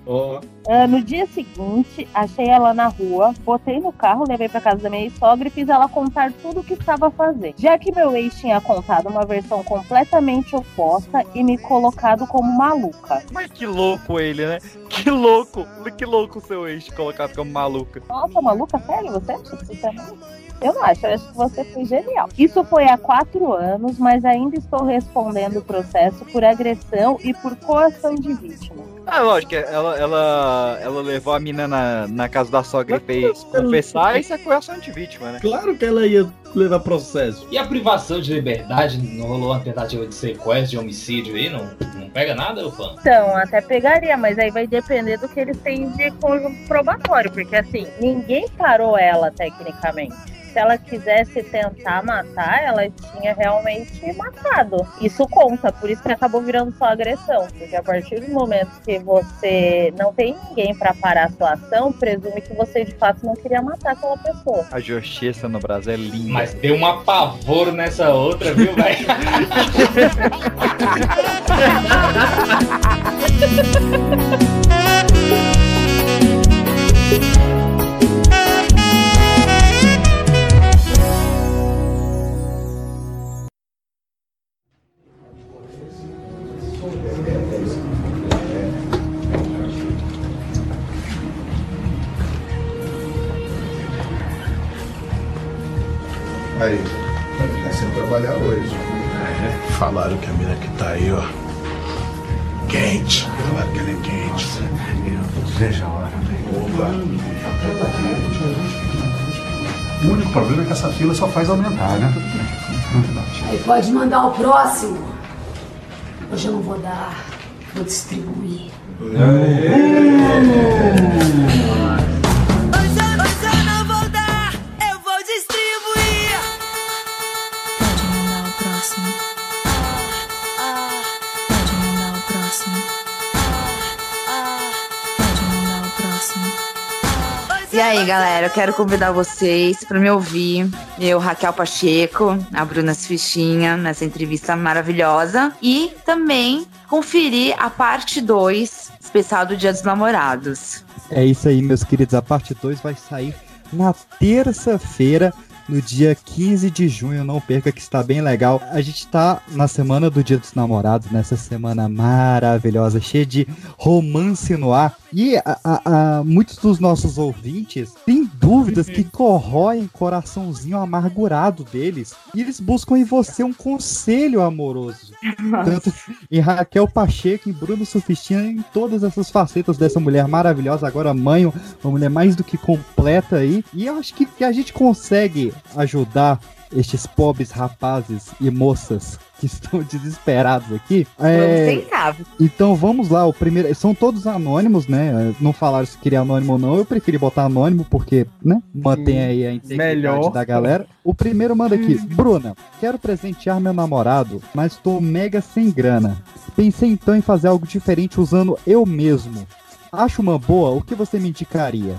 Ó, Ah, no dia seguinte, achei ela na rua, botei no carro, levei pra casa da minha sogra e fiz ela contar tudo o que estava a fazer. Já que meu ex tinha contado uma versão completamente oposta e me colocado como maluca. Mas que louco ele, né? Que louco! Que louco o seu ex colocado como maluca. Nossa, maluca, sério? Você acha que isso é maluco? Eu não acho, eu acho que você foi genial. Isso foi há quatro anos, mas ainda estou respondendo o processo por agressão e por coação de vítima. Ah, lógico, ela, ela, ela levou a mina na, na casa da sogra e fez confessar, isso é coerção de vítima, né? Claro que ela ia levar processo. E a privação de liberdade? Não rolou uma tentativa de sequestro, de homicídio aí? Não, não pega nada, ô fã? Então, até pegaria, mas aí vai depender do que eles têm de conjunto probatório, porque assim, ninguém parou ela tecnicamente. Se ela quisesse tentar matar, ela tinha realmente matado. Isso conta, por isso que acabou virando só agressão. Porque a partir do momento que você não tem ninguém pra parar a sua ação, presume que você de fato não queria matar aquela pessoa. A justiça no Brasil é linda. Mas deu um apavoro nessa outra, viu, velho? Aí, tá sem trabalhar hoje. Falaram que a mina que tá aí, ó. Quente. Falaram que ela é quente. Veja a hora. Opa. O único problema é que essa fila só faz aumentar, né? Aí pode mandar o próximo. Hoje eu não vou dar, vou distribuir. Eu E aí, galera, eu quero convidar vocês para me ouvir. Eu, Raquel Pacheco, a Bruna Fichinha, nessa entrevista maravilhosa. E também conferir a parte 2, especial do Dia dos Namorados. É isso aí, meus queridos. A parte 2 vai sair na terça-feira, no dia 15 de junho. Não perca que está bem legal. A gente tá na semana do Dia dos Namorados, nessa semana maravilhosa, cheia de romance no ar. E a- a- a- muitos dos nossos ouvintes têm dúvidas que corroem coraçãozinho amargurado deles. E eles buscam em você um conselho amoroso. Tanto em Raquel Pacheco, em Bruno Sufistina, em todas essas facetas dessa mulher maravilhosa, agora mãe, uma mulher mais do que completa aí. E eu acho que, que a gente consegue ajudar estes pobres rapazes e moças que estão desesperados aqui. É, Vamos tentar. então vamos lá, o primeiro. São todos anônimos, né? Não falaram se queria anônimo ou não. Eu preferi botar anônimo, porque, né? Mantém aí a integridade melhor. da galera. O primeiro manda aqui. Bruna, quero presentear meu namorado, mas tô mega sem grana. Pensei então em fazer algo diferente usando eu mesmo. Acho uma boa, o que você me indicaria?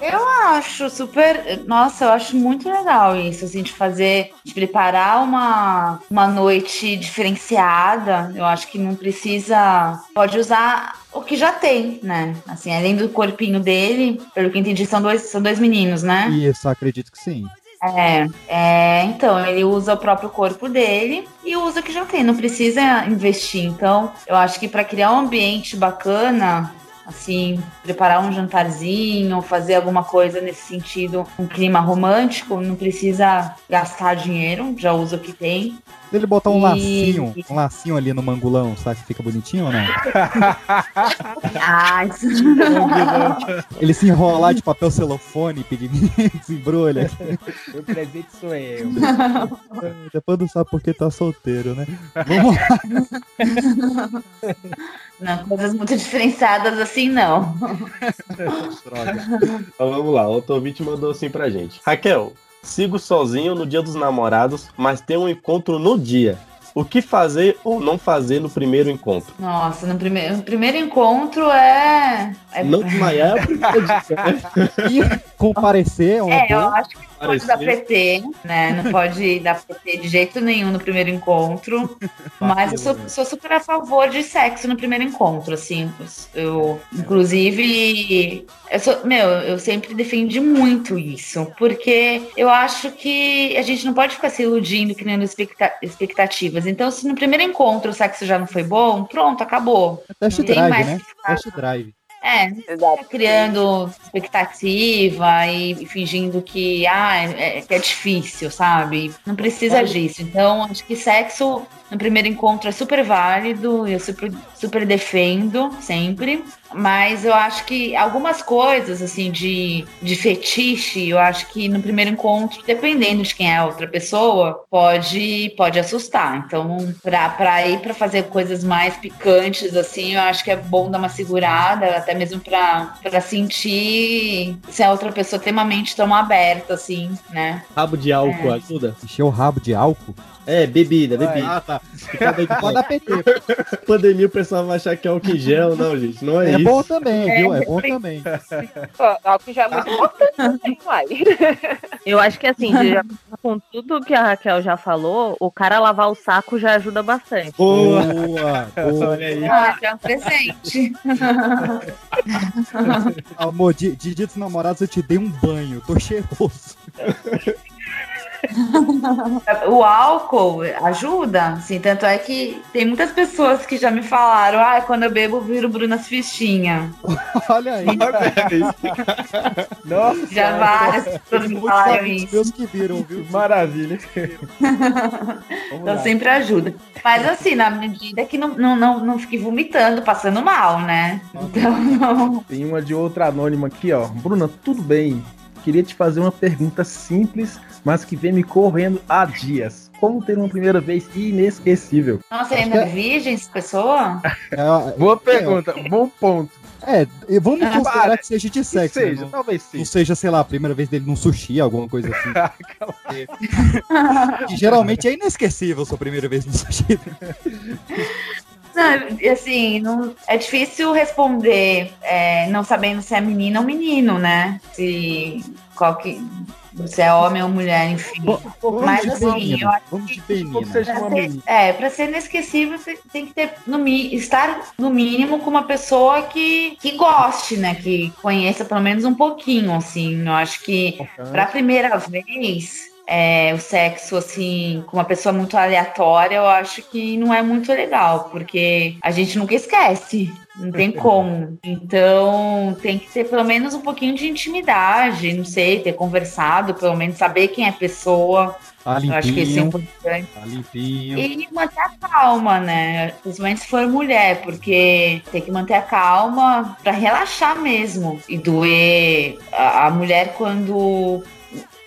Eu acho super. Nossa, eu acho muito legal isso, assim, de fazer, de preparar uma, uma noite diferenciada. Eu acho que não precisa. Pode usar o que já tem, né? Assim, além do corpinho dele, pelo que eu entendi, são dois, são dois meninos, né? Isso, acredito que sim. É, é, então, ele usa o próprio corpo dele e usa o que já tem, não precisa investir. Então, eu acho que para criar um ambiente bacana, assim, preparar um jantarzinho, fazer alguma coisa nesse sentido, um clima romântico, não precisa gastar dinheiro, já usa o que tem. Se ele botar um E- lacinho, um lacinho ali no mangulão, sabe que fica bonitinho ou não? Ah, Ele se enrolar de papel celofone, pedir desembrulha. O presente sou eu. Depois não sabe porque tá solteiro, né? Vamos lá. Não, coisas muito diferenciadas assim, não. Então vamos lá, outro ouvinte mandou assim pra gente. Raquel, sigo sozinho no dia dos namorados, mas tenho um encontro no dia. O que fazer ou não fazer no primeiro encontro? Nossa, no primeiro, no primeiro encontro é. é... Não desmaiar é comparecer é É, eu acho que pode dar PT, né? Não pode dar PT de jeito nenhum no primeiro encontro. Mas eu sou, sou super a favor de sexo no primeiro encontro, assim. Eu, inclusive, eu sou, meu, eu sempre defendi muito isso, porque eu acho que a gente não pode ficar se iludindo, criando expecta- expectativas. Então, se no primeiro encontro o sexo já não foi bom, pronto, acabou. Test Não tem drive, mais né? Test drive. É, tá criando expectativa e, fingindo que, ah, é, que é difícil, sabe? Não precisa disso. Então, acho que sexo no primeiro encontro é super válido, eu super, super defendo sempre. Mas eu acho que algumas coisas, assim, de, de fetiche, eu acho que no primeiro encontro, dependendo de quem é a outra pessoa, pode, pode assustar. Então, pra, pra ir pra fazer coisas mais picantes, assim, eu acho que é bom dar uma segurada, até mesmo pra, pra sentir se a outra pessoa tem uma mente tão aberta, assim, né? Rabo de álcool É. ajuda? Encher o rabo de álcool? É, bebida, bebida. Ah, tá. Pode dar PT. Pandemia o pessoal vai achar que é álcool em gel, não, gente. Não é, É isso. bom também, viu? É bom também. Pô, Álcool já é muito importante também, uai. Eu acho que assim, já- com tudo que a Raquel já falou, o cara lavar o saco já ajuda bastante. Boa! boa. Olha aí. Ah, já é um presente. Amor, de, de dia dos namorados eu te dei um banho, tô cheiroso. O álcool ajuda, assim, tanto é que tem muitas pessoas que já me falaram, ah, quando eu bebo, eu viro Bruna Fichinha. Olha aí. Nossa, Já várias pessoas me falaram isso. Meus que viram, viu? Maravilha. Então sempre ajuda. Mas assim, na medida que não, não, não, não fique vomitando, passando mal, né? Então não. Tem uma de outra anônima aqui, ó. Bruna, tudo bem? Queria te fazer uma pergunta simples, mas que vem me correndo há dias. Como ter uma primeira vez inesquecível? Nossa, ainda é virgem essa pessoa? Boa pergunta, bom ponto. É, vamos Ah, considerar para. que seja de sexo. seja, né? talvez Não seja, sei lá, a primeira vez dele num sushi, alguma coisa assim. Geralmente é inesquecível sua primeira vez no sushi. Não, assim, não, é difícil responder é, não sabendo se é menina ou menino, né? Se, qual que, se é homem ou mulher, enfim. Mas de assim, eu acho vamos que menina. pra ser, é, pra ser inesquecível, tem- tem que ter no, estar no mínimo com uma pessoa que, que goste, né? Que conheça pelo menos um pouquinho, assim. Eu acho que pra primeira vez. É, o sexo assim com uma pessoa muito aleatória, eu acho que não é muito legal, porque a gente nunca esquece. Não tem como. Então, tem que ter pelo menos um pouquinho de intimidade, não sei, ter conversado, pelo menos saber quem é a pessoa. Tá Eu acho que isso é limpinho. importante. Tá limpinho. E manter a calma, né? Principalmente se for mulher, porque tem que manter a calma pra relaxar mesmo. E doer. A, a mulher, quando.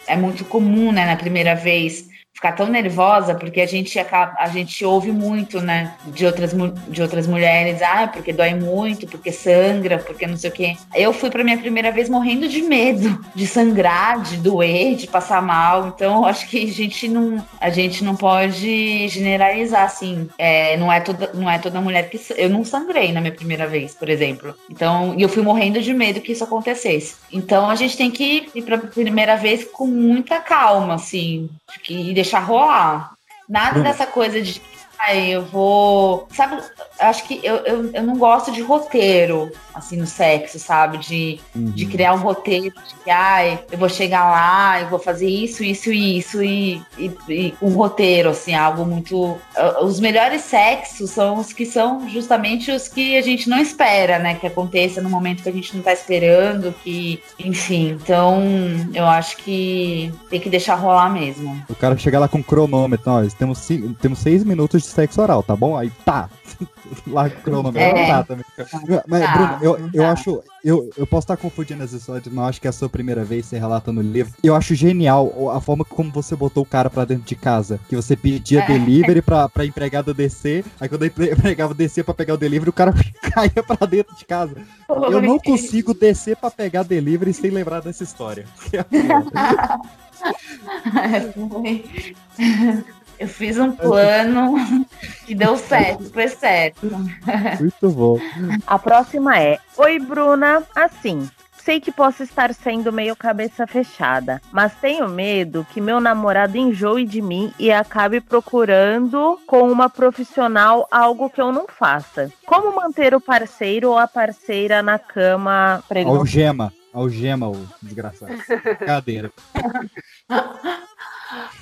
É muito comum, né, na primeira vez. Ficar tão nervosa, porque a gente, acaba, a gente ouve muito, né, de outras, de outras mulheres, ah, porque dói muito, porque sangra, porque não sei o quê. Eu fui pra minha primeira vez morrendo de medo de sangrar, de doer, de passar mal. Então, acho que a gente não, a gente não pode generalizar, assim. É, não, é toda, não é toda mulher que. Eu não sangrei na minha primeira vez, por exemplo. Então, e eu fui morrendo de medo que isso acontecesse. Então, a gente tem que ir pra primeira vez com muita calma, assim, e deixar rolar. Nada Bruno. dessa coisa de. Ai, eu vou. Sabe, acho que eu, eu, eu não gosto de roteiro, assim, no sexo, sabe? De, de criar um roteiro de que, ai, eu vou chegar lá, eu vou fazer isso, isso e isso, e, e, e um roteiro, assim, algo muito. ah, Os melhores sexos são os que são justamente os que a gente não espera, né? Que aconteça no momento que a gente não tá esperando, que. Enfim, então eu acho que tem que deixar rolar mesmo. O cara chega lá com cronômetro, nós temos, temos seis minutos de sexo oral, tá bom? Aí tá. Com o cronômetro. É. Não dá também. Mas, Tá, Bruno, eu, eu dá. acho. Eu, eu posso estar confundindo as histórias, não acho que é a sua primeira vez você relata no livro. Eu acho genial a forma como você botou o cara pra dentro de casa. Que você pedia É. delivery pra, pra empregada descer. Aí quando a empre- empregada descer pra pegar o delivery, o cara caía pra dentro de casa. Eu não consigo descer pra pegar delivery sem lembrar dessa história. Eu fiz um plano que deu certo, foi certo. Muito bom. A próxima é: Oi, Bruna. Assim, sei que posso estar sendo meio cabeça fechada, mas tenho medo que meu namorado enjoe de mim e acabe procurando com uma profissional algo que eu não faça. Como manter o parceiro ou a parceira na cama Algema. Algema, o desgraçado. Cadeira.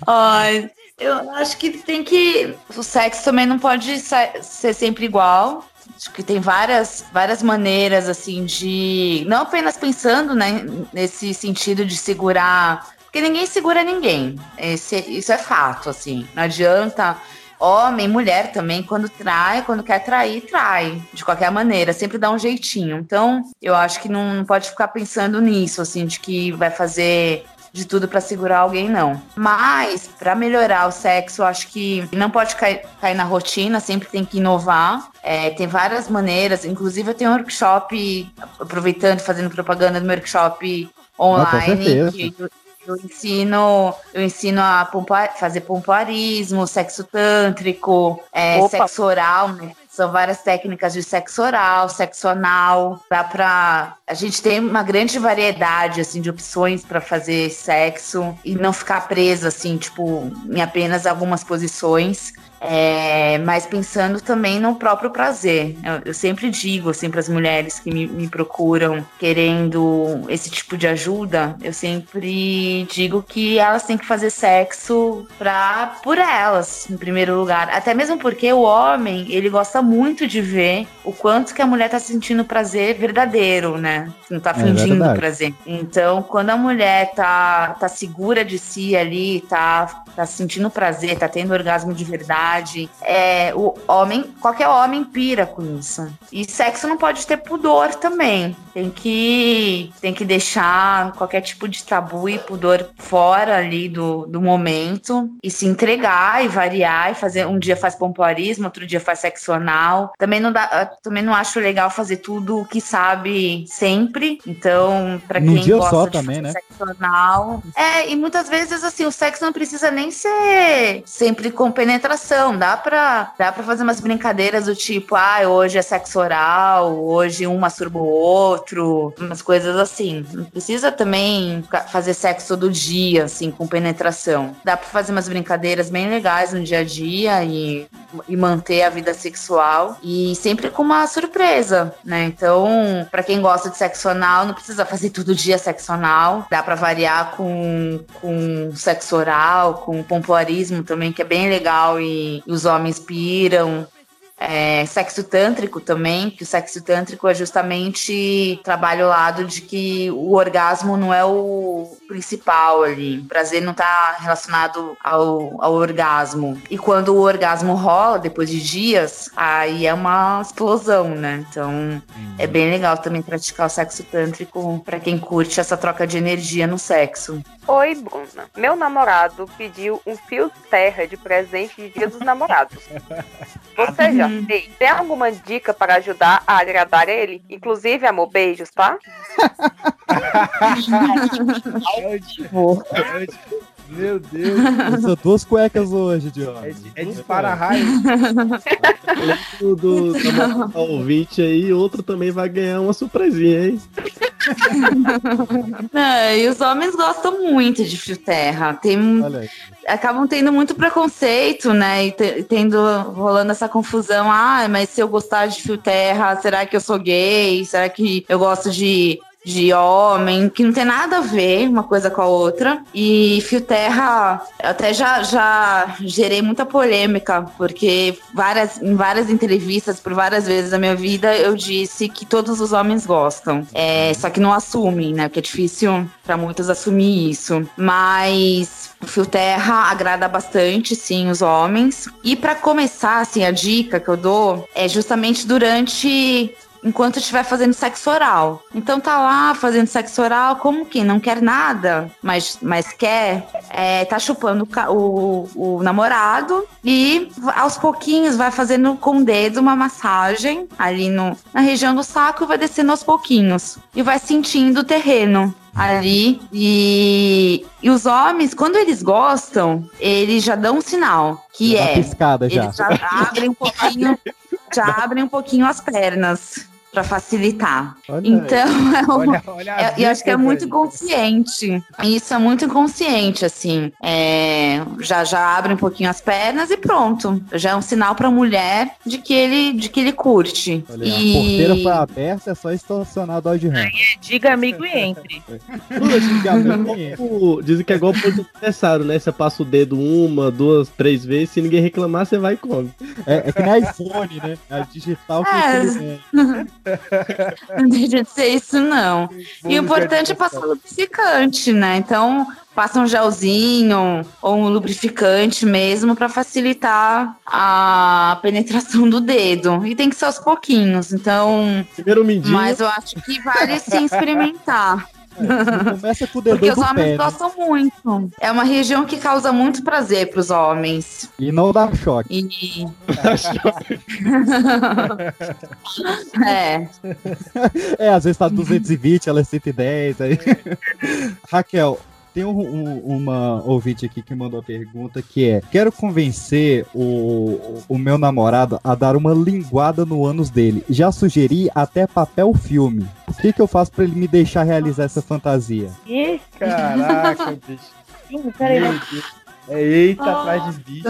Ai, eu acho que tem que. O sexo também não pode ser sempre igual. Acho que tem várias, várias maneiras, assim, de. Não apenas pensando, né, nesse sentido de segurar. Porque ninguém segura ninguém. Esse, isso é fato, assim. Não adianta. Homem, mulher também, quando trai, quando quer trair, trai. De qualquer maneira, sempre dá um jeitinho. Então, eu acho que não, não pode ficar pensando nisso, assim, de que vai fazer de tudo pra segurar alguém, não. Mas, pra melhorar o sexo, acho que não pode cair, cair na rotina, sempre tem que inovar. É, tem várias maneiras, inclusive eu tenho um workshop, aproveitando, fazendo propaganda do meu workshop online, certeza. que eu, eu ensino, eu ensino a pompa- fazer pompoarismo, sexo tântrico, é, sexo oral, né? São várias técnicas de sexo oral, sexo anal. Dá pra. A gente tem uma grande variedade assim, de opções para fazer sexo e não ficar presa, assim, tipo, em apenas algumas posições. É, mas pensando também no próprio prazer. Eu, eu sempre digo assim, para as mulheres que me, me procuram querendo esse tipo de ajuda, eu sempre digo que elas têm que fazer sexo pra, por elas, em primeiro lugar. Até mesmo porque o homem, ele gosta muito de ver o quanto que a mulher tá sentindo prazer verdadeiro, né? Não tá É fingindo prazer. Então, quando a mulher tá, tá segura de si ali, tá, tá sentindo prazer, tá tendo orgasmo de verdade, é, o homem, qualquer homem pira com isso. E sexo não pode ter pudor também. Tem que, tem que deixar qualquer tipo de tabu e pudor fora ali do, do momento e se entregar e variar e fazer um dia faz pompoarismo, outro dia faz sexo anal. Também não dá, também não acho legal fazer tudo o que sabe sempre. Então, pra Num quem dia gosta só de também, né? sexo anal, é, e muitas vezes assim, o sexo não precisa nem ser sempre com penetração, dá pra, dá pra fazer umas brincadeiras do tipo, ah, hoje é sexo oral, hoje um masturba o outro, umas coisas assim. Não precisa também fazer sexo todo dia, assim, com penetração. Dá pra fazer umas brincadeiras bem legais no dia a dia e e manter a vida sexual e sempre com uma surpresa, né? Então, pra quem gosta de sexo anal, não precisa fazer todo dia sexo anal, dá pra variar com, com sexo oral, com pompoarismo também, que é bem legal e os homens piram. É, sexo tântrico também, que o sexo tântrico é justamente trabalha o lado de que o orgasmo não é o principal ali. O prazer não está relacionado ao, ao orgasmo. E quando o orgasmo rola, depois de dias, aí é uma explosão, né? Então é bem legal também praticar o sexo tântrico para quem curte essa troca de energia no sexo. Oi, Bruna. Meu namorado pediu um fio terra de presente de Dia dos Namorados. Você já fez? Tem alguma dica para ajudar a agradar ele? Inclusive, amor, beijos, tá? Meu Deus. Usa duas cuecas hoje, Diogo. É de para-raio. do, do, do ouvinte aí, outro também vai ganhar uma surpresinha, hein? É, e os homens gostam muito de fio terra. Tem, acabam tendo muito preconceito, né? E te- tendo rolando essa confusão. Ah, mas se eu gostar de fio terra, será que eu sou gay? Será que eu gosto de de homem, que não tem nada a ver uma coisa com a outra. E Fio Terra, até já, já gerei muita polêmica, porque várias, em várias entrevistas, por várias vezes na minha vida, eu disse que todos os homens gostam. É, só que não assumem, né? Porque é difícil para muitos assumir isso. Mas o Fio Terra agrada bastante, sim, os homens. E para começar, assim, a dica que eu dou é justamente durante enquanto estiver fazendo sexo oral. Então tá lá fazendo sexo oral, como quem não quer nada, mas, mas quer, é, tá chupando o o, namorado e aos pouquinhos vai fazendo com o dedo uma massagem ali no, na região do saco e vai descendo aos pouquinhos. E vai sentindo o terreno ali e, e os homens, quando eles gostam, eles já dão um sinal que é piscada já. eles já abrem um pouquinho, já abrem um pouquinho as pernas para facilitar. Olha então, é um- Olha- olha a é- eu acho que é muito inconsciente. Isso é muito inconsciente, assim. É, já já abre um pouquinho as pernas e pronto. Já é um sinal para mulher de que ele de que ele curte. Olha, e A porteira foi aberta, é só estacionar a Dodge Ram. Diga amigo e entre. O- Dizem que é igual ponto necessário, né? Você passa o dedo uma, duas, três vezes, se ninguém reclamar, você vai e come. É, é que nem iPhone, né? É digital que É. Não deixa de ser isso, não. E o importante é passar lubrificante, né? Então, passa um gelzinho ou um lubrificante mesmo para facilitar a penetração do dedo. E tem que ser aos pouquinhos. Então. Primeiro mindinho. Mas eu acho que vale sim experimentar. Começa com o dedão Porque os homens pé, né? gostam muito. É uma região que causa muito prazer para os homens. E não dá choque. E... é. É, às vezes tá 220, ela é 110. Aí... Raquel, tem um- um- uma ouvinte aqui que mandou a pergunta que é: Quero convencer o, o meu namorado a dar uma linguada no ânus dele. Já sugeri até papel filme. O que, que eu faço pra ele me deixar realizar essa fantasia? Caraca, bicho. Peraí. É eita atrás de bicho.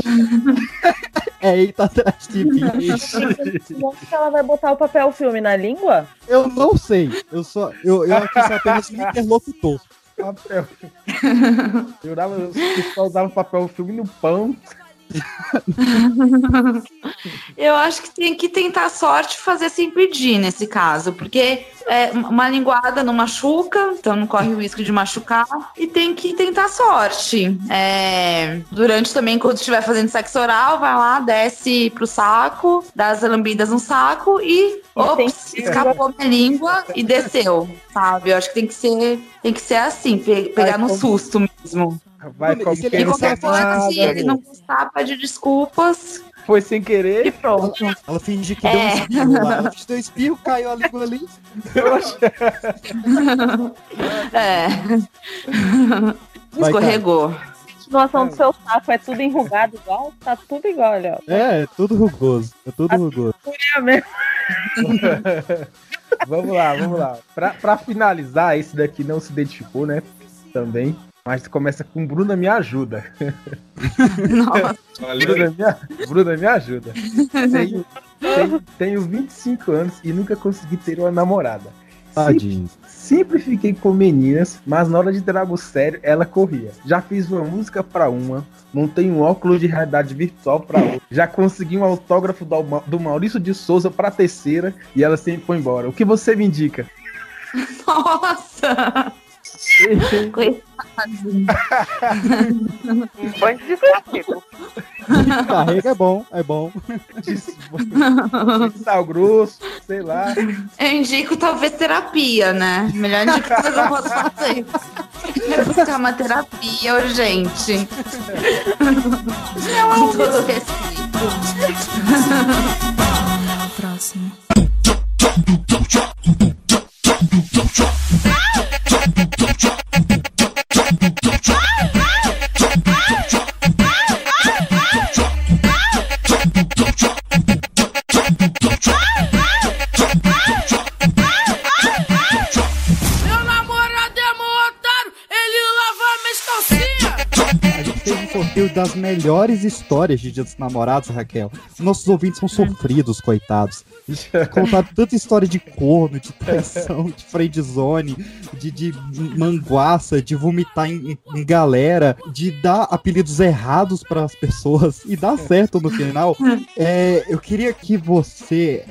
É eita atrás de bicho. Como que ela vai botar o papel filme na língua? Eu não sei. Eu só. Eu, eu aqui sou apenas um interlocutor. Papel. Dava, os pessoal usava papel filme no pão. Eu acho que tem que tentar sorte fazer sem pedir nesse caso, porque é, uma linguada não machuca, então não corre o risco de machucar, e tem que tentar a sorte. É, durante também, quando estiver fazendo sexo oral, vai lá, desce pro saco, dá as lambidas no saco e. Ops, escapou minha língua e desceu, sabe? Eu acho que tem que ser, tem que ser assim, pe- pegar no susto mesmo. Vai E qualquer coisa, se ele não gostar, pede desculpas. Foi sem querer. E pronto. Ela fingiu que É. deu um espirro lá. Ela fingiu que deu um espirro, caiu a língua ali. É. Vai, A Escorregou. continuação do seu saco é tudo enrugado igual? Tá tudo igual, olha. É, é tudo rugoso. É tudo rugoso. Fúria mesmo. vamos lá, vamos lá. Pra, pra finalizar, esse daqui não se identificou, né? Também. Mas começa com Bruna me ajuda. Nossa. Bruna, me, Bruna me ajuda. Tenho, tenho, tenho 25 anos e nunca consegui ter uma namorada. Tadinho. Sempre fiquei com meninas, mas na hora de ter algo sério, ela corria. Já fiz uma música pra uma, montei um óculos de realidade virtual pra outra. Já consegui um autógrafo do, do Maurício de Souza pra terceira e ela sempre foi embora. O que você me indica? Nossa! Um bando de castigo. Carrega é bom, é bom. Sal grosso, sei lá. Eu indico talvez terapia, né? Melhor indicação que eu posso fazer. É buscar uma terapia urgente. Com todo respeito. Próximo. Meu um sorteio das melhores histórias de Dia dos Namorados, Raquel. Nossos ouvintes são sofridos, coitados. Contaram tanta história de corno, de traição, de friendzone, de, de manguaça, de vomitar em, em galera, de dar apelidos errados para as pessoas e dar certo no final. É, eu queria que você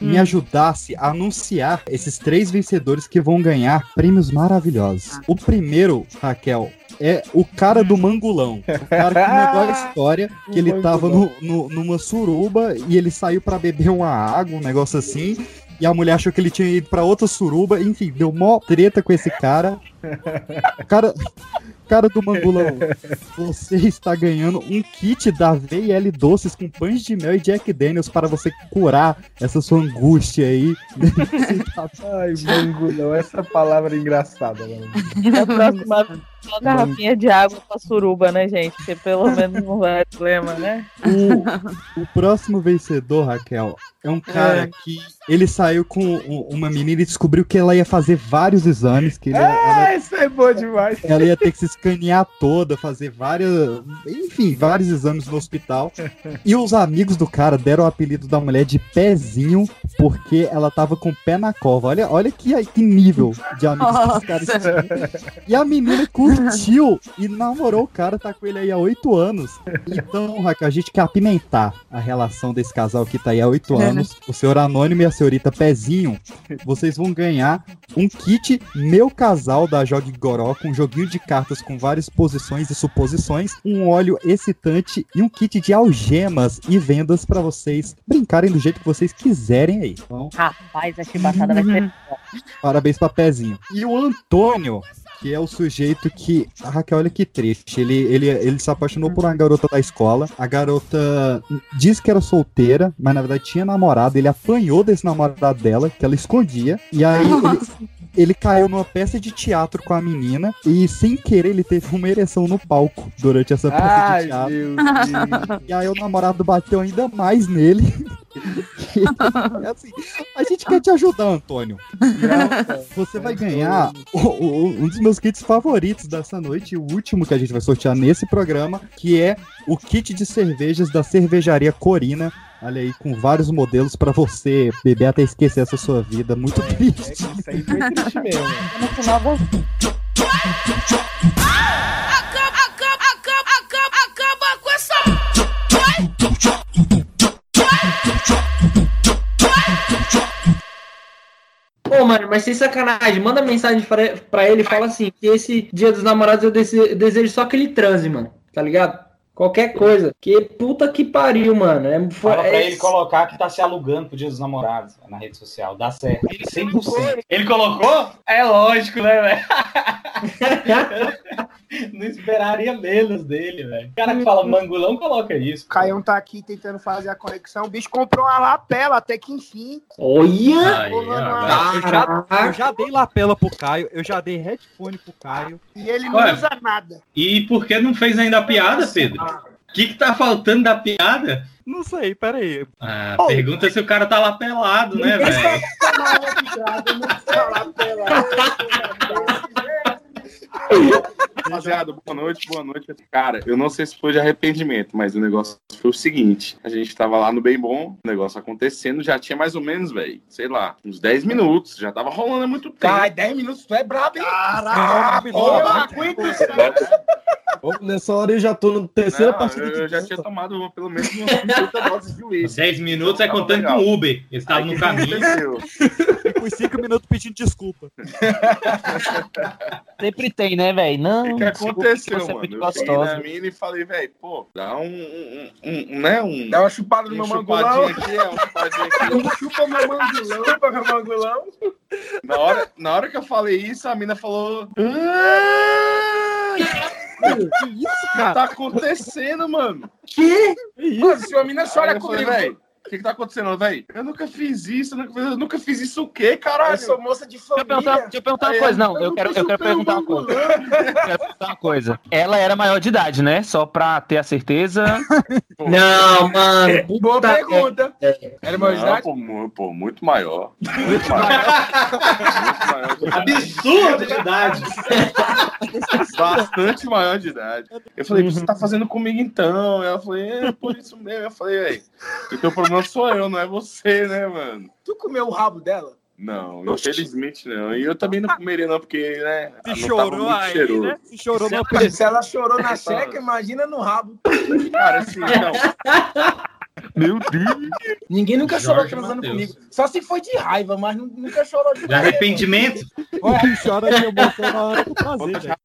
me ajudasse a anunciar esses três vencedores que vão ganhar prêmios maravilhosos. O primeiro, Raquel, é o cara do mangulão. O cara que mandou a história que ele tava no, no- numa suruba e ele saiu pra beber uma água, um negócio assim. E a mulher achou que ele tinha ido pra outra suruba. Enfim, deu mó treta com esse cara. Cara, cara do mangulão, você está ganhando um kit da VL Doces com pães de mel e Jack Daniels para você curar essa sua angústia aí. Ai, mangulão, essa palavra é engraçada, mano. A próxima vez, só garrafinha de água pra suruba, né, gente? Porque pelo menos não vai problema, né? O, o próximo vencedor, Raquel, é um cara É. que ele saiu com uma menina e descobriu que ela ia fazer vários exames, que ele ia- ela, Isso é bom demais. ela ia ter que se escanear toda, fazer várias, enfim, vários exames no hospital. E os amigos do cara deram o apelido da mulher de pezinho porque ela tava com o pé na cova. Olha, olha que, que nível de amigos que os caras. E a menina curtiu e namorou o cara, tá com ele aí há oito anos. Então, Raquel, a gente quer apimentar a relação desse casal que tá aí há oito anos. O senhor Anônimo e a senhorita Pezinho, vocês vão ganhar um kit Meu Casal da Jogue Goró, com um joguinho de cartas com várias posições e suposições, um óleo excitante e um kit de algemas e vendas pra vocês brincarem do jeito que vocês quiserem aí. Então, Rapaz, a chibatada vai ser. Parabéns pra Pezinho. E o Antônio, que é o sujeito que. A Raquel, olha que triste. Ele, ele, ele se apaixonou por uma garota da escola. A garota disse que era solteira, mas na verdade tinha namorado. Ele apanhou desse namorado dela, que ela escondia. E aí ele, ele caiu numa peça de teatro com a menina. E sem querer ele teve uma ereção no palco durante essa peça Ai, de teatro. Deus. E aí o namorado bateu ainda mais nele. E, assim, a gente quer te ajudar, Antônio. Você vai ganhar o- o- um dos meus kits favoritos dessa noite, o último que a gente vai sortear nesse programa, que é o kit de cervejas da cervejaria Corina. Olha aí, com vários modelos pra você beber até esquecer essa sua vida. Muito triste. Isso aí foi triste mesmo. No final das Acaba, acaba, acaba, acaba, acaba com essa. Pô, mano, mas sem sacanagem, manda mensagem pra, ele e fala assim: que esse dia dos namorados eu dese- desejo só que ele transe, mano. Tá ligado? Qualquer coisa. Que puta que pariu, mano. É, Fala pra é- ele colocar que tá se alugando pro Dia dos Namorados na rede social. Dá certo. 100%. Ele colocou? É lógico, né, velho? Não esperaria menos dele, velho. O cara que fala mangulão coloca isso. O Caião tá aqui tentando fazer a conexão. O bicho comprou uma lapela até que enfim. Olha! Eu já, eu já dei lapela pro Caio, eu já dei headphone pro Caio. E ele não Ué. usa nada. E por que não fez ainda a piada, Pedro? O que, que tá faltando da piada? Não sei, peraí. Ah, pergunta se o cara tá lá pelado, né, velho? Rapaziada, boa noite, boa noite. Cara, eu não sei se foi de arrependimento, mas o negócio foi o seguinte: a gente tava lá no Bem Bom, o negócio acontecendo, já tinha mais ou menos, velho, sei lá, uns 10 minutos, já tava rolando há muito tempo. Cara, 10 minutos, tu é brabo, hein? Caraca, eu aguento isso. Ô, Nessa hora eu já tô na terceira Não, partida eu, já tinha tomado pelo menos umas 50 doses de uísque. 10 minutos é contando com o Uber. Eles estavam no caminho. E com 5 minutos pedindo desculpa. Sempre tem, né, velho? Não. O que aconteceu, você é mano? muito Eu cheguei na gostosa. mina e falei, velho, pô, dá um, um, um, né, um... Dá uma chupada no um meu mangolão. aqui, é, um chupadinho aqui. Chupa meu mangolão, chupa meu mangolão. Na hora, na hora que eu falei isso, a mina falou... Que isso, O que tá acontecendo, mano? Que? Mano, se uma mina chora comigo, velho, o que que tá acontecendo, velho? Eu nunca fiz isso, eu nunca fiz, eu nunca fiz isso o quê, caralho? eu sou moça de Deixa eu perguntar, família. deixa eu perguntar uma Aí, coisa, não. eu Eu quero, eu quero perguntar uma coisa. Eu quero perguntar uma coisa. Ela era maior de idade, né? Só pra ter a certeza. Não, mano. Boa puta pergunta. merda. Era maior de idade? pô, pô, muito maior. Muito maior. Muito maior de idade. Absurdo de idade. Bastante maior de idade. Eu falei, o que você tá fazendo comigo então? Ela falou, é por isso mesmo. Eu falei, velho, o teu problema sou eu, não é você, né, mano? Tu comeu o rabo dela? Não, infelizmente não. E eu também não comeria, não, porque, né? Se não chorou aí, cheiroso. né? Se chorou Se no ela, se ela chorou na checa, imagina no rabo. Cara, assim, não. Meu Deus. Ninguém nunca chorou Jorge transando Mateus. comigo. Só se foi de raiva, mas nu- nunca chorou de De arrependimento? Quem chora de emoção na hora do prazer, velho.